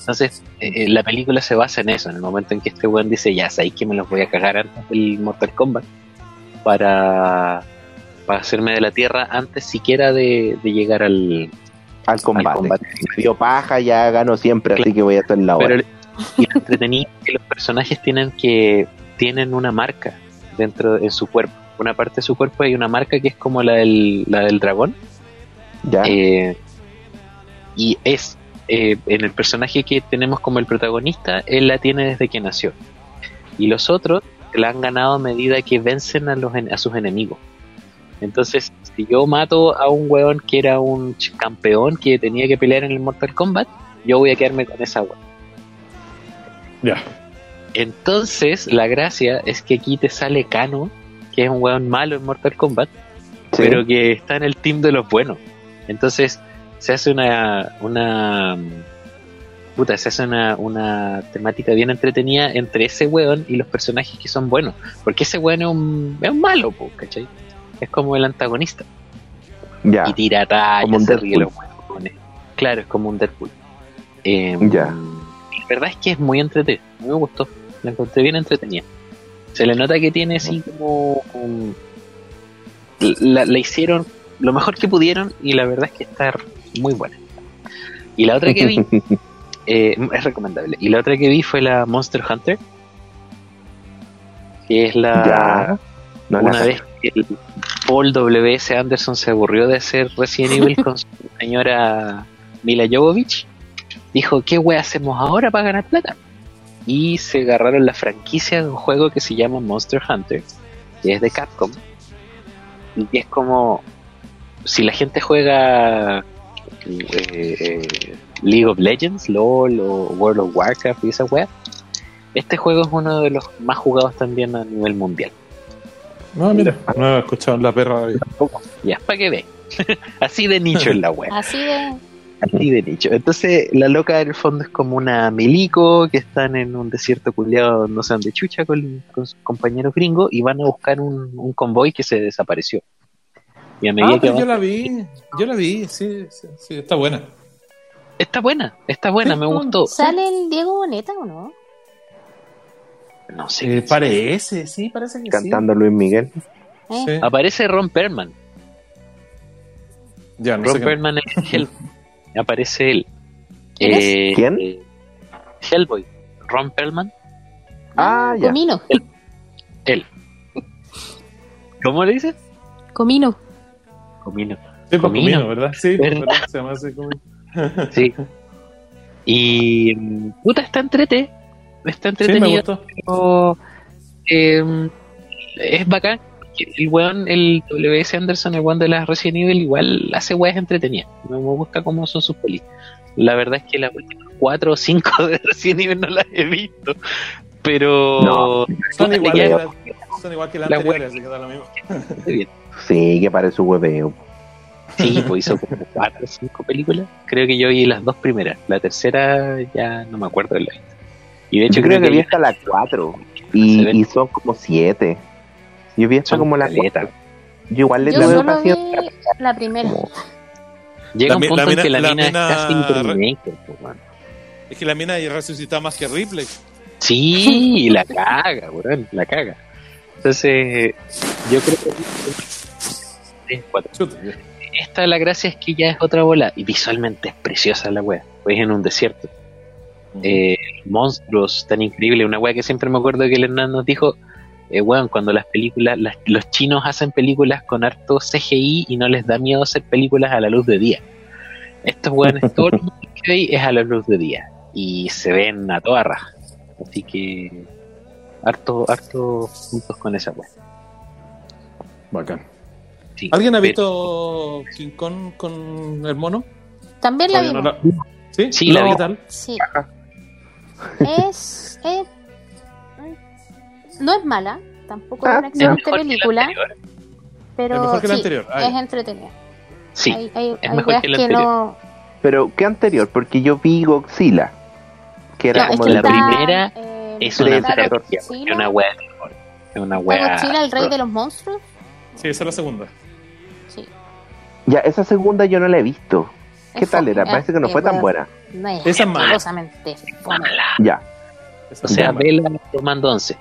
Entonces eh, eh, la película se basa en eso, en el momento en que este weón dice, ya sabéis que me los voy a cagar antes del Mortal Kombat para, para hacerme de la Tierra antes siquiera de, de llegar al, al combate. combate. Me dio paja, ya gano siempre, así que voy a hacer la hora. Pero y lo entretenido es que los personajes tienen que tienen una marca dentro de su cuerpo. Una parte de su cuerpo hay una marca que es como la del, la del dragón. ya, Eh, y es eh, en el personaje que tenemos como el protagonista, él la tiene desde que nació. Y los otros la han ganado a medida que vencen a, los, en- a sus enemigos. Entonces, si yo mato a un weón que era un campeón que tenía que pelear en el Mortal Kombat, yo voy a quedarme con esa weón. Ya. Entonces, la gracia es que aquí te sale Kano, que es un weón malo en Mortal Kombat, sí. pero que está en el team de los buenos. Entonces, se hace una. una puta, se hace una, una temática bien entretenida entre ese weón y los personajes que son buenos. Porque ese weón es un, es un malo, po, ¿cachai? Es como el antagonista. ya, Y tira un se ríe los weones. Claro, es como un Deadpool. Eh, Ya. La verdad es que es muy mí me gustó. La encontré bien entretenida. Se le nota que tiene así como. um, la, la hicieron lo mejor que pudieron y la verdad es que está muy buena. Y la otra que vi eh, es recomendable. Y la otra que vi fue la Monster Hunter. Que es la. ya. No la una vez el Paul W.S. Anderson se aburrió de hacer Resident Evil con su señora Mila Jovovich, dijo, ¿qué wea hacemos ahora para ganar plata? Y se agarraron la franquicia de un juego que se llama Monster Hunter, que es de Capcom, y es como, si la gente juega eh, eh, League of Legends, LOL o World of Warcraft y esa wea, este juego es uno de los más jugados también a nivel mundial. No, mira, no he escuchado la perra. de- Ya, para que ve. Así de nicho en la web. Así de. Así de nicho. Entonces, la loca en el fondo es como una milico que están en un desierto culiado, no sé dónde chucha, con, con sus compañeros gringos y van a buscar un, un convoy que se desapareció. Y a medida Ah, que pero yo la vi. Yo la vi, sí, sí, sí, está buena. Está buena, está buena, Sí, me gustó. ¿Sale el Diego Boneta o no? No sé. Eh, parece, sí, parece que cantando Luis Miguel. Eh, sí. Sí. Aparece Ron Perlman. Ya, no Ron sé qué- Perlman es Hell. Aparece él. ¿Quién es? Eh, ¿Quién? eh, Hellboy. Ron Perlman. Ah, ya. Comino. Él. ¿Cómo le dices? Comino. Comino. Sí, pues, Comino. Comino, ¿verdad? Sí, pues, ¿Verdad? ¿verdad? Se llama así Comino. Sí. Y mm, puta, está entrete. Está Sí, me entretenido. gustó. pero, eh, es bacán. El weón, el W.S. Anderson, el weón de las Resident Evil, igual hace weas entretenidas. Me me gusta cómo son sus pelis. La verdad es que las últimas cuatro o cinco de Resident Evil no las he visto. Pero. No. Son igual, que la- son igual que las La anteriores, así que da lo mismo. Sí, que parece un hueveo. Sí, pues hizo como cuatro o cinco películas. Creo que yo vi las dos primeras. La tercera ya no me acuerdo de la vista. Y de hecho Yo creo que vi hasta la 4 Se y, son como 7. Yo vi hasta Son como la caleta. 4. Yo igual le Yo tuve solo vi la primera. como- Llega La un punto la en que la, la mina, mina- es casi weón. Es que la mina resucita más que Ripley. Sí, la caga, weón, la caga. Entonces, yo creo que esta la gracia es que ya es otra bola. Y visualmente es preciosa la wea. Pues en un desierto. Eh, monstruos tan increíbles. Una wea que siempre me acuerdo que el Hernán nos dijo. Eh, weón, cuando las películas, las- los chinos hacen películas con harto CGI y no les da miedo hacer películas a la luz de día. Estos weones, todo lo que veis es a la luz de día. Y se ven a toda raja. Así que. Harto, harto puntos con esa wea. Bacán. Sí. ¿Alguien ha Pero- visto King Kong con el mono? También la Oye, no vimos. la- ¿Sí? Sí, la vi. ¿qué tal? Sí. Es, es- No es mala, tampoco es Ah, una excelente que película, pero que sí. Ah, es entretenida. Sí, hay hay, es hay mejor que la que anterior. no. Pero, ¿qué anterior? Porque yo vi Godzilla, que era No, es como que de la está, primera eh, es una es una wea una wea. Godzilla, el rey de los monstruos. Sí, esa es la segunda. Sí. Ya, esa segunda yo no la he visto. ¿Qué Es tal era? Parece que no eh, fue tan buena. No es Esa es mala. Ya. O sea, la vela tomando once.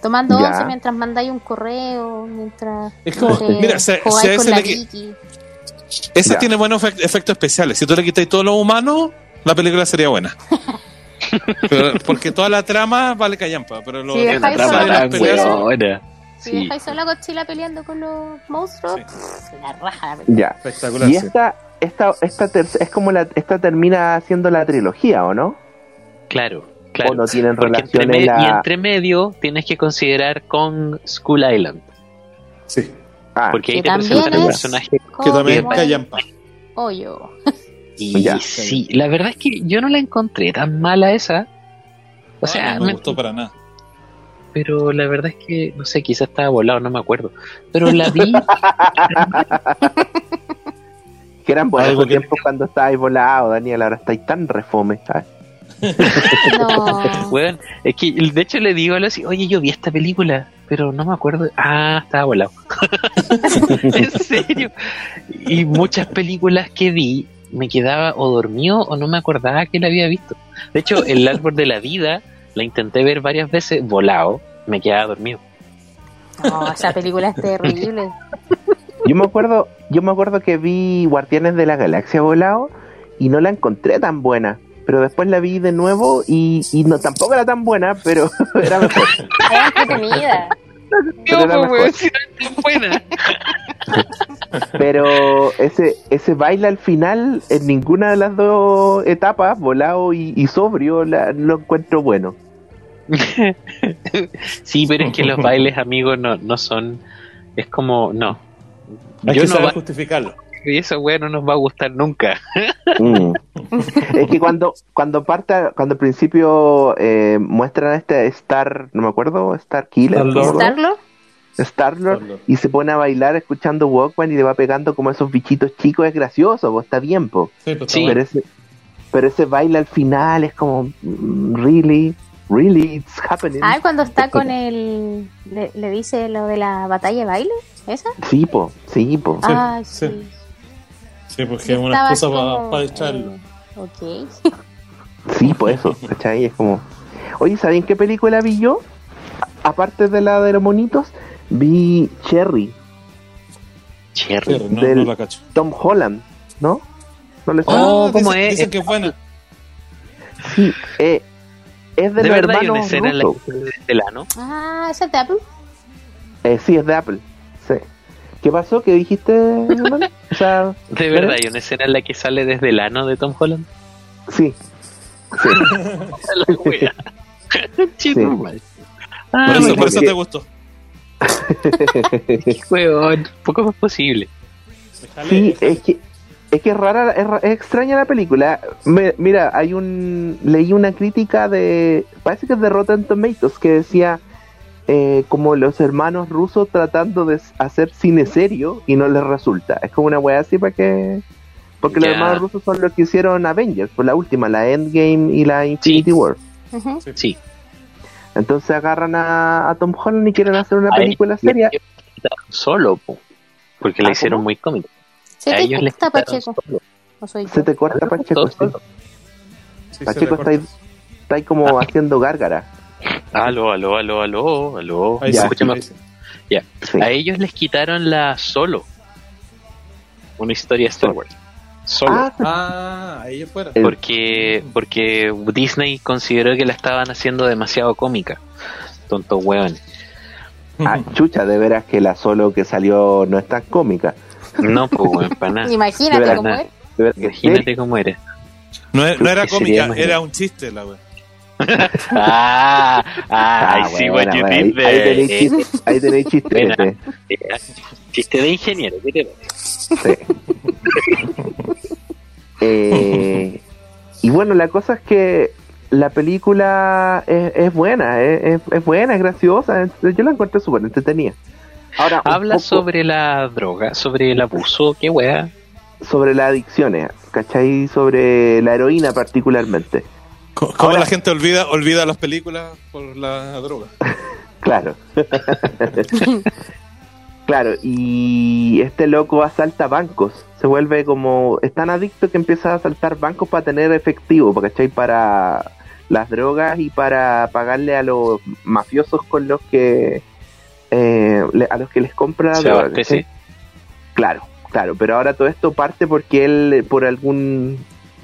Tomando Ya. once mientras mandáis un correo, mientras. Es como- no sé, mira, si a con ese la. Esa Ya. tiene buenos efect- efectos especiales. Si tú le quitas todo lo humano, la película sería buena. Pero- porque toda la trama vale callampa, pero lo Sí, Es una dejáis trama solo las peleas buena. Si Sí. dejáis solo a Godzilla peleando con los monstruos, Sí. pff, la raja la película. Ya. espectacular. Y sí. esta, esta, esta ter- es como la, esta termina siendo la trilogía, ¿o no? Claro, claro. O no tienen entre relación me- en la... Y entre medio tienes que considerar con Skull Island. Sí, Ah, Porque ahí te también presentan un es- personaje. que también el callampa. Hoyo. Y Ya. sí, la verdad es que yo no la encontré tan mala esa. O sea, no me me- gustó para nada. pero la verdad es que, no sé, quizás estaba volado, no me acuerdo. Pero la vi, que eran buenos que- tiempos cuando estabais volado, Daniel, ahora estáis tan refome. ¿sabes? No. weón, es que de hecho le digo a Lucy, oye, yo vi esta película, pero no me acuerdo. Ah, estaba volado. en serio. Y muchas películas que vi, me quedaba o dormido o no me acordaba que la había visto. De hecho, El árbol de la vida la intenté ver varias veces volado, me quedaba dormido. No, esa película es terrible. Yo me acuerdo, yo me acuerdo que vi Guardianes de la Galaxia volado y no la encontré tan buena. Pero después la vi de nuevo y, y no tampoco era tan buena, pero era mejor. Es entretenida. Pero era mejor. buena. Pero ese, ese baile al final, en ninguna de las dos etapas, volado y, y sobrio, la- lo encuentro bueno. sí, pero es que los bailes, amigos, no, no son. Es como, no. Hay Yo que no saber va, justificarlo. y esa wea no nos va a gustar nunca. Mm. es que cuando cuando parte cuando al principio eh, muestran este Star no me acuerdo Star Killer Star-Lord. ¿Starlo? Star Lord Star-Lord. y se pone a bailar escuchando Walkman y le va pegando como esos bichitos chicos es gracioso pues está bien po. Sí, pues, Sí. pero ese pero ese baile al final es como mm, really really it's happening Ah, cuando está con el. Le, le dice lo de la batalla de baile. ¿Esa? sí po sí po Sí, Ay, sí. sí. Sí, porque es una excusa para distraerlo. eh, ok. sí po eso ¿cachai? es como oye ¿saben qué película vi yo? A- aparte de la de los monitos vi Cherry Cherry. Sí, no, Del- no la cacho. Tom Holland ¿no? ¿no les suena? Oh, Ah, ¿cómo dicen, es? Dicen que es buena. Sí, eh, es de, De los verdad hay una escena en la Russo. que sale desde la, ¿no? Ah, esa es de Apple. Eh, sí, es de Apple. Sí. ¿Qué pasó? ¿Qué dijiste, hermano? O sea, De verdad hay una escena en la que sale desde el ano de Tom Holland. sí. Sí. La wea. Sí. mal. Por Ah, eso, por eso te gustó. weón, poco más posible. Sí, es que es que es rara, es, ra- es extraña la película. Me- mira, hay un leí una crítica de parece que es de Rotten Tomatoes que decía eh, como los hermanos rusos tratando de hacer cine serio y no les resulta. Es como una wea así para que porque los hermanos rusos son los que hicieron Avengers, por la última, la Endgame y la Infinity Sí. War. Sí. Entonces agarran a, a Tom Holland y quieren hacer una A película seria. Solo, po, porque Ah, la hicieron ¿cómo? muy cómica. ¿Se te ellos quitaron Pacheco? Se te corta Pacheco, sí. Sí, Pacheco está ahí, corta. está ahí como haciendo gárgara. Aló, aló, aló, aló, aló. Ahí Ya. sí, ahí sí. Sí. A ellos les quitaron la solo. una historia de Star Wars. Solo. Ah, Ah, ahí fuera. Porque, porque Disney consideró que la estaban haciendo demasiado cómica. Tontos hueones. ah, chucha, de veras que la solo que salió no es tan cómica. No, pues, weón, para nada. Imagínate cómo nada. que Imagínate cómo eres. No, no era ¿Qué sería cómica, era un chiste la wea. Ah, ah, I see what you did ahí, ahí tenéis there. chiste, ahí chiste. Eh, Chiste de ingeniero, ¿qué te parece? Sí. Eh, y bueno, la cosa es que la película es, es buena, es, es- es buena, es graciosa. Yo la encontré súper entretenida. Ahora, Habla poco sobre la droga, sobre el abuso, qué wea. sobre las adicciones, ¿cachai? Sobre la heroína particularmente. ¿Cómo Ahora- la gente olvida olvida las películas por la droga? Claro. claro, y este loco asalta bancos. Se vuelve como. Es tan adicto que empieza a asaltar bancos para tener efectivo, ¿cachai? Para las drogas y para pagarle a los mafiosos con los que. Eh, le- a los que les compra. Claro, claro, pero ahora todo esto parte porque él, por algún.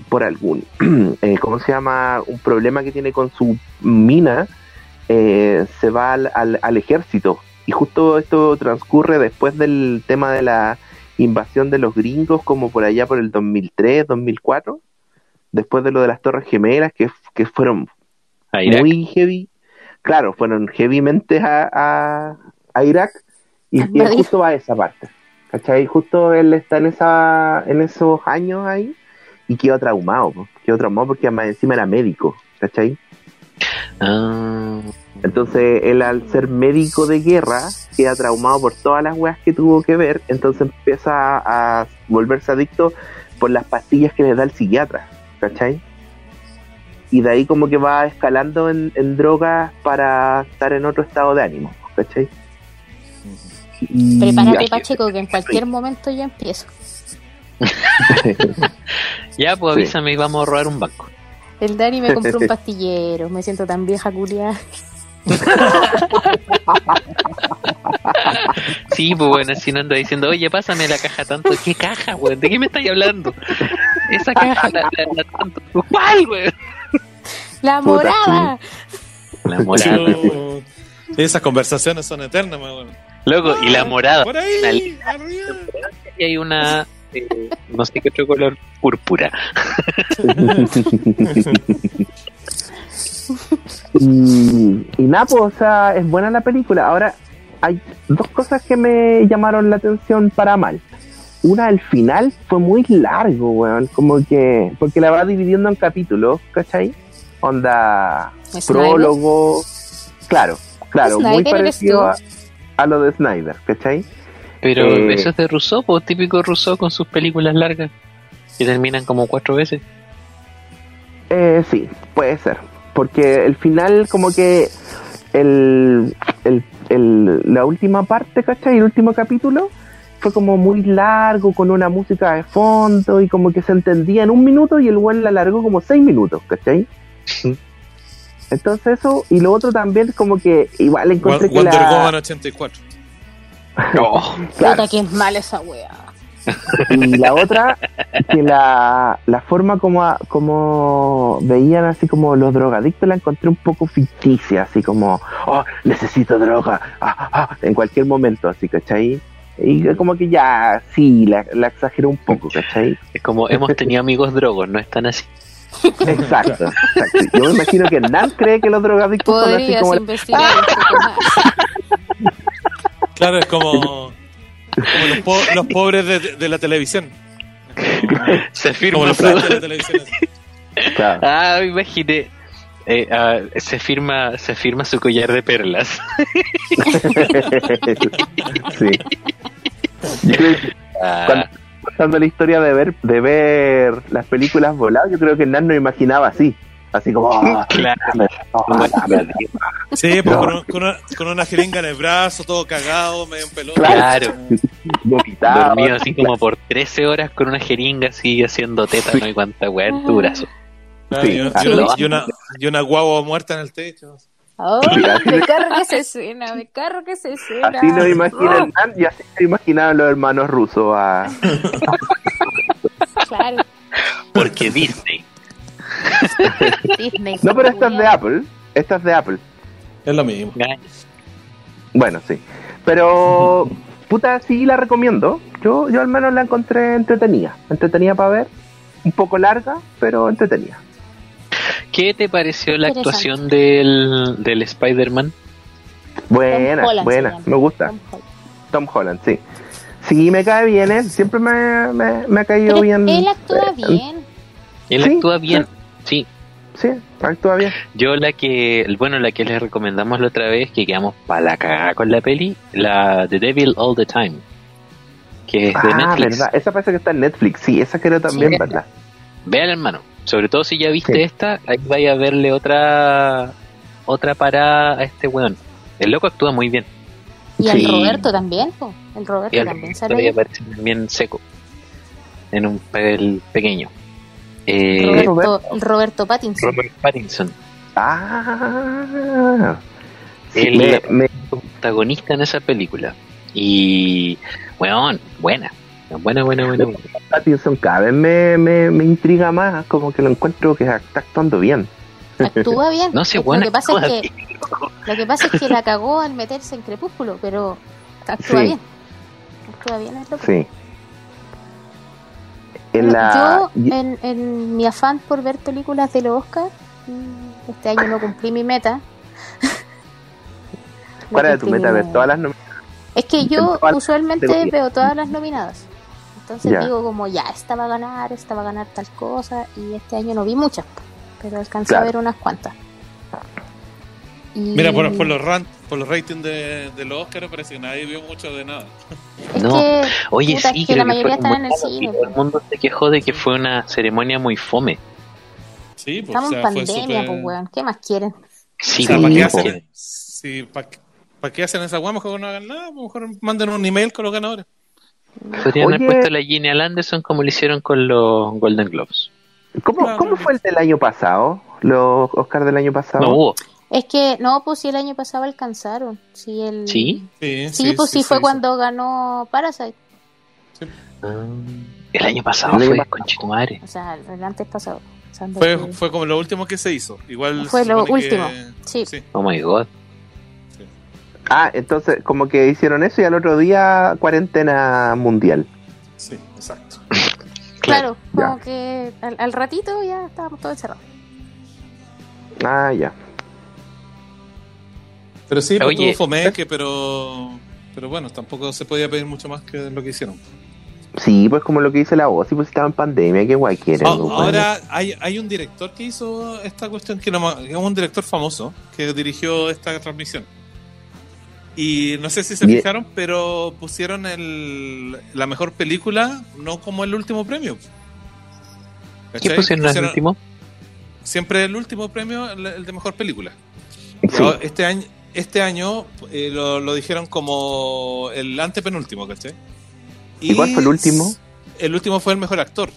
Por algún. eh, ¿Cómo se llama? Un problema que tiene con su mina eh, se va al, al, al ejército. Y justo esto transcurre después del tema de la invasión de los gringos, como por allá por el 2003, 2004, después de lo de las Torres Gemelas, que, que fueron muy heavy. Claro, fueron heavymente a, a, a Irak y, y él nadie- justo va a esa parte. ¿Cachai? Justo él está en esa en esos años ahí y quedó traumado. po. Quedó traumado porque además encima era médico. ¿Cachai? Ah, Entonces, él al ser médico de guerra, queda traumado por todas las weas que tuvo que ver, entonces empieza a volverse adicto por las pastillas que le da el psiquiatra, ¿cachai? Y de ahí como que va escalando en, en drogas para estar en otro estado de ánimo, ¿cachai? Y- Prepárate, Pacheco, que en cualquier momento yo empiezo. ya, pues Sí. avísame y vamos a robar un banco. El Dani me compró un pastillero. Me siento tan vieja, culia. Sí, pues bueno, si no anda diciendo, oye, pásame la caja tanto. ¿Qué caja, weón? ¿De qué me estáis hablando? Esa caja, la, la, la tanto. ¿Cuál, weón? ¡La morada! La morada. Esas conversaciones son eternas, más Loco, y la morada. Por ahí, arriba. Y hay una, eh, no sé qué otro color, púrpura. y, y nada, pues, o sea, es buena la película. Ahora, hay dos cosas que me llamaron la atención para mal. Una, el final fue muy largo, weón. Como que. Porque la va dividiendo en capítulos, ¿cachai? Onda. Prólogo. Claro, claro, muy parecido tú. a, a lo de Snyder, ¿cachai? Pero Eh. eso es de Rousseau, pues típico Rousseau con sus películas largas. Que terminan como cuatro veces. Eh, sí, puede ser. Porque el final, como que el, el, el- la última parte, ¿cachai? El último capítulo fue como muy largo, con una música de fondo y como que se entendía en un minuto y el buen la alargó como seis minutos, ¿cachai? Entonces eso, y lo otro también como que igual encontré que Wonder la... Woman 84. Claro. Puta, que es mala esa wea. Y la otra, que la, la forma como, a- como veían así como los drogadictos la encontré un poco ficticia, así como, oh, necesito droga, ah, ah, en cualquier momento, así, ¿cachai? Y como que ya, sí, la, la exageró un poco, ¿cachai? Es como hemos tenido amigos drogos, no están así. Exacto, exacto. Yo me imagino que Nan cree que los drogadictos son así Podrías como... investigar un poco más. Claro, es como, como los, po- los pobres de, de la televisión. Se Como firma los su- frailes de la televisión. Claro. Ah, me imaginé. Eh, ah, se firma se firma su collar de perlas. sí. Yo creo que Ah, Cuando- contando la historia de ver de ver las películas voladas, yo creo que Nan no imaginaba así. Así como, ah, claro. Sí, pues con, un- con una, con una jeringa en el brazo, todo cagado, medio en pelota. Claro, vomitaba. dormido así como por 13 horas con una jeringa así haciendo tétano y cuanta weá en tu brazo. Claro, Sí, y, una, y una- no. y una, y una guagua muerta en el techo. Oh, me carro que se suena, me carro que se suena. Así nos imaginan, y así se imaginaban los hermanos rusos a... Claro, Porque Disney. Disney. No, pero esta es de Apple. Esta es de Apple. Es lo mismo. Bueno, sí. Pero, puta, sí la recomiendo. Yo, yo al menos la encontré entretenida. Entretenida para ver. Un poco larga, pero entretenida. ¿Qué te pareció la actuación del, del Spider-Man? Buena, Holland buena. Me gusta. Tom Holland. Tom Holland, sí. Sí, me cae bien él. Siempre me, me, me ha caído Pero bien. él actúa eh, bien. Él Sí, actúa bien. Sí. Sí, actúa bien. Yo la que, bueno, la que les recomendamos la otra vez, que quedamos para la cagada con la peli, la The Devil All the Time, que es de Ah, Netflix. verdad. Esa parece que está en Netflix. Sí, esa creo también, Sí. ¿verdad? Vean, hermano. Sobre todo si ya viste Sí. esta, ahí vaya a verle otra otra parada a este weón. El loco actúa muy bien. Y el Sí. Roberto también, po. El Roberto Y el también Roberto sale ahí ahí. aparece también seco. En un papel pequeño. Eh, Roberto, el Roberto Pattinson. Robert Pattinson, Ah. Sí, me- me- protagonista en esa película. Y, weón, buena. Buena, buena, buena. buena. Pattinson cada vez me, me, me intriga más, como que lo encuentro que está actuando bien. Actúa bien. No sé, lo, buena que pasa es que, lo que pasa es que la cagó al meterse en Crepúsculo, pero actúa Sí. bien. Actúa bien, es loco. Sí. En Bueno, la... Yo, en, en mi afán por ver películas de los Oscar, este año no cumplí mi meta. No ¿Cuál era tu meta? Ver todas las nominaciones. Es que yo usualmente veo todas las nominadas. Entonces Ya. digo como, ya, esta va a ganar, esta va a ganar tal cosa. Y este año no vi muchas, pero alcancé Claro. a ver unas cuantas. Y- Mira, por, por los ran- por los ratings de, de los Oscars parece que nadie vio mucho de nada. Es No. que, Oye, puta, sí, es que creo la que mayoría fue están en el cine. todo el mundo se quejó de que fue una ceremonia muy fome. Sí, pues, Estamos o en sea, pandemia, pues, weón. ¿Qué más quieren? Sí, O sea, ¿para qué hacen, sí, ¿para, qué- para qué hacen esa? Mejor no hagan nada, mejor manden un email con los ganadores. Podrían haber Oye. puesto la Gillian Anderson como lo hicieron con los Golden Globes. ¿Cómo, Claro. ¿Cómo fue el del año pasado? Los Oscar del año pasado. No hubo. Es que, no, pues si el año pasado alcanzaron. Sí, el... ¿Sí? Sí, Sí, pues sí, fue sí, cuando ganó Parasite. Ah, el año pasado El año fue con Chitumare. O sea, el antes pasado. Fue, que- fue como lo último que se hizo. Igual Fue lo que- último, sí. sí. Oh my god. Ah, entonces como que hicieron eso y al otro día cuarentena mundial. Sí, exacto. Claro, como que al, al ratito ya estábamos todos encerrados. Ah, ya. Pero sí, pues, tuvo fomeque, pero, pero bueno, tampoco se podía pedir mucho más que lo que hicieron. Sí, pues como lo que dice la voz, y pues estaba en pandemia, qué guay quieren. Ah, pues, ahora hay, hay un director que hizo esta cuestión, que no es un director famoso que dirigió esta transmisión. Y no sé si se Bien. fijaron, pero pusieron el, la mejor película no como el último premio. ¿Qué pusieron Pusieron último? Siempre el último premio, el, el de mejor película. Sí. Este año, este año eh, lo, lo dijeron como el antepenúltimo, ¿cachai? ¿Y cuál fue el último? El último fue el mejor actor.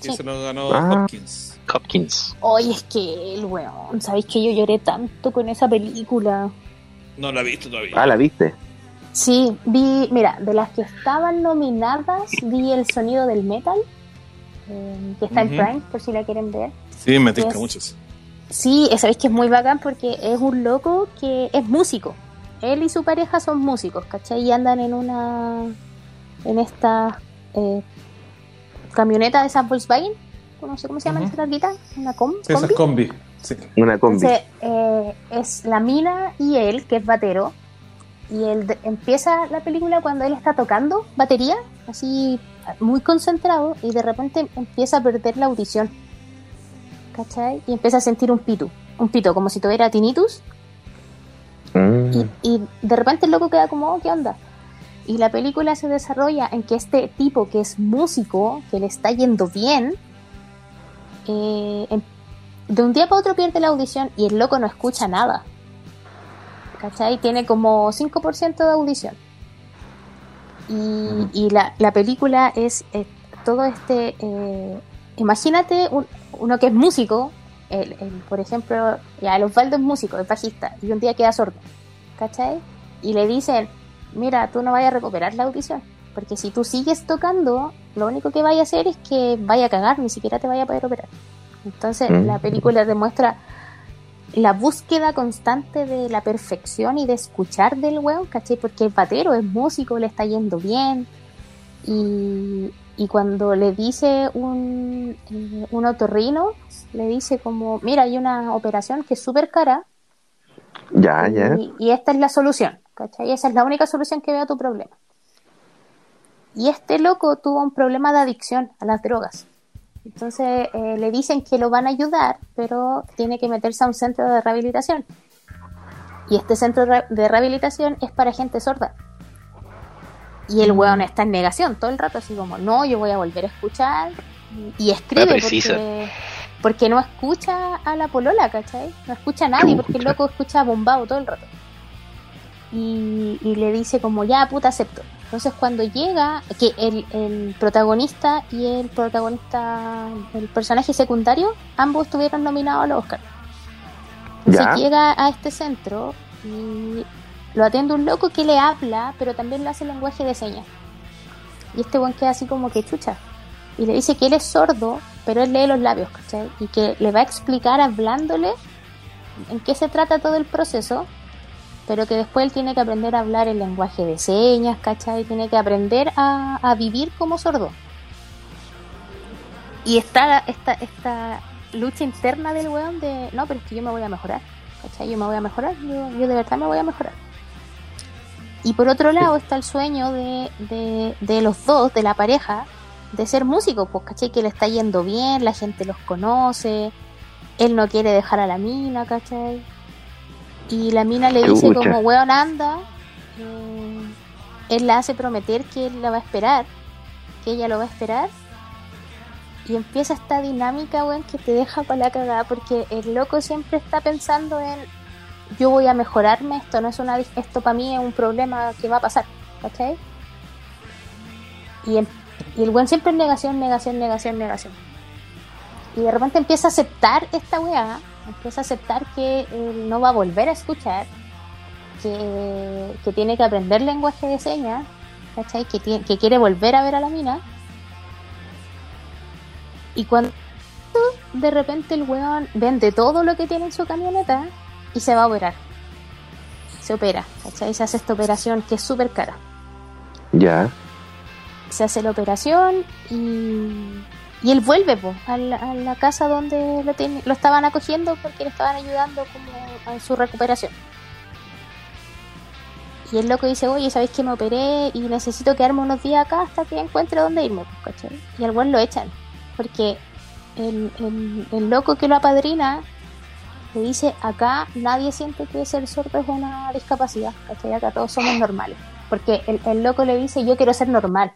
Que Sí. se lo ganó Ah. Hopkins. Hopkins. Oye, es que el weón, ¿sabéis que yo lloré tanto con esa película? No lo he visto todavía. Ah, la viste. Sí, vi, mira, de las que estaban nominadas, vi El Sonido del Metal, eh, que está en Prime, por si la quieren ver. Sí, me tinca Yes. mucho. sí. Sabéis que es muy bacán porque es un loco que es músico. Él y su pareja son músicos, ¿cachai? Y andan en una. en esta eh, camioneta de esas Volkswagen. No sé cómo se llaman Ujú. esas larguitas. Una com Sí, esa combi. es combi. Sí. Una combi. Entonces, eh, es la mina y él, que es batero. Y él de- empieza la película cuando él está tocando batería, así muy concentrado, y de repente empieza a perder la audición. ¿Cachai? Y empieza a sentir un pito. Un pito, como si tuviera tinnitus. Mm. Y, y de repente el loco queda como, oh, ¿qué onda? Y la película se desarrolla en que este tipo que es músico, que le está yendo bien, eh, em- de un día para otro pierde la audición y el loco no escucha nada. ¿Cachai? Tiene como 5% de audición. Y, y la, la película es eh, todo este... eh, imagínate un- uno que es músico el, el- por ejemplo, ya el Osvaldo es músico, es bajista, y un día queda sordo, ¿cachai? Y le dicen, mira, tú no vayas a recuperar la audición, porque si tú sigues tocando, lo único que vaya a hacer es que vaya a cagar, ni siquiera te vaya a poder operar. Entonces, Mm. la película demuestra la búsqueda constante de la perfección y de escuchar del weón, ¿cachai? Porque es batero, es músico, le está yendo bien. Y, y cuando le dice un, eh, un otorrino, le dice como, mira, hay una operación que es súper cara Ya, ya. y, y esta es la solución, ¿cachai? Esa es la única solución que veo a tu problema. Y este loco tuvo un problema de adicción a las drogas. Entonces eh, le dicen que lo van a ayudar, pero tiene que meterse a un centro de rehabilitación. Y este centro de re- de rehabilitación es para gente sorda. Y el weón está en negación todo el rato, así como, no, yo voy a volver a escuchar. Y, escribe porque, porque no escucha a la polola, ¿cachai? No escucha a nadie, porque el loco escucha bombado todo el rato. Y, y le dice como, ya, puta, acepto. Entonces cuando llega, que el, el protagonista y el protagonista, el personaje secundario, ambos estuvieron nominados a los Oscar. Entonces Ya. llega a este centro y lo atiende un loco que le habla, pero también le hace lenguaje de señas. Y este buen queda así como que chucha. Y le dice que él es sordo, pero él lee los labios, ¿cachai? Y que le va a explicar hablándole en qué se trata todo el proceso, pero que después él tiene que aprender a hablar el lenguaje de señas, ¿cachai? Tiene que aprender a, a vivir como sordo. Y está esta, esta lucha interna del weón de, no, pero es que yo me voy a mejorar, ¿cachai? Yo me voy a mejorar, yo, yo de verdad me voy a mejorar. Y por otro lado está el sueño de, de, de los dos, de la pareja, de ser músicos, pues, ¿cachai? Que le está yendo bien, la gente los conoce, él no quiere dejar a la mina, ¿cachai? Y la mina le dice como, weón, anda. eh, él la hace prometer que él la va a esperar, que ella lo va a esperar. Y empieza esta dinámica, weón, que te deja para la cagada, porque el loco siempre está pensando en, yo voy a mejorarme, esto no es una, esto para mí es un problema que va a pasar, ¿cachai? Y, em- y el buen siempre es negación, negación, negación, negación. Y de repente empieza a aceptar esta weá, empieza a aceptar que él no va a volver a escuchar, que, que tiene que aprender lenguaje de señas, ¿cachai? Que, tiene- que quiere volver a ver a la mina. Y cuando de repente el weón vende todo lo que tiene en su camioneta y se va a operar. Se opera, ¿cachai? Se hace esta operación que es súper cara. Ya. Se hace la operación y, y él vuelve po, a, la, casa donde lo, ten- lo estaban acogiendo porque le estaban ayudando como en su recuperación. Y el loco dice, oye, ¿sabéis que me operé y necesito quedarme unos días acá hasta que encuentre dónde irme? pues. Y al buen lo echan. Porque el, el, el loco que lo apadrina le dice, acá nadie siente que ser sordo es una discapacidad, ¿cachai? Acá todos somos normales. Porque el, el loco le dice, yo quiero ser normal.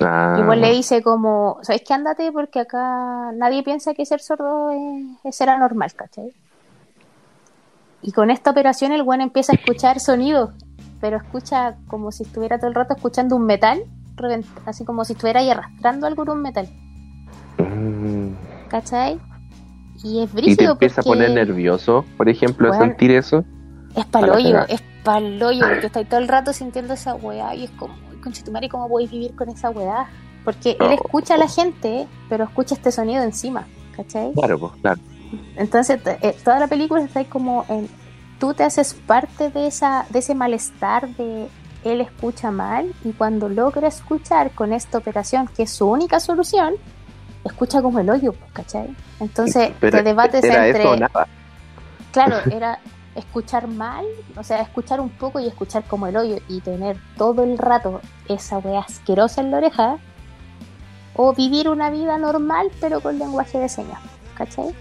Ah, Igual le dice como, ¿sabes qué? Ándate porque acá nadie piensa que ser sordo es, es ser anormal, ¿cachai? Y con esta operación el buen empieza a escuchar sonidos, pero escucha como si estuviera todo el rato escuchando un metal, así como si estuviera ahí arrastrando algo en un metal, mm. ¿cachai? Y es Y te brígido empieza a poner nervioso, por ejemplo, a Bueno. sentir eso. es a paloyo, es paloyo, porque estoy todo el rato sintiendo esa weá y es como, conchetumare, ¿cómo voy a vivir con esa weá? Porque él escucha a la gente, pero escucha este sonido encima, ¿cachai? Claro, pues, claro. Entonces, eh, toda la película está ahí como en. Tú te haces parte de, esa, de ese malestar de él escucha mal y cuando logra escuchar con esta operación, que es su única solución, escucha como el hoyo, ¿cachai? Entonces, Pero te debates era entre. eso nada. Claro, era escuchar mal, o sea, escuchar un poco y escuchar como el hoyo y tener todo el rato esa wea asquerosa en la oreja, o vivir una vida normal pero con lenguaje de señas, ¿cachai?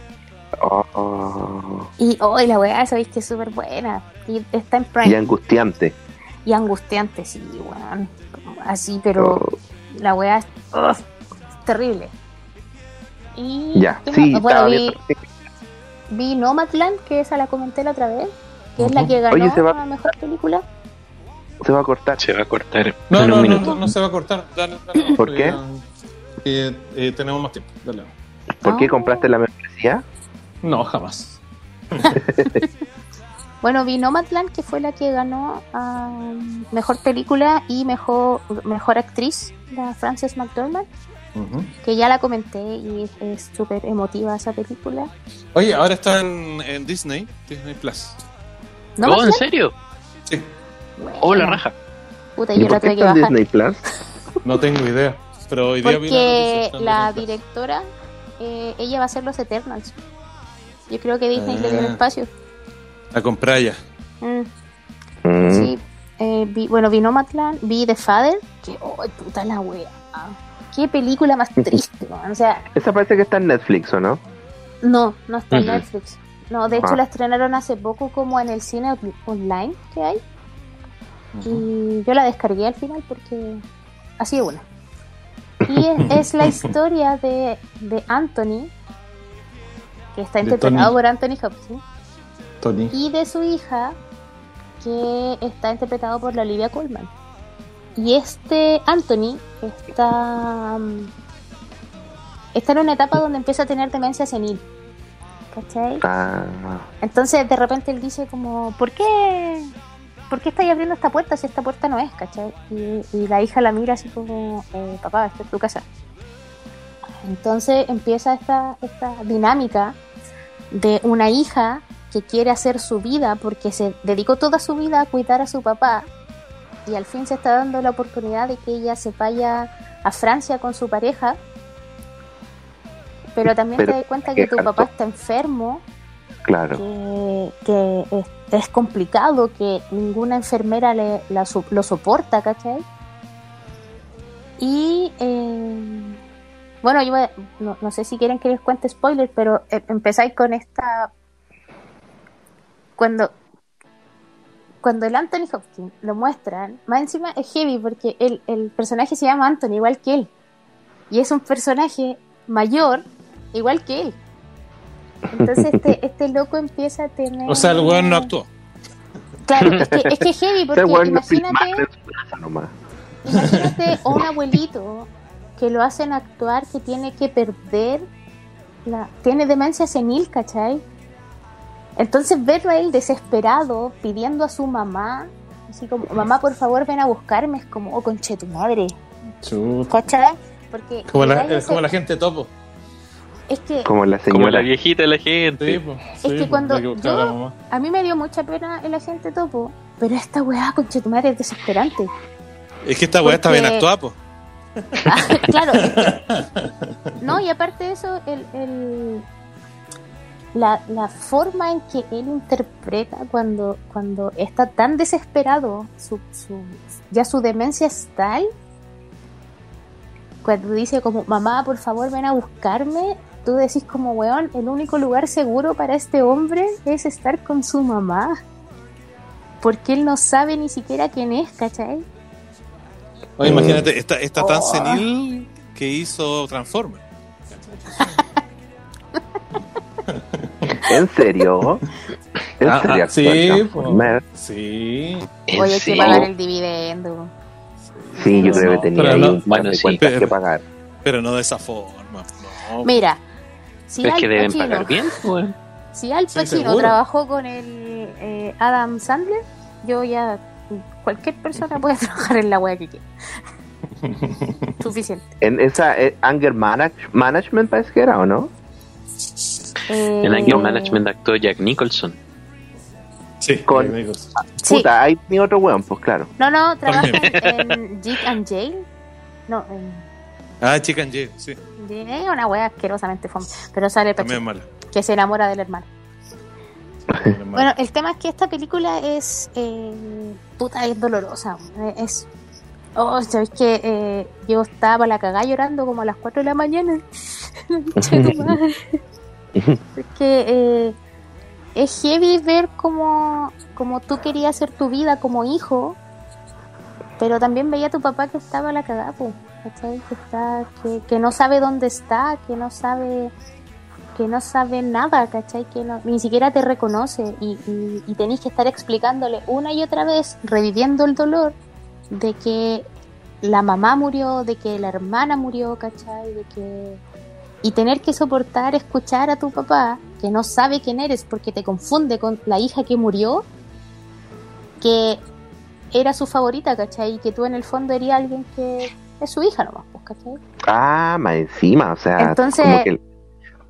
Oh, oh. Y hoy la weá, sabéis que es súper buena. Y está en Prime. Y angustiante. Y angustiante, sí, weón. Así, pero Oh. la weá es terrible. Y Ya, ¿qué sí, bueno, vi. Vi Nomadland, que esa la comenté la otra vez, que es la que ganó Oye, se va- la mejor película. Se va a cortar. Se va a cortar No, en no, un no, no, no se va a cortar. Dale, dale, ¿Por porque qué? eh, eh, tenemos más tiempo. Dale. ¿Por qué Ah. compraste la membresía? No, jamás. Bueno, vi Nomadland, que fue la que ganó a mejor película y mejor, mejor actriz, la Frances McDormand, Que ya la comenté y es- súper emotiva esa película. Oye, ahora está en, en Disney, Disney Plus. Oh, ¿en serio? Sí, bueno, Oh, la raja. Puta, ¿Y yo la por qué tuve que está en bajar. Disney Plus? no tengo idea. Pero hoy día vi Porque en la Plus. directora, eh, ella va a ser los Eternals. Yo creo que Disney le dio el Ah. espacio. La compré ya. Mm. Mm. Sí, eh, vi, bueno, vi Nomadland, vi The Father, que, oh, puta la wea. Qué película más triste, man. O sea, Esa parece que está en Netflix, ¿o no? no, no está en. Netflix. No, de hecho Ah. la estrenaron hace poco como en el cine on- online que hay. Y yo la descargué al final porque así de una. Y es, es la historia de, de Anthony, que está interpretado por Anthony Hopkins, Tony. y de su hija, que está interpretado por la Olivia Colman. Y este Anthony está, mm, está en una etapa donde empieza a tener demencia senil. ¿Cachai? Ah, Entonces de repente él dice como, ¿por qué? ¿Por qué estáis abriendo esta puerta si esta puerta no es? ¿Cachai? Y, y la hija la mira así como, eh, papá, esta es tu casa. Entonces empieza esta, esta dinámica de una hija que quiere hacer su vida porque se dedicó toda su vida a cuidar a su papá y al fin se está dando la oportunidad de que ella se vaya a Francia con su pareja. Pero también Pero, te das cuenta que tu ¿qué papá está enfermo claro. que, que es, es complicado, que ninguna enfermera le, la lo soporta, ¿cachai? Y eh, bueno, yo no, no sé si quieren que les cuente spoilers, pero eh, empezáis con esta. Cuando. Cuando el Anthony Hopkins lo muestran, más encima es heavy porque el, el personaje se llama Anthony, igual que él. Y es un personaje mayor, igual que él. Entonces este, este loco empieza a tener... O sea, el weón no actuó. Claro, es que es que es heavy porque imagínate, imagínate a un abuelito que lo hacen actuar que tiene que perder, la, tiene demencia senil, ¿cachai? Entonces verlo a él desesperado pidiendo a su mamá, así como, mamá por favor ven a buscarme, es como, oh conche tu madre. ¿cachai? Porque Como la, es ese- como la gente topo. es que Como la Como la señora. viejita de la gente. Sí. Es que cuando yo- a mí me dio mucha pena el agente topo, pero esta weá conche tu madre es desesperante. Es que esta weá está bien actuada, po. Ah, claro. es que- no, y aparte de eso, el, el- la, la forma en que él interpreta cuando, cuando está tan desesperado, su, su- ya su demencia es tal, cuando dice como, mamá, por favor, ven a buscarme, tú decís como, weón, el único lugar seguro para este hombre es estar con su mamá. Porque él no sabe ni siquiera quién es, ¿cachai? Oye, imagínate, está, está tan Oh. senil que hizo Transformer. ¿En serio? ¿En Ah, serio? ah, sí. Transformers? Sí. ¿En Oye, hay que pagar el dividendo. Sí, yo creo No, que tenía pero ahí no- bueno, de sí, cuentas pero- que pagar. Pero no de esa forma. No. Mira, si es Al que deben Pacino, pagar bien, weón. si Al Pacino trabajó con el eh, Adam Sandler, yo ya cualquier persona puede trabajar en la wea que quiera. Suficiente. En esa eh, Anger Manage- Management parece que era, ¿o no? Eh, En Anger Management actuó Jack Nicholson. Sí, Con- Jack Nicholson. Sí. Puta, ahí ni otro weón, pues claro. No, no, trabaja en, en Jeep and Jail. No, en Ah, Chicken J, sí. es una wea asquerosamente fome. Pero sale También mala. que se enamora del hermano. Bueno, el tema es que esta película es. eh, puta, es dolorosa. Es. Oh, sabéis que eh, yo estaba para la cagada llorando como a las 4 de la mañana. Concha de tu madre. es que eh, es heavy ver como, como tú querías hacer tu vida como hijo, pero también veía a tu papá que estaba a la cagada, ¿cachai? Que, está, que, no sabe dónde está, que no sabe que no sabe nada, ¿cachai? Que no- ni siquiera te reconoce y, y, y tenéis que estar explicándole una y otra vez, reviviendo el dolor de que la mamá murió, de que la hermana murió, ¿cachai? De que y tener que soportar escuchar a tu papá que no sabe quién eres porque te confunde con la hija que murió, que era su favorita, ¿cachai? Y que tú en el fondo eres alguien que es su hija nomás, pues, ¿cachai? Ah, más encima, o sea, Entonces- como que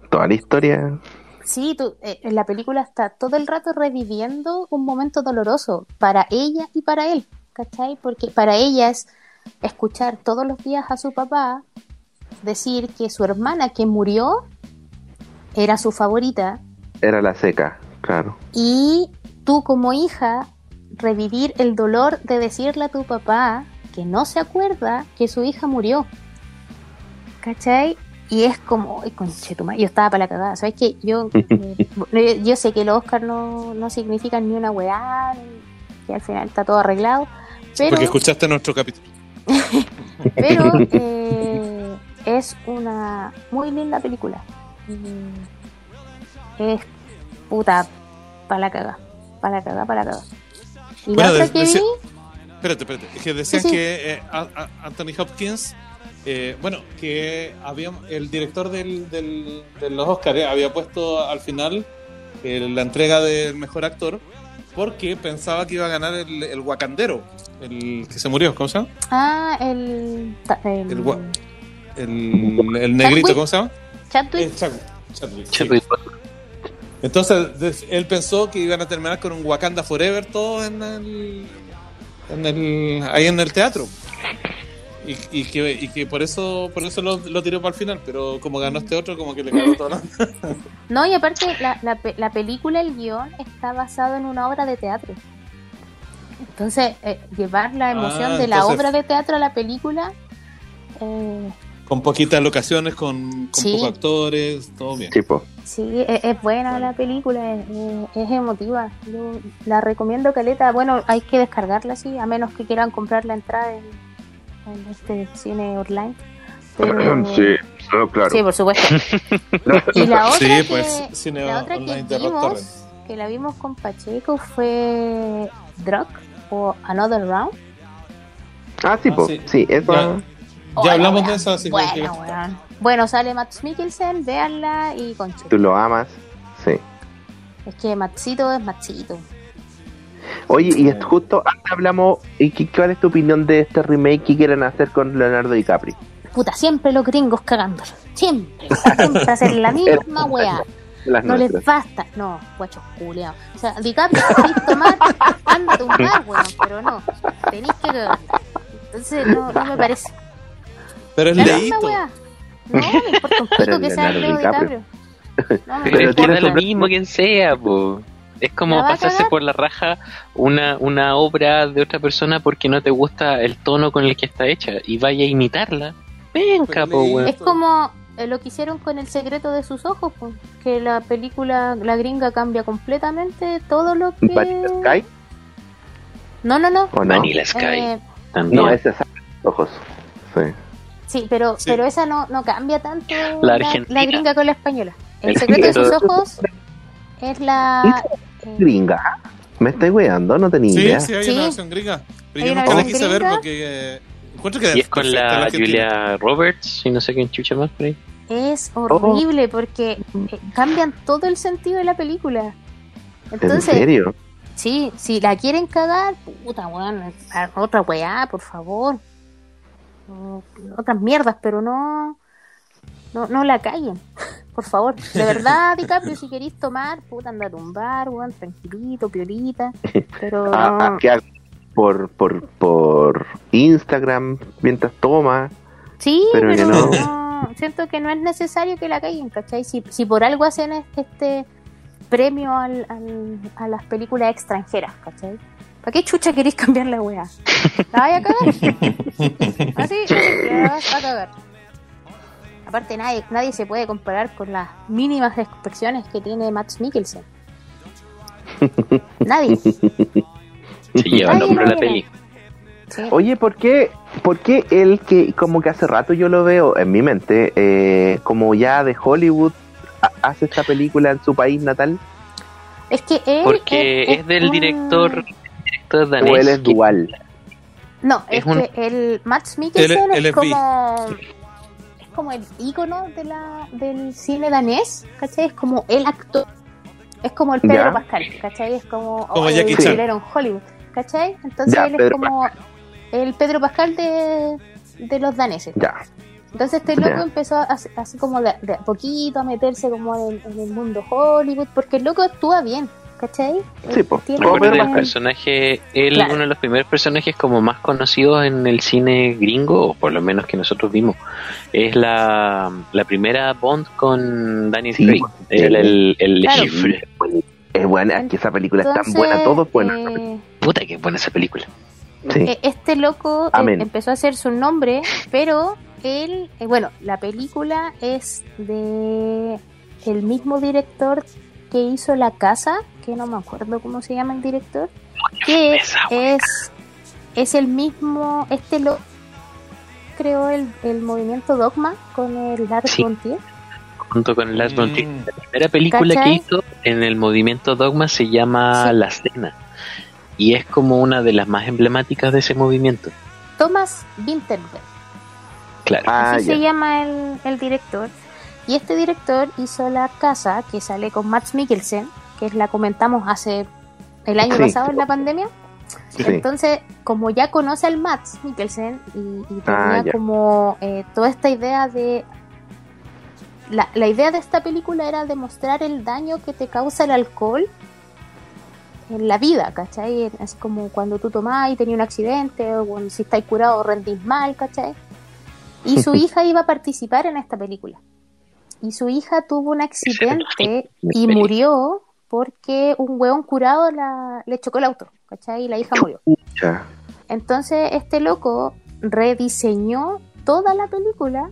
toda la historia. Sí, tú, eh, en la película está todo el rato reviviendo un momento doloroso para ella y para él, ¿cachai? Porque para ella es escuchar todos los días a su papá decir que su hermana que murió era su favorita Era la seca, claro. y tú como hija revivir el dolor de decirle a tu papá que no se acuerda que su hija murió. ¿Cachai? Y es como, ay, conchetumare, yo estaba para la cagada, ¿sabes qué? Yo, eh, yo sé que los Oscar no, no significan ni una weá, que al final está todo arreglado, pero, Porque escuchaste nuestro capítulo. pero eh, es una muy linda película. Y Es puta, para la cagada, para la cagada, para la cagada. Y Bueno, la otra que vi, Espérate, espérate. Es que decían Sí, sí. que eh, Anthony Hopkins, eh, bueno, que había el director del, del- de los Oscars había puesto al final eh, la entrega del mejor actor porque pensaba que iba a ganar el, el Wakandero, el que se murió, ¿cómo se llama? Ah, el. El, El El, el negrito. ¿cómo se llama? Chadwick. Eh, Chadwick, Chadwick, Entonces él pensó que iban a terminar con un Wakanda Forever todos en el, en el ahí en el teatro. Y, y que, y que por eso por eso lo, lo tiró para el final, pero como ganó este otro, como que le cagó todo. la- No, y aparte, la, la, pe- la película, el guion, está basado en una obra de teatro. Entonces, eh, llevar la emoción Ah, de la entonces- obra de teatro a la película. eh, Con poquitas locaciones, con, con Sí. pocos actores, todo bien. Tipo, sí, es, es buena la película, es, es emotiva. Yo la recomiendo, Caleta. Bueno, hay que descargarla, sí, a menos que quieran comprar la entrada en, en este cine online. Pero, no, claro. Sí, por supuesto. Y la otra, Sí, que, pues, cine la otra que online de Rock Torrent. vimos, que la vimos con Pacheco, fue Drug o Another Round. Ah, sí, Ah, sí. sí, eso. Ya. Ya la hablamos de eso, así que- bueno, que- weón. Bueno, sale Max Mikkelsen, véanla y conche. Tú lo amas. Sí. Es que Maxito es Maxito. Oye, y es justo antes hablamos, ¿y qué, cuál es tu opinión de este remake que quieren hacer con Leonardo DiCaprio? Puta, siempre los gringos cagándolo. Siempre. Siempre hacen la misma weá. Las No les basta. No, guachos culeados. O sea, DiCaprio, querés tomar, ándate un bar, weón. Pero no, tenéis que cagar. Entonces, no, no me parece. Pero es leíto. weá. No, me importa un que sea Leo DiCaprio. DiCaprio. No, Pero, tiene lo mismo quien sea, po. Es como ¿La va a pasarse por la raja una, una obra de otra persona porque no te gusta el tono con el que está hecha y vaya a imitarla. Venga, po, weón. Es como eh, lo que hicieron con El secreto de sus ojos, pues, que la película, la gringa cambia completamente todo lo que... ¿Vanilla Sky No, no, no. o no? Vanilla Sky. Eh, también. No, ese es ojos. Sí. Sí, pero, Sí. pero esa no, no cambia tanto La la, argentina. la gringa con la española. El, El secreto de sus ojos es la... eh, Gringa. ¿Me estáis weando? No tenía Sí, idea. sí, hay Sí. una versión gringa. Pero yo nunca la quise ver porque eh, encuentro que Y es con la. Julia Roberts y no sé quién chucha más por ahí. es horrible porque eh, cambian todo el sentido de la película. ¿En Entonces, serio? Sí, si la quieren cagar, puta, weón, otra weá, por favor. O- Otras mierdas, pero no, no, no la caguen, por favor. De verdad, DiCaprio, si queréis tomar, puta, anda a tumbar, weón, tranquilito, piolita. Pero Ah, ah. Por, por, por Instagram mientras toma. sí, pero no. no, siento que no es necesario que la caguen, ¿cachai? Si, si por algo hacen este, este premio al, al- a las películas extranjeras, ¿cachai? ¿Para qué chucha queréis cambiar la weá? ¿La vaya a cagar? Así, la vas a cagar. Aparte, nadie, nadie se puede comparar con las mínimas expresiones que tiene Max Mikkelsen. Nadie. Se lleva el nombre de la peli. Sí. Oye, ¿por qué, ¿por qué él que como que hace rato yo lo veo en mi mente, eh, como ya de Hollywood, ha- hace esta película en su país natal? Es que él. Porque es, del un- director, director ¿O danés. él es dual? No, Es es, un- que el Max Mikkelsen es como. Es como el ícono de la, del cine danés, ¿cachai? Es como el actor, es como el Pedro Ya. Pascal, ¿cachai? Es como, Como oh, Jackie el en Hollywood, ¿cachai? Entonces Ya, él es Pedro como el Pedro Pascal de, de los daneses. Ya. Entonces este loco Ya. empezó a- así como de, de a poquito a meterse como en, en el mundo Hollywood, porque el loco actúa bien, ¿cachai? Sí, Pedro el un- personaje, él Claro. uno de los primeros personajes como más conocidos en el cine gringo, o por lo menos que nosotros vimos, es la, la primera Bond con Daniel Sí, Craig, pues, el, el, el Claro. Es buena, es que esa película es tan buena, todo es buena. eh, Puta que buena esa película. Sí. Eh, Este loco eh, Amén. empezó a hacer su nombre, pero él, eh, bueno, la película es de el mismo director que hizo La Casa, que no me acuerdo cómo se llama el director, que es, es el mismo, este lo creó el, el movimiento Dogma con el Lars Sí. Junto con Lars von Trier. Mm. La primera película ¿Cachai? que hizo en el movimiento Dogma se llama Sí. La Cena. Y es como una de las más emblemáticas de ese movimiento. Thomas Winterberg. Claro. Ah, Así ya. se llama el, el director. Y este director hizo La Casa, que sale con Max Mikkelsen, que la comentamos hace el año Sí. pasado en la pandemia. Sí. Entonces, como ya conoce al Max Mikkelsen y, y tenía Ah, ya. como eh, toda esta idea de... La, la idea de esta película era demostrar el daño que te causa el alcohol en la vida, ¿cachai? Es como cuando tú tomás y tenías un accidente, o cuando si estáis curado rendís mal, ¿cachai? Y su hija iba a participar en esta película. Y su hija tuvo un accidente y murió porque un hueón curado la, le chocó el auto, ¿cachai? Y la hija murió. Entonces este loco rediseñó toda la película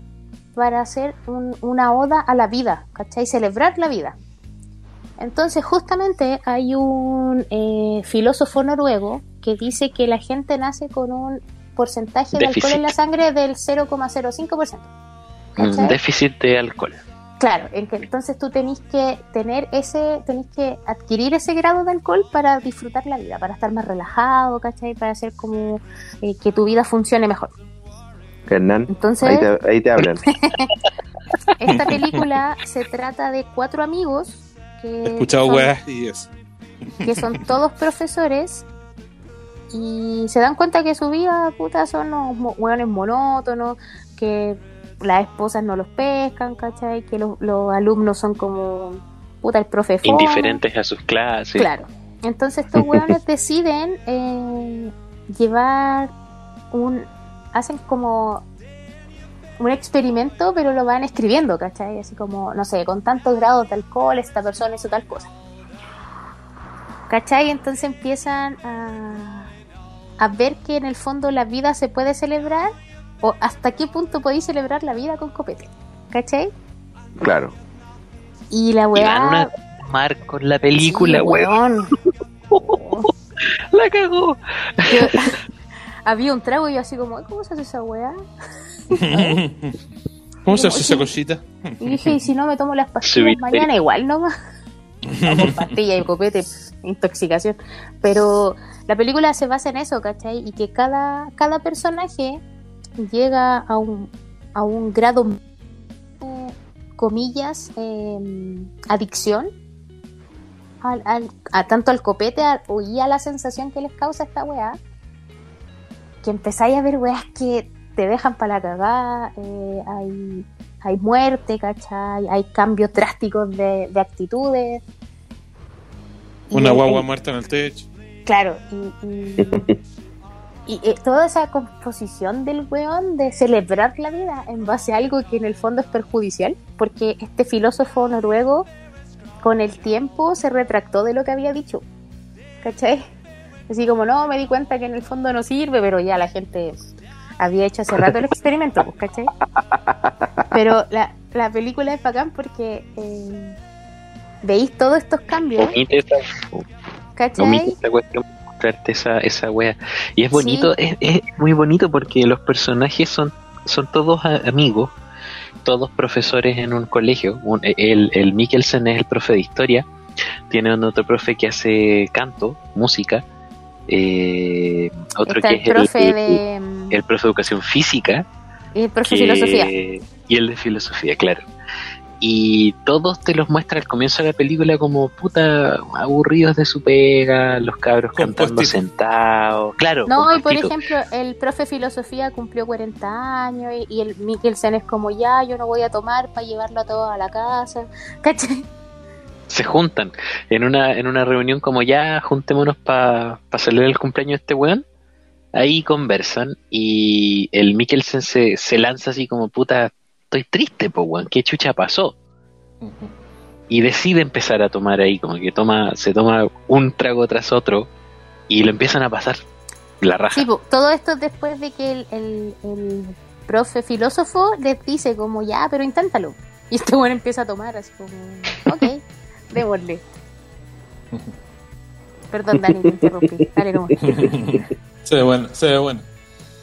para hacer un- una oda a la vida, ¿cachai? Celebrar la vida. Entonces justamente hay un eh, filósofo noruego que dice que la gente nace con un porcentaje de alcohol en la sangre del 0,05%. Un ¿cachai? déficit de alcohol. Claro, en que entonces tú tenés que tener ese, tenés que adquirir ese grado de alcohol para disfrutar la vida, para estar más relajado, ¿cachai? Para hacer como eh, que tu vida funcione mejor. Hernán, Entonces, ahí te, ahí te hablan. esta película se trata de cuatro amigos que, He escuchado son, weas y eso. que son todos profesores y se dan cuenta que su vida, puta, son unos hueones monótonos, que las esposas no los pescan, ¿cachai? Que los, los alumnos son como, puta, el profe. Indiferentes a sus clases. Claro. Entonces estos hueones deciden eh, llevar un... hacen como un experimento, pero lo van escribiendo, ¿cachai? Así como, no sé, con tantos grados de alcohol, esta persona hizo tal cosa. ¿Cachai? Entonces empiezan a, a ver que en el fondo la vida se puede celebrar, o hasta qué punto podéis celebrar la vida con copete. ¿Cachai? Claro. Y la weá... van una mar con la película, Sí, weón. weón. La cagó. Yo- había un trago y yo así como, ¿cómo se hace esa weá? ¿Cómo se hace esa cosita? Y dije, y si no me tomo las pastillas mañana igual nomás. No, con pastilla y copete, intoxicación. Pero la película se basa en eso, ¿cachai? Y que cada, cada personaje llega a un, a un grado, comillas, eh, adicción. Al, al- a tanto al copete a- y a la sensación que les causa esta weá. Que empezáis a ver weas que te dejan para la cagada. eh, hay, hay muerte, ¿cachai? Hay cambios drásticos de, de actitudes. Y Una el- guagua muerta en el techo. Claro, y, y- y, eh, toda esa composición del weón de celebrar la vida en base a algo que en el fondo es perjudicial, porque este filósofo noruego con el tiempo se retractó de lo que había dicho, ¿cachai? Así como, no, me di cuenta que en el fondo no sirve, pero ya la gente había hecho hace rato el experimento, pues, ¿cachai? Pero la, la película es bacán porque eh, veis todos estos cambios, Omite ¿cachai? omite esa cuestión, mostrarte esa, esa wea. Y es bonito, es, es muy bonito porque los personajes son, son todos amigos, todos profesores en un colegio. Un- el, el Mikkelsen es el profe de historia, tiene un otro profe que hace canto, música, eh, otro Está que el es el- profe el, de... el profe de educación física, Y el profe de filosofía. Y el de filosofía, claro. Y todos te los muestra al comienzo de la película como puta aburridos de su pega, los cabros cantando sentados. Claro. No, y por ejemplo, el profe de filosofía cumplió 40 años y, y el Mikkelsen es como ya, yo no voy a tomar para llevarlo a todos a la casa. ¿Cachai? se juntan en una, en una reunión como ya juntémonos para celebrar el cumpleaños de este weón. Ahí conversan y el Mikkelsen se, se lanza así como puta, estoy triste, po weón, ¿qué chucha pasó? Y decide empezar a tomar ahí, como que toma, se toma un trago tras otro y lo empiezan a pasar la raja. Sí, po, todo esto después de que el, el, el profe filósofo les dice como ya, pero inténtalo. Y este bueno empieza a tomar así como, ok, démosle. Perdón, Dani, te interrumpí. Dale, nomás. Se ve bueno, se ve bueno.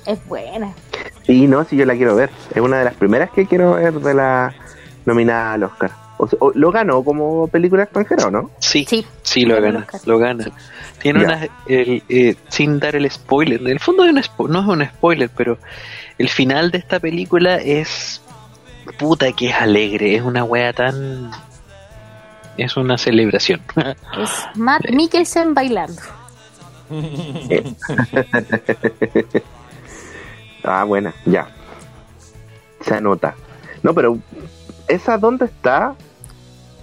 Es buena. Sí, no, sí, yo la quiero ver. Es una de las primeras que quiero ver de la nominada al Oscar. O sea, lo ganó como película extranjera, ¿o no? Sí, Sí, Sí, lo gana, lo gana. Tiene Ya. una, el, eh, sin dar el spoiler, en el fondo es un spo- no es un spoiler, pero el final de esta película es puta que es alegre, es una wea tan, es una celebración. es Matt Mikkelsen bailando. Ah, buena, ya. Se anota. No, pero ¿esa dónde está?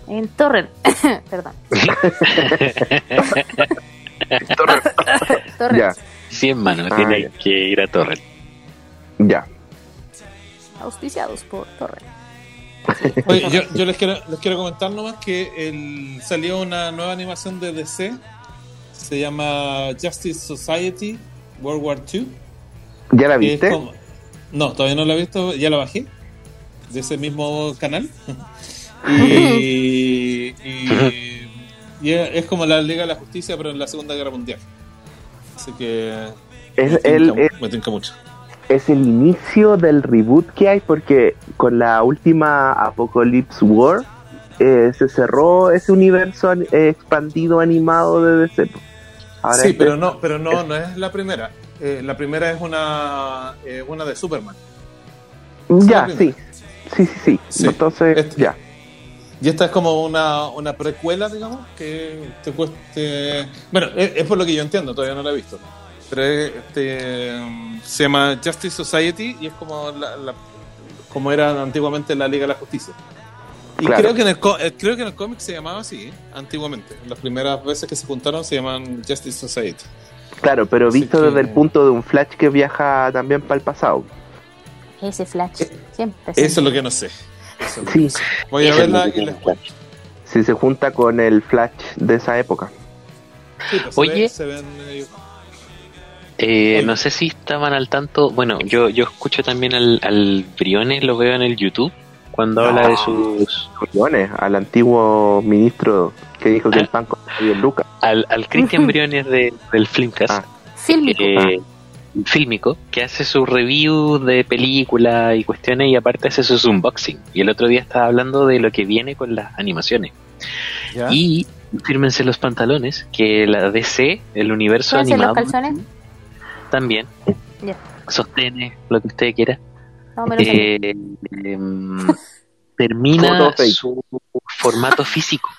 En Torrent. Perdón. Torrent. Ya, sí, hermano, Ah, tiene ya. que ir a Torrent. ya. Auspiciados por Torrent. Oye, yo, yo les quiero les quiero comentar nomás que el, salió una nueva animación de DC. Se llama Justice Society World War II. ¿Ya la viste? como- No, todavía no la he visto, ya la bajé. De ese mismo canal. y, y, y es como la Liga de la Justicia, pero en la Segunda Guerra Mundial. Así que. Es me el, tinca- es, me tinca mucho. es el inicio del reboot que hay porque con la última Apocalypse War eh, se cerró ese universo an- expandido animado de DC. Ahora sí, este- pero no, pero no, no es la primera. Eh, la primera es una, eh, una de Superman. Ya, sí. Sí, sí, sí. Sí. Entonces, Este- ya. Y esta es como una, una precuela, digamos, que te cueste... Bueno, es, es por lo que yo entiendo, todavía no la he visto. Pero es, este, um, se llama Justice Society y es como, la, la- como era antiguamente la Liga de la Justicia. Y Claro. creo, que en el, eh, creo que en el cómic se llamaba así, ¿eh? antiguamente. Las primeras veces que se juntaron se llaman Justice Society. Claro, pero Así visto que- desde el punto de un Flash que viaja también para el pasado. Ese Flash. Siempre. Eso es lo que no sé. Eso Sí, sé. Voy a verla y les cuento. si se junta con el Flash de esa época. Sí, pues, se Oye. ven- se ven, eh, Eh, no sé si estaban al tanto, bueno, yo, yo escucho también al, al Briones, lo veo en el YouTube, cuando habla de sus... Millones al antiguo ministro que dijo que el pan costaba 10 lucas. Al, al Christian Briones de, del Filmcast. Ah. Fílmico. eh, fílmico, que hace su review de películas y cuestiones y aparte hace sus unboxing. Y el otro día estaba hablando de lo que viene con las animaciones. ¿ya? Y fírmense los pantalones, que la DC, el universo ¿Pueden ser los animado, calzones? también Ya. sostiene lo que usted quiera. Eh, em, termina su formato físico.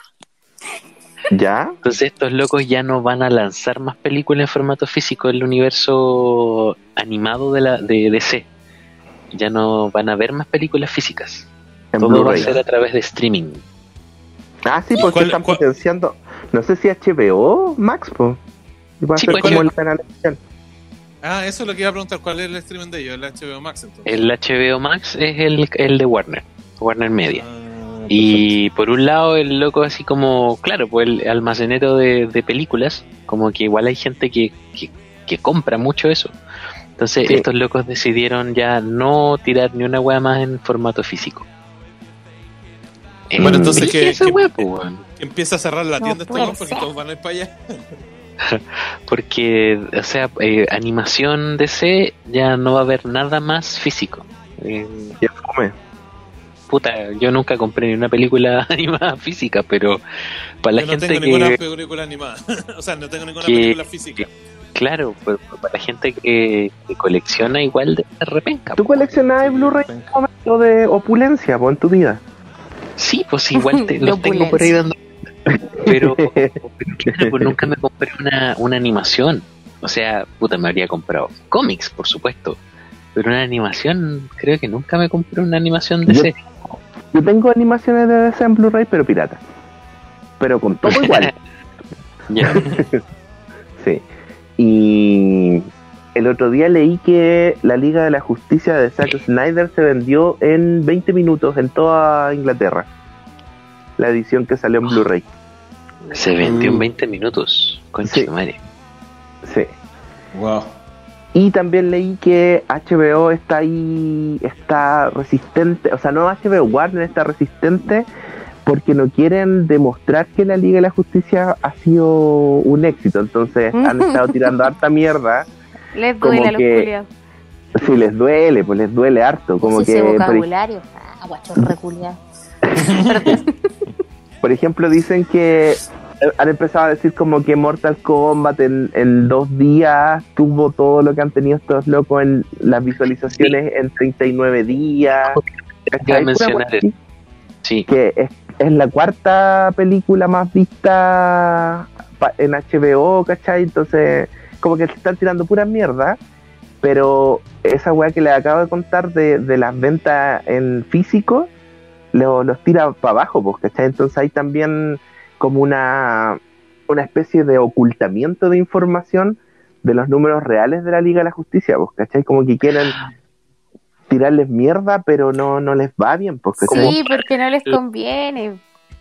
¿Ya? Entonces estos locos ya no van a lanzar más películas en formato físico en el universo animado de la de DC. Ya no van a ver más películas físicas. En Todo va a ser a través de streaming. Ah, sí, porque ¿Cuál- están cuál- potenciando. No sé si HBO, Max, pues. Va a Sí, ser pues, como ¿cuál- el canal oficial. Ah, eso es lo que iba a preguntar. ¿Cuál es el streaming de ellos? El HBO Max, entonces. El HBO Max es el, el de Warner, Warner Media. Ah, Y por un lado el loco así como, claro, pues el almacenero de, de películas, como que igual hay gente que, que, que compra mucho eso. Entonces Sí. estos locos decidieron ya no tirar ni una wea más en formato físico. Bueno, entonces, ¿qué ¿qué- esa qué- wea, po, weón? Que empieza a cerrar la No tienda este puede weón porque todos van a ir para allá. Porque, o sea, eh, animación DC ya no va a haber nada más físico. Eh, Ya fome. puta, yo nunca compré ni una película animada física, pero para la Yo no gente tengo que... ninguna película animada. o sea, no tengo ninguna que- película física. Claro, pues, para la gente que, que colecciona igual de repenca. ¿Tú po. coleccionabas Blu-ray en un momento de opulencia po, en tu vida? Sí, pues igual te, los tengo por ahí dando. Pero, pero claro, pues nunca me compré una, una animación. O sea, puta, me habría comprado cómics, por supuesto. Pero una animación, creo que nunca me compré una animación de Yo-. Yo tengo animaciones de DC en Blu-ray, pero pirata. Pero con todo igual. Ya. sí. Y el otro día leí que la Liga de la Justicia de Zack Snyder se vendió en 20 minutos en toda Inglaterra. La edición que salió en Blu-ray. Se vendió en Mm. 20 minutos. Concha Sí. de madre. Sí. Wow. Y también leí que HBO está ahí, está resistente, o sea, no HBO, Warner está resistente porque no quieren demostrar que la Liga de la Justicia ha sido un éxito. Entonces han estado tirando harta mierda. Les Como duele a los que-. Si les duele, pues les duele harto. Como Sí, que, ese por, vocabulario. Ah, guacho. por ejemplo, dicen que eh, han empezado a decir como que Mortal Kombat en, en dos días tuvo todo lo que han tenido estos locos en las visualizaciones en 39 días. ¿Cachai? Pura mencionar así. Sí, que es, es la cuarta película más vista en HBO, ¿cachai? Entonces, como que se están tirando pura mierda, pero esa weá que les acabo de contar de, de las ventas en físico, lo- los tira para abajo, pues, ¿cachai? Entonces hay también como una, una especie de ocultamiento de información de los números reales de la Liga de la Justicia, pues, ¿cachai? Como que quieren tirarles mierda, pero no, no les va bien, pues, ¿cachai? Sí, porque no les conviene.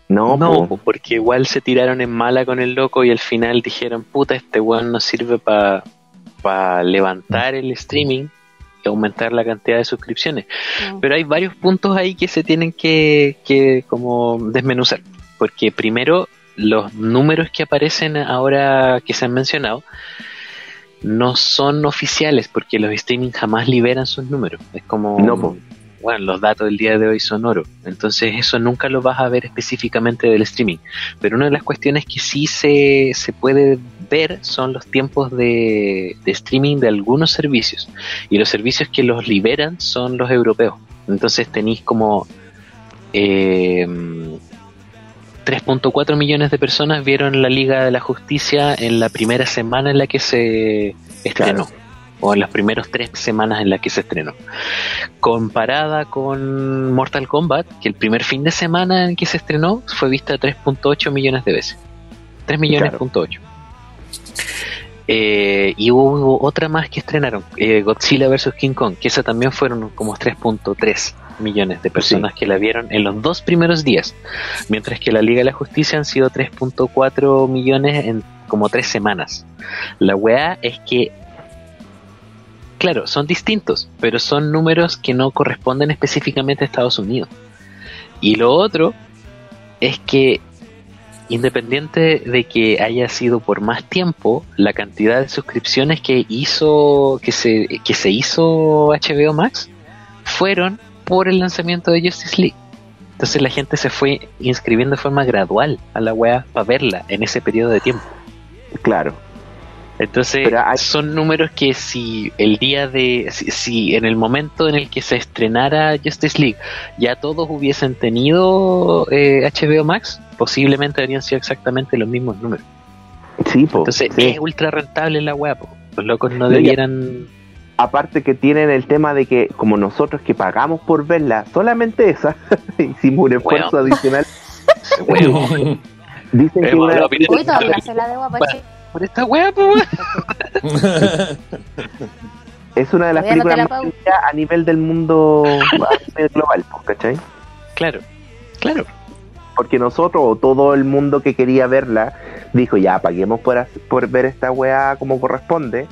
No, no, po. porque igual se tiraron en mala con el loco y al final dijeron, puta, este weón nos sirve para levantar el streaming aumentar la cantidad de suscripciones. No. Pero hay varios puntos ahí que se tienen que, que como desmenuzar. Porque primero, los números que aparecen ahora que se han mencionado no son oficiales porque los streaming jamás liberan sus números. Es como, No, bueno, los datos del día de hoy son oro. Entonces eso nunca lo vas a ver específicamente del streaming. Pero una de las cuestiones que sí se, se puede son los tiempos de, de streaming de algunos servicios. Y los servicios que los liberan son los europeos. Entonces tenéis como eh, 3.4 millones de personas vieron la Liga de la Justicia en la primera semana en la que se estrenó. O en las primeras tres semanas en las que se estrenó. Comparada con Mortal Kombat, que el primer fin de semana en que se estrenó fue vista 3.8 millones de veces. 3 millones Claro. Eh, y hubo, hubo otra más que estrenaron, eh, Godzilla vs. King Kong, que esa también fueron como 3.3 millones de personas que la vieron en los dos primeros días, mientras que la Liga de la Justicia han sido 3.4 millones en como tres semanas. La weá es que, claro, son distintos, pero son números que no corresponden específicamente a Estados Unidos. Y lo otro es que independiente de que haya sido por más tiempo, la cantidad de suscripciones que hizo, que se, que se hizo HBO Max, fueron por el lanzamiento de Justice League. Entonces la gente se fue inscribiendo de forma gradual a la wea para verla en ese periodo de tiempo. Claro. Entonces hay- son números que si el día de, si, si en el momento en el que se estrenara Justice League ya todos hubiesen tenido eh, HBO Max, posiblemente habrían sido exactamente los mismos números. Sí, po, Entonces sí. es ultra rentable la po. los locos no debieran... Aparte que tienen el tema de que como nosotros que pagamos por verla, solamente esa, hicimos un esfuerzo Bueno. adicional. Dicen que una, hablado bien Uy, todavía se la debo a Pache. Por esta wea, po, weón. es una de las películas la más a nivel del mundo a nivel global, ¿cachai? Claro, claro. Porque nosotros, o todo el mundo que quería verla, dijo ya, paguemos por, por ver esta weá como corresponde.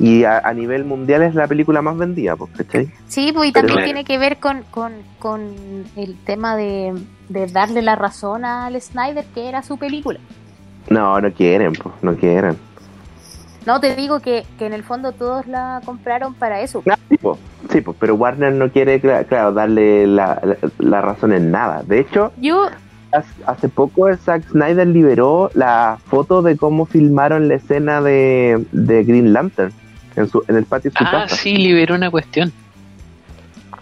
Y a, a nivel mundial es la película más vendida, pues, ¿cachai? Sí, pues y Pero- también tiene que ver con, con, con el tema de, de darle la razón al Snyder que era su película. No, no quieren, pues, no quieren. No, te digo que, que en el fondo todos la compraron para eso. No, sí, po, sí, po, pero Warner no quiere, cla- claro, darle la, la- la razón en nada. De hecho, Yo, hace- hace poco Zack Snyder liberó la foto de cómo filmaron la escena de, de Green Lantern en, su, en el patio de su Ah, casa. sí, liberó una cuestión.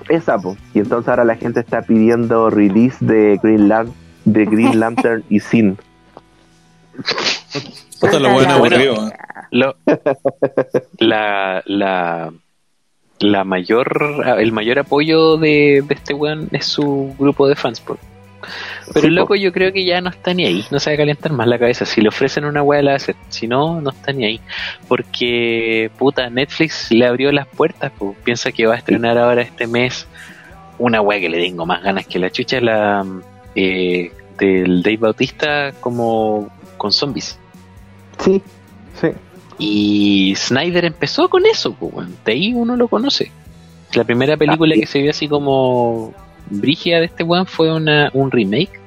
Esa, po. Y entonces ahora la gente está pidiendo release de Green, Lan- de Green Lantern y Sin. Puta la buena Bueno. aburrido. ¿eh? Lo- la, la, la mayor, el mayor apoyo de, de este weón es su grupo de fans. po. Pero el loco yo creo que ya no está ni ahí, no se va a calentar más la cabeza. Si le ofrecen una weá la va a hacer, si no, no está ni ahí. Porque puta, Netflix le abrió las puertas, po. piensa que va a estrenar ahora este mes una weá que le tengo más ganas que la chucha, la eh, del Dave Bautista como con zombies. Sí, sí. Y Snyder empezó con eso, pues, de ahí uno lo conoce. La primera película Ah, sí. que se vio así como brígida de este weón fue una, un remake,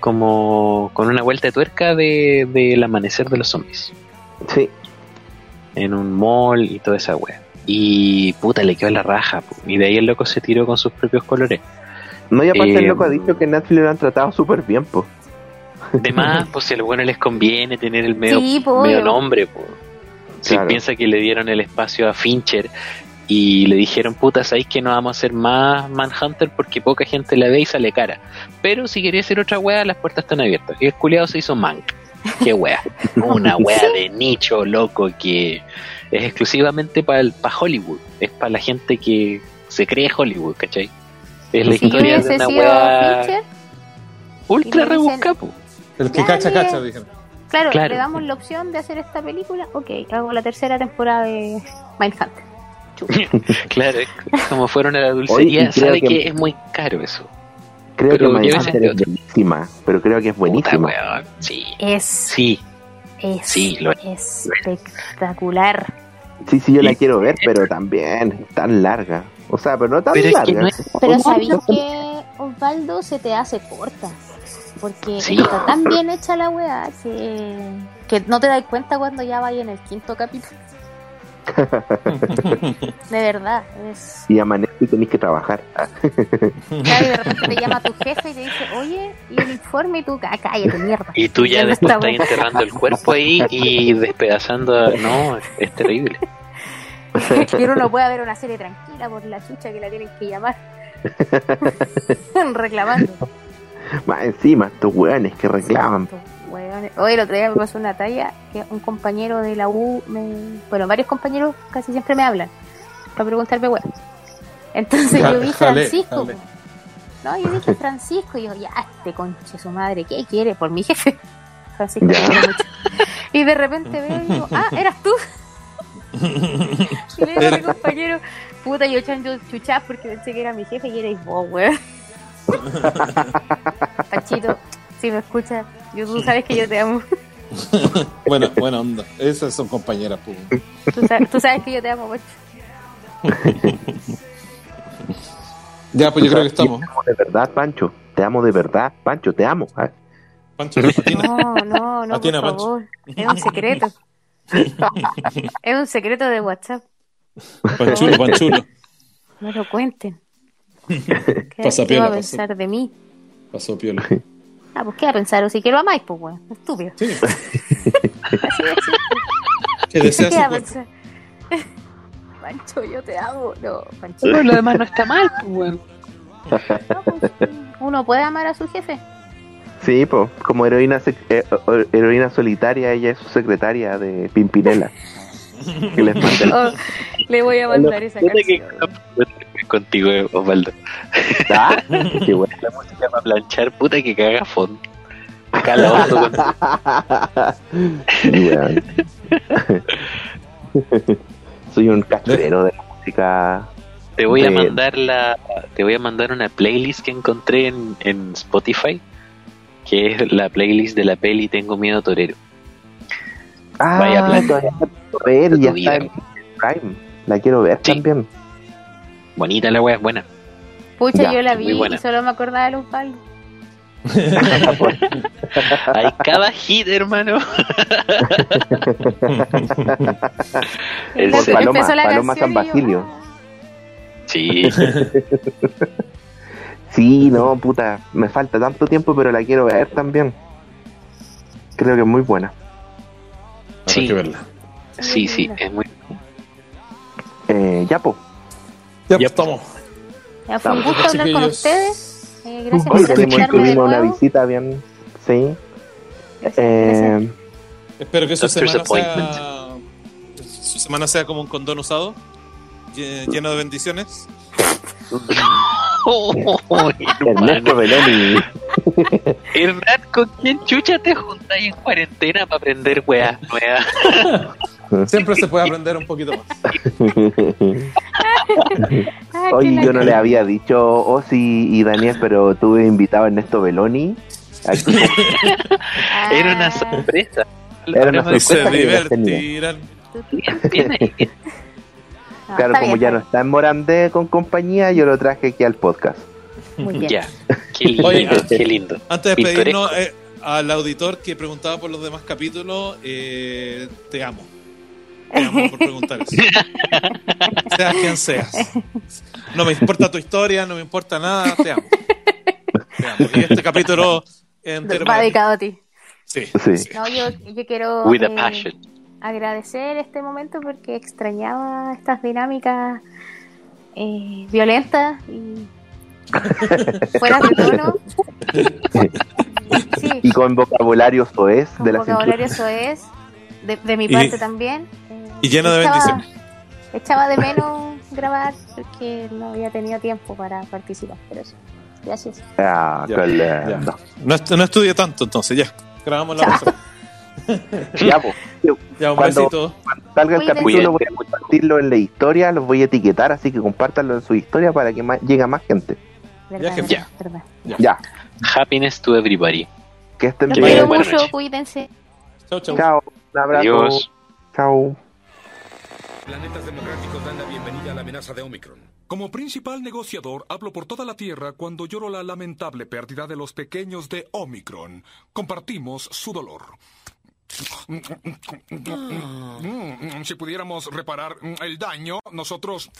como con una vuelta de tuerca de, del amanecer de los zombies, Sí. en un mall y toda esa wea. Y puta, le quedó la raja, po. y de ahí el loco se tiró con sus propios colores. No, y aparte Eh, el loco ha dicho que Netflix lo han tratado súper bien, pues. De más, pues si a los buenos les conviene tener el medio, Sí, nombre, po. Si Claro. piensa que le dieron el espacio a Fincher y le dijeron, puta, sabéis que no vamos a hacer más Manhunter porque poca gente la ve y sale cara. Pero si quería hacer otra wea, las puertas están abiertas. Y el culiado se hizo Mank. Qué wea. Una wea de nicho, loco, que es exclusivamente para Hollywood. Es para la gente que se cree Hollywood, ¿cachai? Es la historia de una wea Fincher, ultra rebuscada, po. El que cacha, cacha, dijeron. claro, Claro. le damos la opción de hacer esta película. Ok, hago la tercera temporada de Mindhunter. Claro, es como fueron a la dulcería, sabe que... que- es muy caro eso. Creo Pero que Mindhunter es buenísima, pero creo que es buenísima. Sí, Es, sí, es Sí, lo espectacular. Sí, sí, yo la quiero ver, pero también es tan larga. O sea, pero no tan Pero es que larga. no es- Pero sabéis que Osvaldo se te hace corta. Porque Sí. está tan bien hecha la weá que, que no te das cuenta cuando ya vaya en el quinto capítulo. De verdad. Es... Y amanece y tenés que trabajar. Ah, Claro, y de repente te llama tu jefe y te dice, oye, y el informe y tú, "Ah, cállate, mierda. Y tú ya ¿Dónde después está, estás enterrando el cuerpo ahí y despedazando. No, es terrible. Y uno no puede ver una serie tranquila por la chucha que la tienen que llamar. Reclamando. Más encima, estos weones que reclaman. Estos hueones. Hoy el otro día me pasó una talla que un compañero de la U, me- bueno, varios compañeros casi siempre me hablan para preguntarme weón. Entonces yo vi Jale, Francisco. jale. No, yo dije Francisco y yo, ya, este conche su madre, ¿qué quiere? Por mi jefe. Francisco mucho. Y de repente veo y digo, ah, eras tú. y le digo a mi compañero, puta, yo echando chuchas porque pensé que era mi jefe y erais vos, weón. Pachito, si me escuchas, yo, tú sabes que yo te amo. Bueno, buena onda. Esas son compañeras. Tú sabes, tú sabes que yo te amo, Pacho. Ya, pues yo creo que estamos. Te amo de verdad, Pancho. Te amo de verdad, Pancho, te amo. Ah, Pancho. No, no, no, por Atina, Pancho. favor. Es un secreto. Es un secreto de WhatsApp. Panchulo, panchulo. No lo cuenten. ¿Qué, Pasa qué va a piola, pensar de mí? Pasó piola. Ah, pues qué va a pensar, o si que lo amáis, pues weón. Estúpido. Sí. Así de simple. Que desea ¿Qué su va a pensar? Pancho, yo te amo. No, Pancho. Pero lo demás no está mal, pues, weón. No, pues, uno puede amar a su jefe. Sí, pues, como heroína, sec- eh, heroína solitaria, ella es su secretaria de Pimpinela. que les manda el- Oh, le voy a mandar esa canción. Contigo, Osvaldo. Ah, qué. La música para planchar, puta que caga fondo. Sí, weón. Soy un cachorero de la música. Te voy a mandar la, te voy a mandar una playlist que encontré en, en Spotify, que es la playlist de la peli Tengo miedo torero. Ah, Vaya plan. todavía la quiero ver, De ya tu está vida. en Prime. La quiero ver Sí. también. Bonita la wea, es buena. Pucha, Ya, yo la vi buena. y solo me acordaba de los palos. Hay cada hit, hermano. El Por Paloma- Paloma San Basilio. ah, Sí, Sí, no, puta, me falta tanto tiempo, pero la quiero ver también. Creo que es muy buena. Habrá Sí. que verla. Sí, sí, es muy. Eh, ya, po. Ya, Ya, estamos. Ya fue un gusto hablar con ustedes. Eh, gracias Hoy por de tuvimos una visita bien. Sí. Gracias, Eh, Espero que su semana sea, su semana sea como un condón usado, lle- lleno de bendiciones. Ernesto Beloni. Hernán, ¿con quién chucha te juntas ahí en cuarentena para aprender weas nuevas? Siempre se puede aprender un poquito más. Ah, Oye, yo no le había dicho Ozzy y Daniel, pero tuve invitado a Ernesto Beloni. Aquí. Ah, Era una sorpresa. Era una Se sorpresa. ya divertirán. No, Claro, como ya no está en Morandé con compañía, yo lo traje aquí al podcast. Muy bien. Ya. Qué lindo, Oye, qué lindo. Antes de despedirnos, eh, al auditor que preguntaba por los demás capítulos, eh, te amo. Te amo por preguntar eso. Seas quien seas. No me importa tu historia, no me importa nada, te amo. Te amo. Y este capítulo es entero Va dedicado a ti. Sí, Sí. sí. No, yo, yo quiero With a eh, passion. agradecer este momento porque extrañaba estas dinámicas eh, violentas y fuera de tono. Sí, Y con vocabulario soez con de la vocabulario cintura. De, de mi Y- parte también. Eh, y lleno de echaba- bendiciones. Echaba de menos grabar porque no había tenido tiempo para participar. Pero eso. Gracias. Ah, Ya. No, no estudié tanto, entonces ya. Grabamos la Chao. próxima. Ya, pues. Ya, un Cuando- besito. Salga el capítulo, voy a compartirlo en la historia, los voy a etiquetar, así que compártanlo en su historia para que más, llegue a más gente. Verdad, jefe. verdad, verdad. Ya, Happiness to everybody. que estén Los bien. quiero mucho, noches. cuídense. Chau, chau. Chao, un abrazo. Adiós. Chao. Planetas democráticos dan la bienvenida a la amenaza de Omicron. Como principal negociador, hablo por toda la Tierra cuando lloro la lamentable pérdida de los pequeños de Omicron. Compartimos su dolor. Mm, Si pudiéramos reparar el daño, nosotros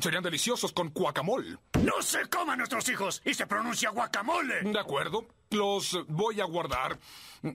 serían deliciosos con guacamole. ¡No se coman nuestros hijos! ¡Y se pronuncia guacamole! De acuerdo, los voy a guardar. Ah.